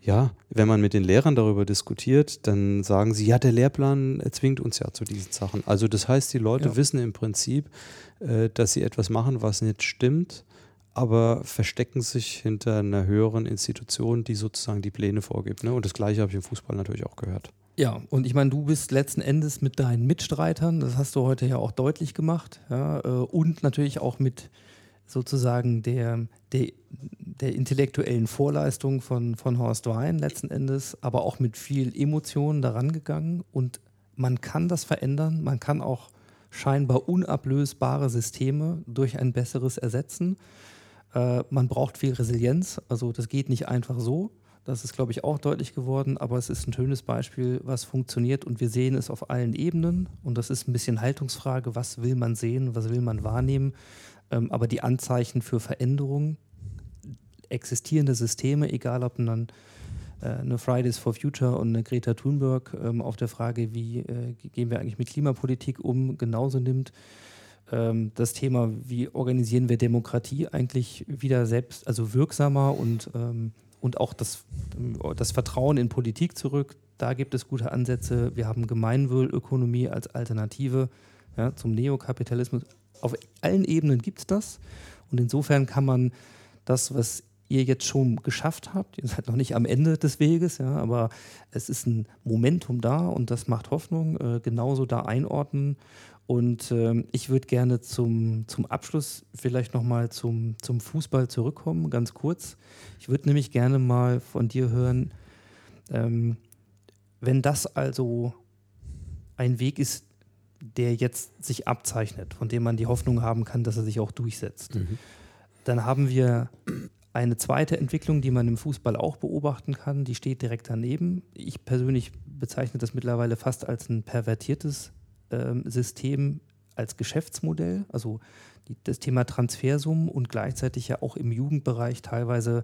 Speaker 3: ja, wenn man mit den Lehrern darüber diskutiert, dann sagen sie, ja, der Lehrplan zwingt uns ja zu diesen Sachen. Also das heißt, die Leute ja. wissen im Prinzip, äh, dass sie etwas machen, was nicht stimmt, aber verstecken sich hinter einer höheren Institution, die sozusagen die Pläne vorgibt. Ne? Und das Gleiche habe ich im Fußball natürlich auch gehört.
Speaker 1: Ja, und ich meine, du bist letzten Endes mit deinen Mitstreitern, das hast du heute ja auch deutlich gemacht, ja, äh, und natürlich auch mit sozusagen der, der, der intellektuellen Vorleistung von, von Horst Wein letzten Endes, aber auch mit viel Emotionen daran gegangen. Und man kann das verändern, man kann auch scheinbar unablösbare Systeme durch ein besseres ersetzen. Äh, man braucht viel Resilienz, also das geht nicht einfach so. Das ist, glaube ich, auch deutlich geworden, aber es ist ein schönes Beispiel, was funktioniert und wir sehen es auf allen Ebenen. Und das ist ein bisschen Haltungsfrage, was will man sehen, was will man wahrnehmen. Ähm, aber die Anzeichen für Veränderung, existierende Systeme, egal ob dann äh, eine Fridays for Future und eine Greta Thunberg ähm, auf der Frage, wie äh, gehen wir eigentlich mit Klimapolitik um, genauso nimmt. Ähm, das Thema, wie organisieren wir Demokratie eigentlich wieder selbst, also wirksamer und ähm, und auch das, das Vertrauen in Politik zurück. Da gibt es gute Ansätze. Wir haben Gemeinwohlökonomie als Alternative ja, zum Neokapitalismus. Auf allen Ebenen gibt es das. Und insofern kann man das, was ihr jetzt schon geschafft habt, ihr seid noch nicht am Ende des Weges, ja, aber es ist ein Momentum da und das macht Hoffnung, äh, genauso da einordnen und ähm, ich würde gerne zum, zum Abschluss vielleicht nochmal zum, zum Fußball zurückkommen, ganz kurz. Ich würde nämlich gerne mal von dir hören, ähm, wenn das also ein Weg ist, der jetzt sich abzeichnet, von dem man die Hoffnung haben kann, dass er sich auch durchsetzt, mhm. dann haben wir eine zweite Entwicklung, die man im Fußball auch beobachten kann, die steht direkt daneben. Ich persönlich bezeichne das mittlerweile fast als ein pervertiertes ähm, System als Geschäftsmodell, also die, das Thema Transfersummen und gleichzeitig ja auch im Jugendbereich teilweise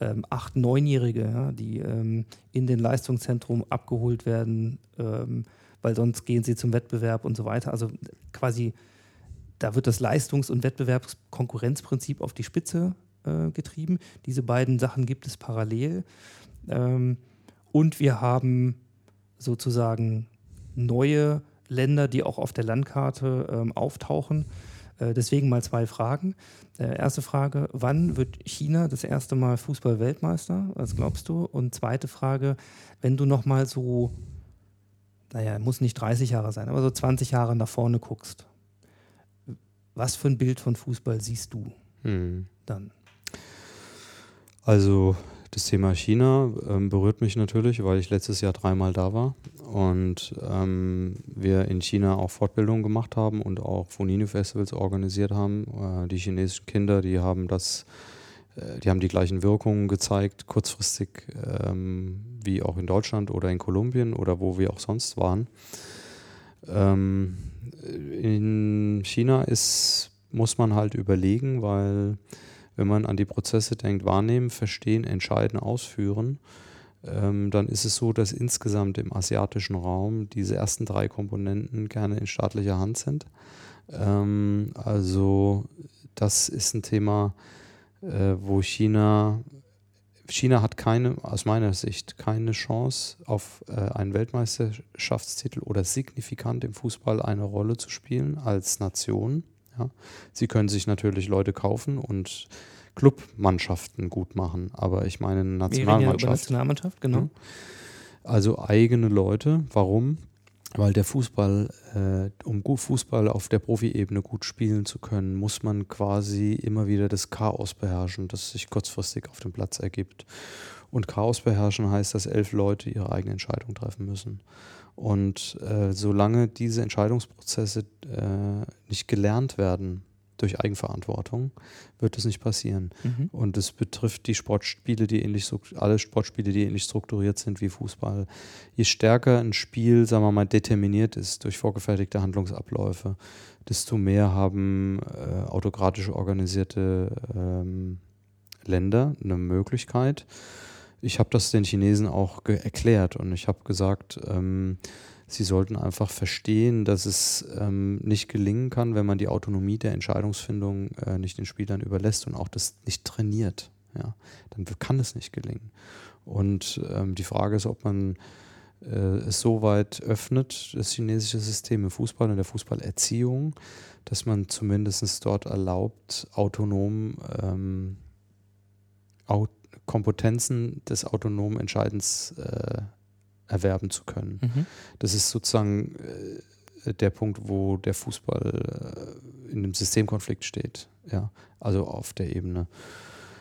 Speaker 1: ähm, acht-, neunjährige, ja, die ähm, in den Leistungszentrum abgeholt werden, ähm, weil sonst gehen sie zum Wettbewerb und so weiter. Also quasi, da wird das Leistungs- und Wettbewerbskonkurrenzprinzip auf die Spitze äh, getrieben. Diese beiden Sachen gibt es parallel. Ähm, und wir haben sozusagen neue Länder, die auch auf der Landkarte ähm, auftauchen. Äh, deswegen mal zwei Fragen. Äh, erste Frage, wann wird China das erste Mal Fußball-Weltmeister? Was glaubst du? Und zweite Frage, wenn du nochmal so, naja, muss nicht 30 Jahre sein, aber so 20 Jahre nach vorne guckst, was für ein Bild von Fußball siehst du hm. dann?
Speaker 3: Also das Thema China ähm, berührt mich natürlich, weil ich letztes Jahr dreimal da war und ähm, wir in China auch Fortbildungen gemacht haben und auch Fonino-Festivals organisiert haben. Äh, die chinesischen Kinder, die haben das, die haben die gleichen Wirkungen gezeigt, kurzfristig ähm, wie auch in Deutschland oder in Kolumbien oder wo wir auch sonst waren. Ähm, in China ist, muss man halt überlegen, weil wenn man an die Prozesse denkt, wahrnehmen, verstehen, entscheiden, ausführen, ähm, dann ist es so, dass insgesamt im asiatischen Raum diese ersten drei Komponenten gerne in staatlicher Hand sind. Ähm, also das ist ein Thema, äh, wo China, China hat keine, aus meiner Sicht, keine Chance auf äh, einen Weltmeisterschaftstitel oder signifikant im Fußball eine Rolle zu spielen als Nation. Ja. Sie können sich natürlich Leute kaufen und Clubmannschaften gut machen, aber ich meine Nationalmannschaft. Ja
Speaker 1: Nationalmannschaft, genau. Hm.
Speaker 3: Also eigene Leute. Warum? Weil der Fußball, äh, um gut Fußball auf der Profiebene gut spielen zu können, muss man quasi immer wieder das Chaos beherrschen, das sich kurzfristig auf dem Platz ergibt. Und Chaos beherrschen heißt, dass elf Leute ihre eigene Entscheidung treffen müssen. Und äh, solange diese Entscheidungsprozesse äh, nicht gelernt werden durch Eigenverantwortung, wird es nicht passieren. Mhm. Und es betrifft die Sportspiele, die ähnlich alle Sportspiele, die ähnlich strukturiert sind wie Fußball. Je stärker ein Spiel, sagen wir mal, determiniert ist durch vorgefertigte Handlungsabläufe, desto mehr haben äh, autokratisch organisierte ähm, Länder eine Möglichkeit, ich habe das den Chinesen auch erklärt und ich habe gesagt, ähm, sie sollten einfach verstehen, dass es ähm, nicht gelingen kann, wenn man die Autonomie der Entscheidungsfindung äh, nicht den Spielern überlässt und auch das nicht trainiert. Ja, dann kann es nicht gelingen. Und ähm, die Frage ist, ob man äh, es so weit öffnet, das chinesische System im Fußball und der Fußballerziehung, dass man zumindest dort erlaubt, autonom ähm, Kompetenzen des autonomen Entscheidens äh, erwerben zu können. Mhm. Das ist sozusagen äh, der Punkt, wo der Fußball äh, in einem Systemkonflikt steht. Ja, also auf der Ebene.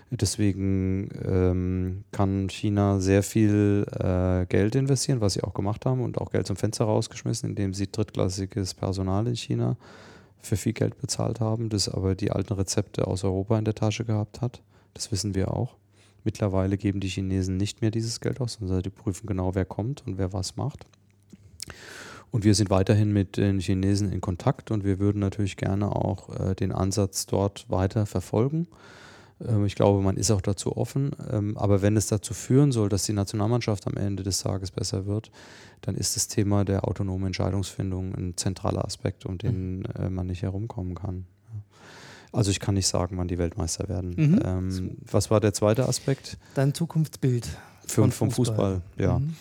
Speaker 3: Deswegen ähm, kann China sehr viel äh, Geld investieren, was sie auch gemacht haben und auch Geld zum Fenster rausgeschmissen, indem sie drittklassiges Personal in China für viel Geld bezahlt haben, das aber die alten Rezepte aus Europa in der Tasche gehabt hat. Das wissen wir auch Mittlerweile geben die Chinesen nicht mehr dieses Geld aus, sondern die prüfen genau, wer kommt und wer was macht. Und wir sind weiterhin mit den Chinesen in Kontakt und wir würden natürlich gerne auch äh, den Ansatz dort weiter verfolgen. Ähm, ich glaube, man ist auch dazu offen. Ähm, aber wenn es dazu führen soll, dass die Nationalmannschaft am Ende des Tages besser wird, dann ist das Thema der autonomen Entscheidungsfindung ein zentraler Aspekt, um den äh, man nicht herumkommen kann. Also ich kann nicht sagen, wann die Weltmeister werden.
Speaker 1: Mhm.
Speaker 3: Ähm, was war der zweite Aspekt?
Speaker 1: Dein Zukunftsbild
Speaker 3: Für, vom Fußball, ja.
Speaker 1: Mhm.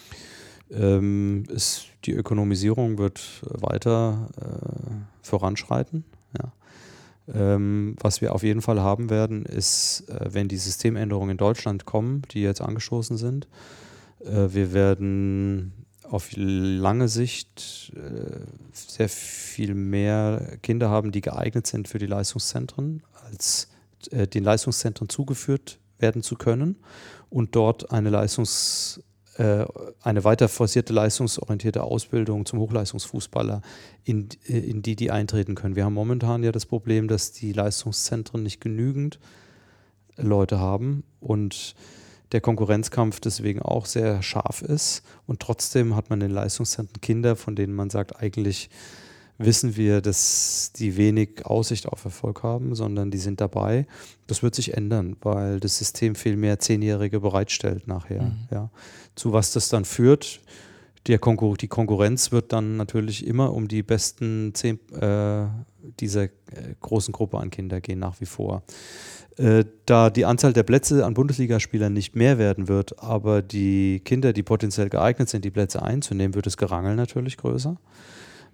Speaker 3: Ähm, ist, die Ökonomisierung wird weiter äh, voranschreiten. Ja. Ähm, was wir auf jeden Fall haben werden, ist, äh, wenn die Systemänderungen in Deutschland kommen, die jetzt angestoßen sind, äh, wir werden auf lange Sicht äh, sehr viel mehr Kinder haben, die geeignet sind für die Leistungszentren, als äh, den Leistungszentren zugeführt werden zu können und dort eine Leistungs äh, eine weiter forcierte leistungsorientierte Ausbildung zum Hochleistungsfußballer, in, äh, in die die eintreten können. Wir haben momentan ja das Problem, dass die Leistungszentren nicht genügend Leute haben und der Konkurrenzkampf deswegen auch sehr scharf ist. Und trotzdem hat man in den Leistungszentren Kinder, von denen man sagt, eigentlich wissen wir, dass die wenig Aussicht auf Erfolg haben, sondern die sind dabei. Das wird sich ändern, weil das System viel mehr Zehnjährige bereitstellt nachher.
Speaker 1: Mhm.
Speaker 3: Ja. Zu was das dann führt, die Konkurrenz wird dann natürlich immer um die besten zehn äh, dieser äh, großen Gruppe an Kinder gehen, nach wie vor. Äh, da die Anzahl der Plätze an Bundesligaspielern nicht mehr werden wird, aber die Kinder, die potenziell geeignet sind, die Plätze einzunehmen, wird das Gerangel natürlich größer.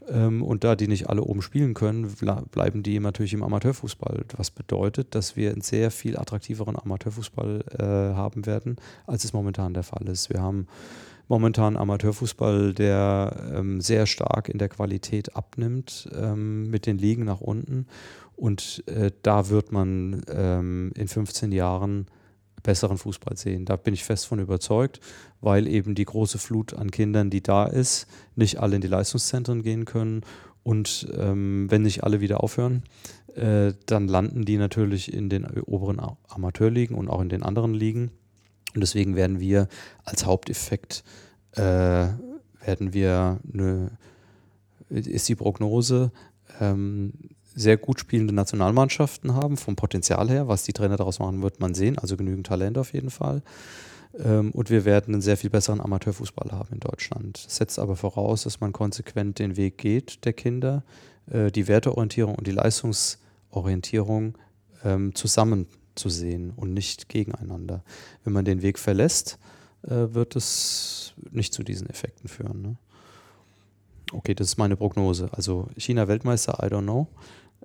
Speaker 3: Ähm, und da die nicht alle oben spielen können, bleiben die natürlich im Amateurfußball. Was bedeutet, dass wir einen sehr viel attraktiveren Amateurfußball äh, haben werden, als es momentan der Fall ist. Wir haben momentan Amateurfußball, der ähm, sehr stark in der Qualität abnimmt, ähm, mit den Ligen nach unten. Und äh, da wird man ähm, in 15 Jahren besseren Fußball sehen. Da bin ich fest von überzeugt, weil eben die große Flut an Kindern, die da ist, nicht alle in die Leistungszentren gehen können. Und ähm, wenn nicht alle wieder aufhören, äh, dann landen die natürlich in den oberen Amateurligen und auch in den anderen Ligen. Und deswegen werden wir als Haupteffekt, äh, werden wir eine, ist die Prognose, ähm, sehr gut spielende Nationalmannschaften haben, vom Potenzial her. Was die Trainer daraus machen, wird man sehen. Also genügend Talent auf jeden Fall. Ähm, und wir werden einen sehr viel besseren Amateurfußball haben in Deutschland. Das setzt aber voraus, dass man konsequent den Weg geht der Kinder, äh, die Werteorientierung und die Leistungsorientierung ähm, zusammen zu sehen und nicht gegeneinander. Wenn man den Weg verlässt, äh, wird es nicht zu diesen Effekten führen. Ne? Okay, das ist meine Prognose. Also China Weltmeister, I don't know.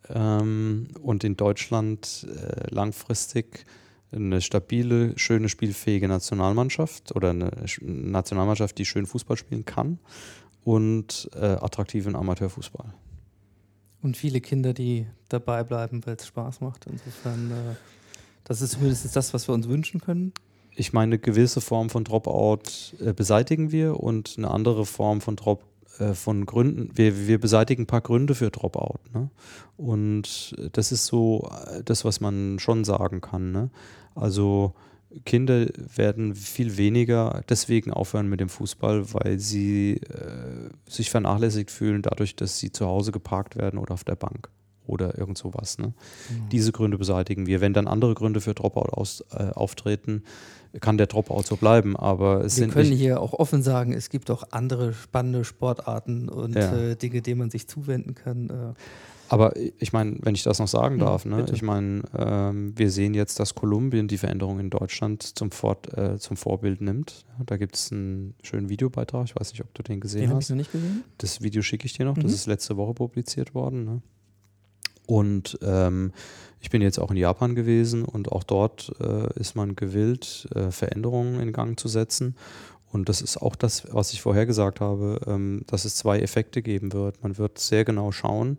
Speaker 3: Ähm, und in Deutschland äh, langfristig eine stabile, schöne, spielfähige Nationalmannschaft oder eine Nationalmannschaft, die schön Fußball spielen kann und äh, attraktiven Amateurfußball.
Speaker 1: Und viele Kinder, die dabei bleiben, weil es Spaß macht. Insofern, äh, das ist zumindest das, was wir uns wünschen können.
Speaker 3: Ich meine, eine gewisse Form von Dropout äh, beseitigen wir und eine andere Form von Drop äh, von Gründen, wir, wir beseitigen ein paar Gründe für Dropout. Ne? Und das ist so äh, das, was man schon sagen kann. Ne? Also Kinder werden viel weniger deswegen aufhören mit dem Fußball, weil sie äh, sich vernachlässigt fühlen, dadurch, dass sie zu Hause geparkt werden oder auf der Bank oder irgend sowas. Ne? Mhm. Diese Gründe beseitigen wir. Wenn dann andere Gründe für Dropout aus, äh, auftreten, kann der Dropout so bleiben. Aber es
Speaker 1: wir
Speaker 3: sind
Speaker 1: können hier auch offen sagen, es gibt auch andere spannende Sportarten und
Speaker 3: Ja.
Speaker 1: äh, Dinge, denen man sich zuwenden kann. Äh,
Speaker 3: Aber ich meine, wenn ich das noch sagen
Speaker 1: Ja,
Speaker 3: darf, ne?
Speaker 1: bitte.
Speaker 3: ich meine, ähm, wir sehen jetzt, dass Kolumbien die Veränderung in Deutschland zum, Fort, äh, zum Vorbild nimmt. Ja, da gibt es einen schönen Videobeitrag, ich weiß nicht, ob du den gesehen
Speaker 1: den habe ich
Speaker 3: hast.
Speaker 1: noch nicht gesehen.
Speaker 3: Das Video schicke ich dir noch, das
Speaker 1: Mhm.
Speaker 3: ist letzte Woche publiziert worden. Ne? Und ähm, ich bin jetzt auch in Japan gewesen und auch dort äh, ist man gewillt, äh, Veränderungen in Gang zu setzen. Und das ist auch das, was ich vorher gesagt habe, ähm, dass es zwei Effekte geben wird. Man wird sehr genau schauen,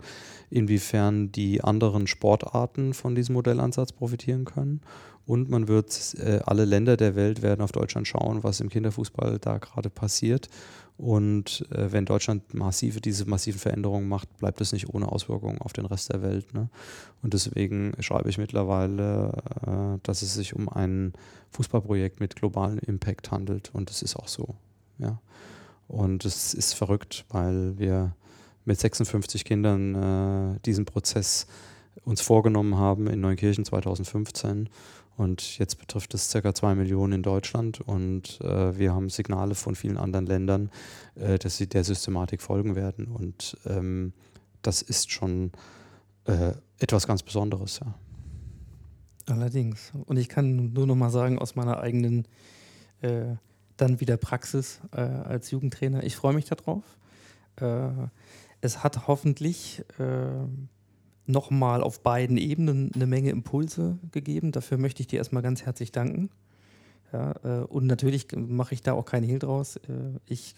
Speaker 3: inwiefern die anderen Sportarten von diesem Modellansatz profitieren können Und man wird, äh, alle Länder der Welt werden auf Deutschland schauen, was im Kinderfußball da gerade passiert. Und äh, wenn Deutschland massive, diese massiven Veränderungen macht, bleibt es nicht ohne Auswirkungen auf den Rest der Welt. Ne? Und deswegen schreibe ich mittlerweile, äh, dass es sich um ein Fußballprojekt mit globalem Impact handelt. Und das ist auch so. Ja. Und es ist verrückt, weil wir mit 56 Kindern äh, diesen Prozess uns vorgenommen haben in Neunkirchen 2015 und jetzt betrifft es ca. zwei Millionen in Deutschland und äh, wir haben Signale von vielen anderen Ländern, äh, dass sie der Systematik folgen werden. Und ähm, das ist schon äh, etwas ganz Besonderes, ja.
Speaker 1: Allerdings. Und ich kann nur noch mal sagen, aus meiner eigenen äh, dann wieder Praxis äh, als Jugendtrainer, ich freue mich darauf. Äh, es hat hoffentlich nochmal auf beiden Ebenen eine Menge Impulse gegeben. Dafür möchte ich dir erstmal ganz herzlich danken. Ja, äh, und natürlich mache ich da auch keinen Hehl draus. Äh, ich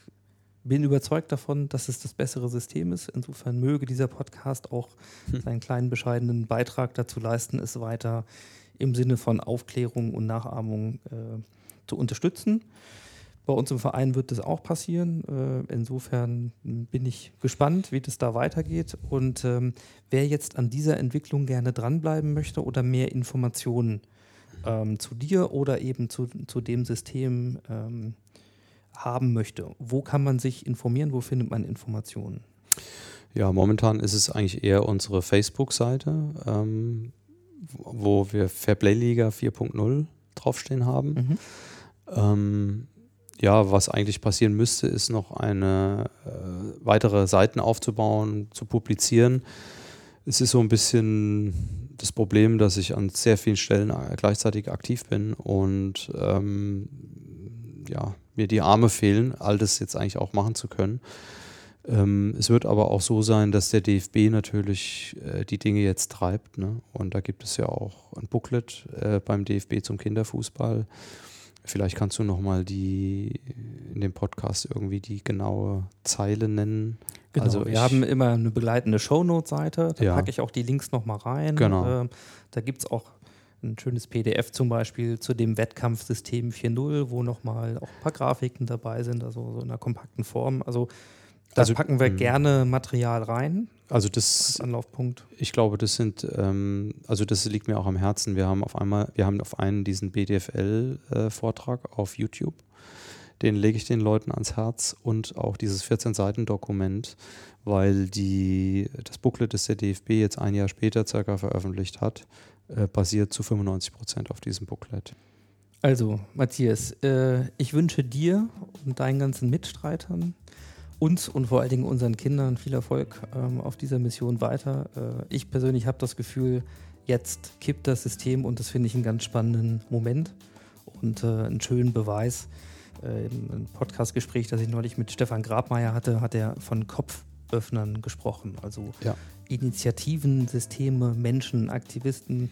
Speaker 1: bin überzeugt davon, dass es das bessere System ist. Insofern möge dieser Podcast auch hm. seinen kleinen bescheidenen Beitrag dazu leisten, es weiter im Sinne von Aufklärung und Nachahmung äh, zu unterstützen. Bei uns im Verein wird das auch passieren. Äh, insofern bin ich gespannt, wie das da weitergeht. Und ähm, wer jetzt an dieser Entwicklung gerne dranbleiben möchte oder mehr Informationen ähm, zu dir oder eben zu, zu dem System ähm, haben möchte, wo kann man sich informieren? Wo findet man Informationen?
Speaker 3: Ja, momentan ist es eigentlich eher unsere Facebook-Seite, ähm, wo wir Fairplay-Liga 4.0 draufstehen haben. Mhm. Ähm, ja, was eigentlich passieren müsste, ist noch eine äh, weitere Seiten aufzubauen, zu publizieren. Es ist so ein bisschen das Problem, dass ich an sehr vielen Stellen gleichzeitig aktiv bin und ähm, ja, mir die Arme fehlen, all das jetzt eigentlich auch machen zu können. Ähm, es wird aber auch so sein, dass der DFB natürlich äh, die Dinge jetzt treibt. Ne? Und da gibt es ja auch ein Booklet äh, beim DFB zum Kinderfußball Vielleicht kannst du nochmal die in dem Podcast irgendwie die genaue Zeile nennen.
Speaker 1: Genau, also wir haben immer eine begleitende Shownote-Seite, da ja. packe ich auch die Links nochmal rein.
Speaker 3: Genau.
Speaker 1: Ähm, da gibt es auch ein schönes PDF zum Beispiel zu dem Wettkampfsystem 4.0, wo nochmal auch ein paar Grafiken dabei sind, also so in einer kompakten Form. Also da also, packen wir mh. gerne Material rein.
Speaker 3: Also das Anlaufpunkt. Ich glaube, das sind, ähm, also das liegt mir auch am Herzen. Wir haben auf einmal, wir haben auf einen diesen BDFL-Vortrag äh, auf YouTube. Den lege ich den Leuten ans Herz und auch dieses 14-Seiten-Dokument, weil die, das Booklet, das der DFB jetzt ein Jahr später circa veröffentlicht hat, äh, basiert zu 95 Prozent auf diesem Booklet.
Speaker 1: Also, Matthias, äh, ich wünsche dir und deinen ganzen Mitstreitern uns und vor allen Dingen unseren Kindern viel Erfolg ähm, auf dieser Mission weiter. Äh, ich persönlich habe das Gefühl, jetzt kippt das System und das finde ich einen ganz spannenden Moment und äh, einen schönen Beweis. Äh, Im Podcastgespräch, das ich neulich mit Stefan Grabmeier hatte, hat er von Kopföffnern gesprochen. Also ja. Initiativen, Systeme, Menschen, Aktivisten,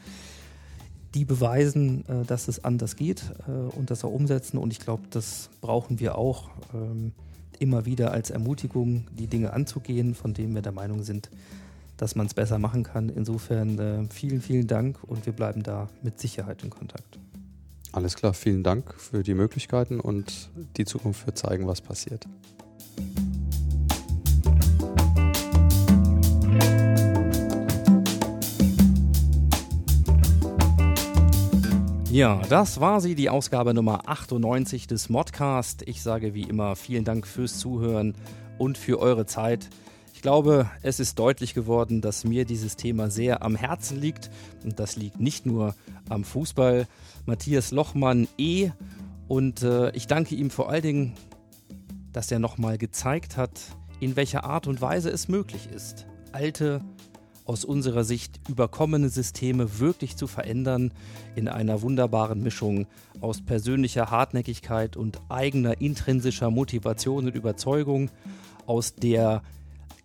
Speaker 1: die beweisen, äh, dass es anders geht äh, und das auch umsetzen. Und ich glaube, das brauchen wir auch. Ähm, immer wieder als Ermutigung, die Dinge anzugehen, von denen wir der Meinung sind, dass man es besser machen kann. Insofern äh, vielen, vielen Dank und wir bleiben da mit Sicherheit in Kontakt.
Speaker 3: Alles klar, vielen Dank für die Möglichkeiten und die Zukunft wird zeigen, was passiert.
Speaker 1: Ja, das war sie, die Ausgabe Nummer 98 des Modcast. Ich sage wie immer vielen Dank fürs Zuhören und für eure Zeit. Ich glaube, es ist deutlich geworden, dass mir dieses Thema sehr am Herzen liegt. Und das liegt nicht nur am Fußball. Matthias Lochmann eh. Und äh, ich danke ihm vor allen Dingen, dass er nochmal gezeigt hat, in welcher Art und Weise es möglich ist, alte aus unserer Sicht überkommene Systeme wirklich zu verändern in einer wunderbaren Mischung aus persönlicher Hartnäckigkeit und eigener intrinsischer Motivation und Überzeugung, aus der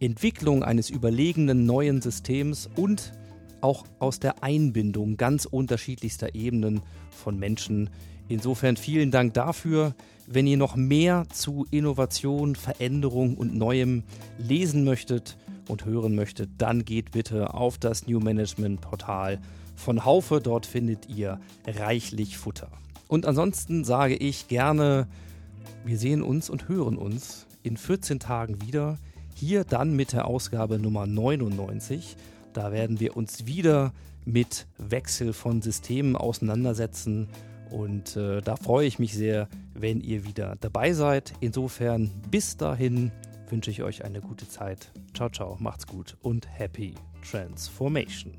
Speaker 1: Entwicklung eines überlegenen neuen Systems und auch aus der Einbindung ganz unterschiedlichster Ebenen von Menschen. Insofern vielen Dank dafür. Wenn ihr noch mehr zu Innovation, Veränderung und Neuem lesen möchtet und hören möchtet, dann geht bitte auf das New Management Portal von Haufe. Dort findet ihr reichlich Futter. Und ansonsten sage ich gerne, wir sehen uns und hören uns in 14 Tagen wieder. Hier dann mit der Ausgabe Nummer 99. Da werden wir uns wieder mit Wechsel von Systemen auseinandersetzen. Und äh, da freue ich mich sehr, wenn ihr wieder dabei seid. Insofern bis dahin wünsche ich euch eine gute Zeit. Ciao, ciao, macht's gut und happy Transformation.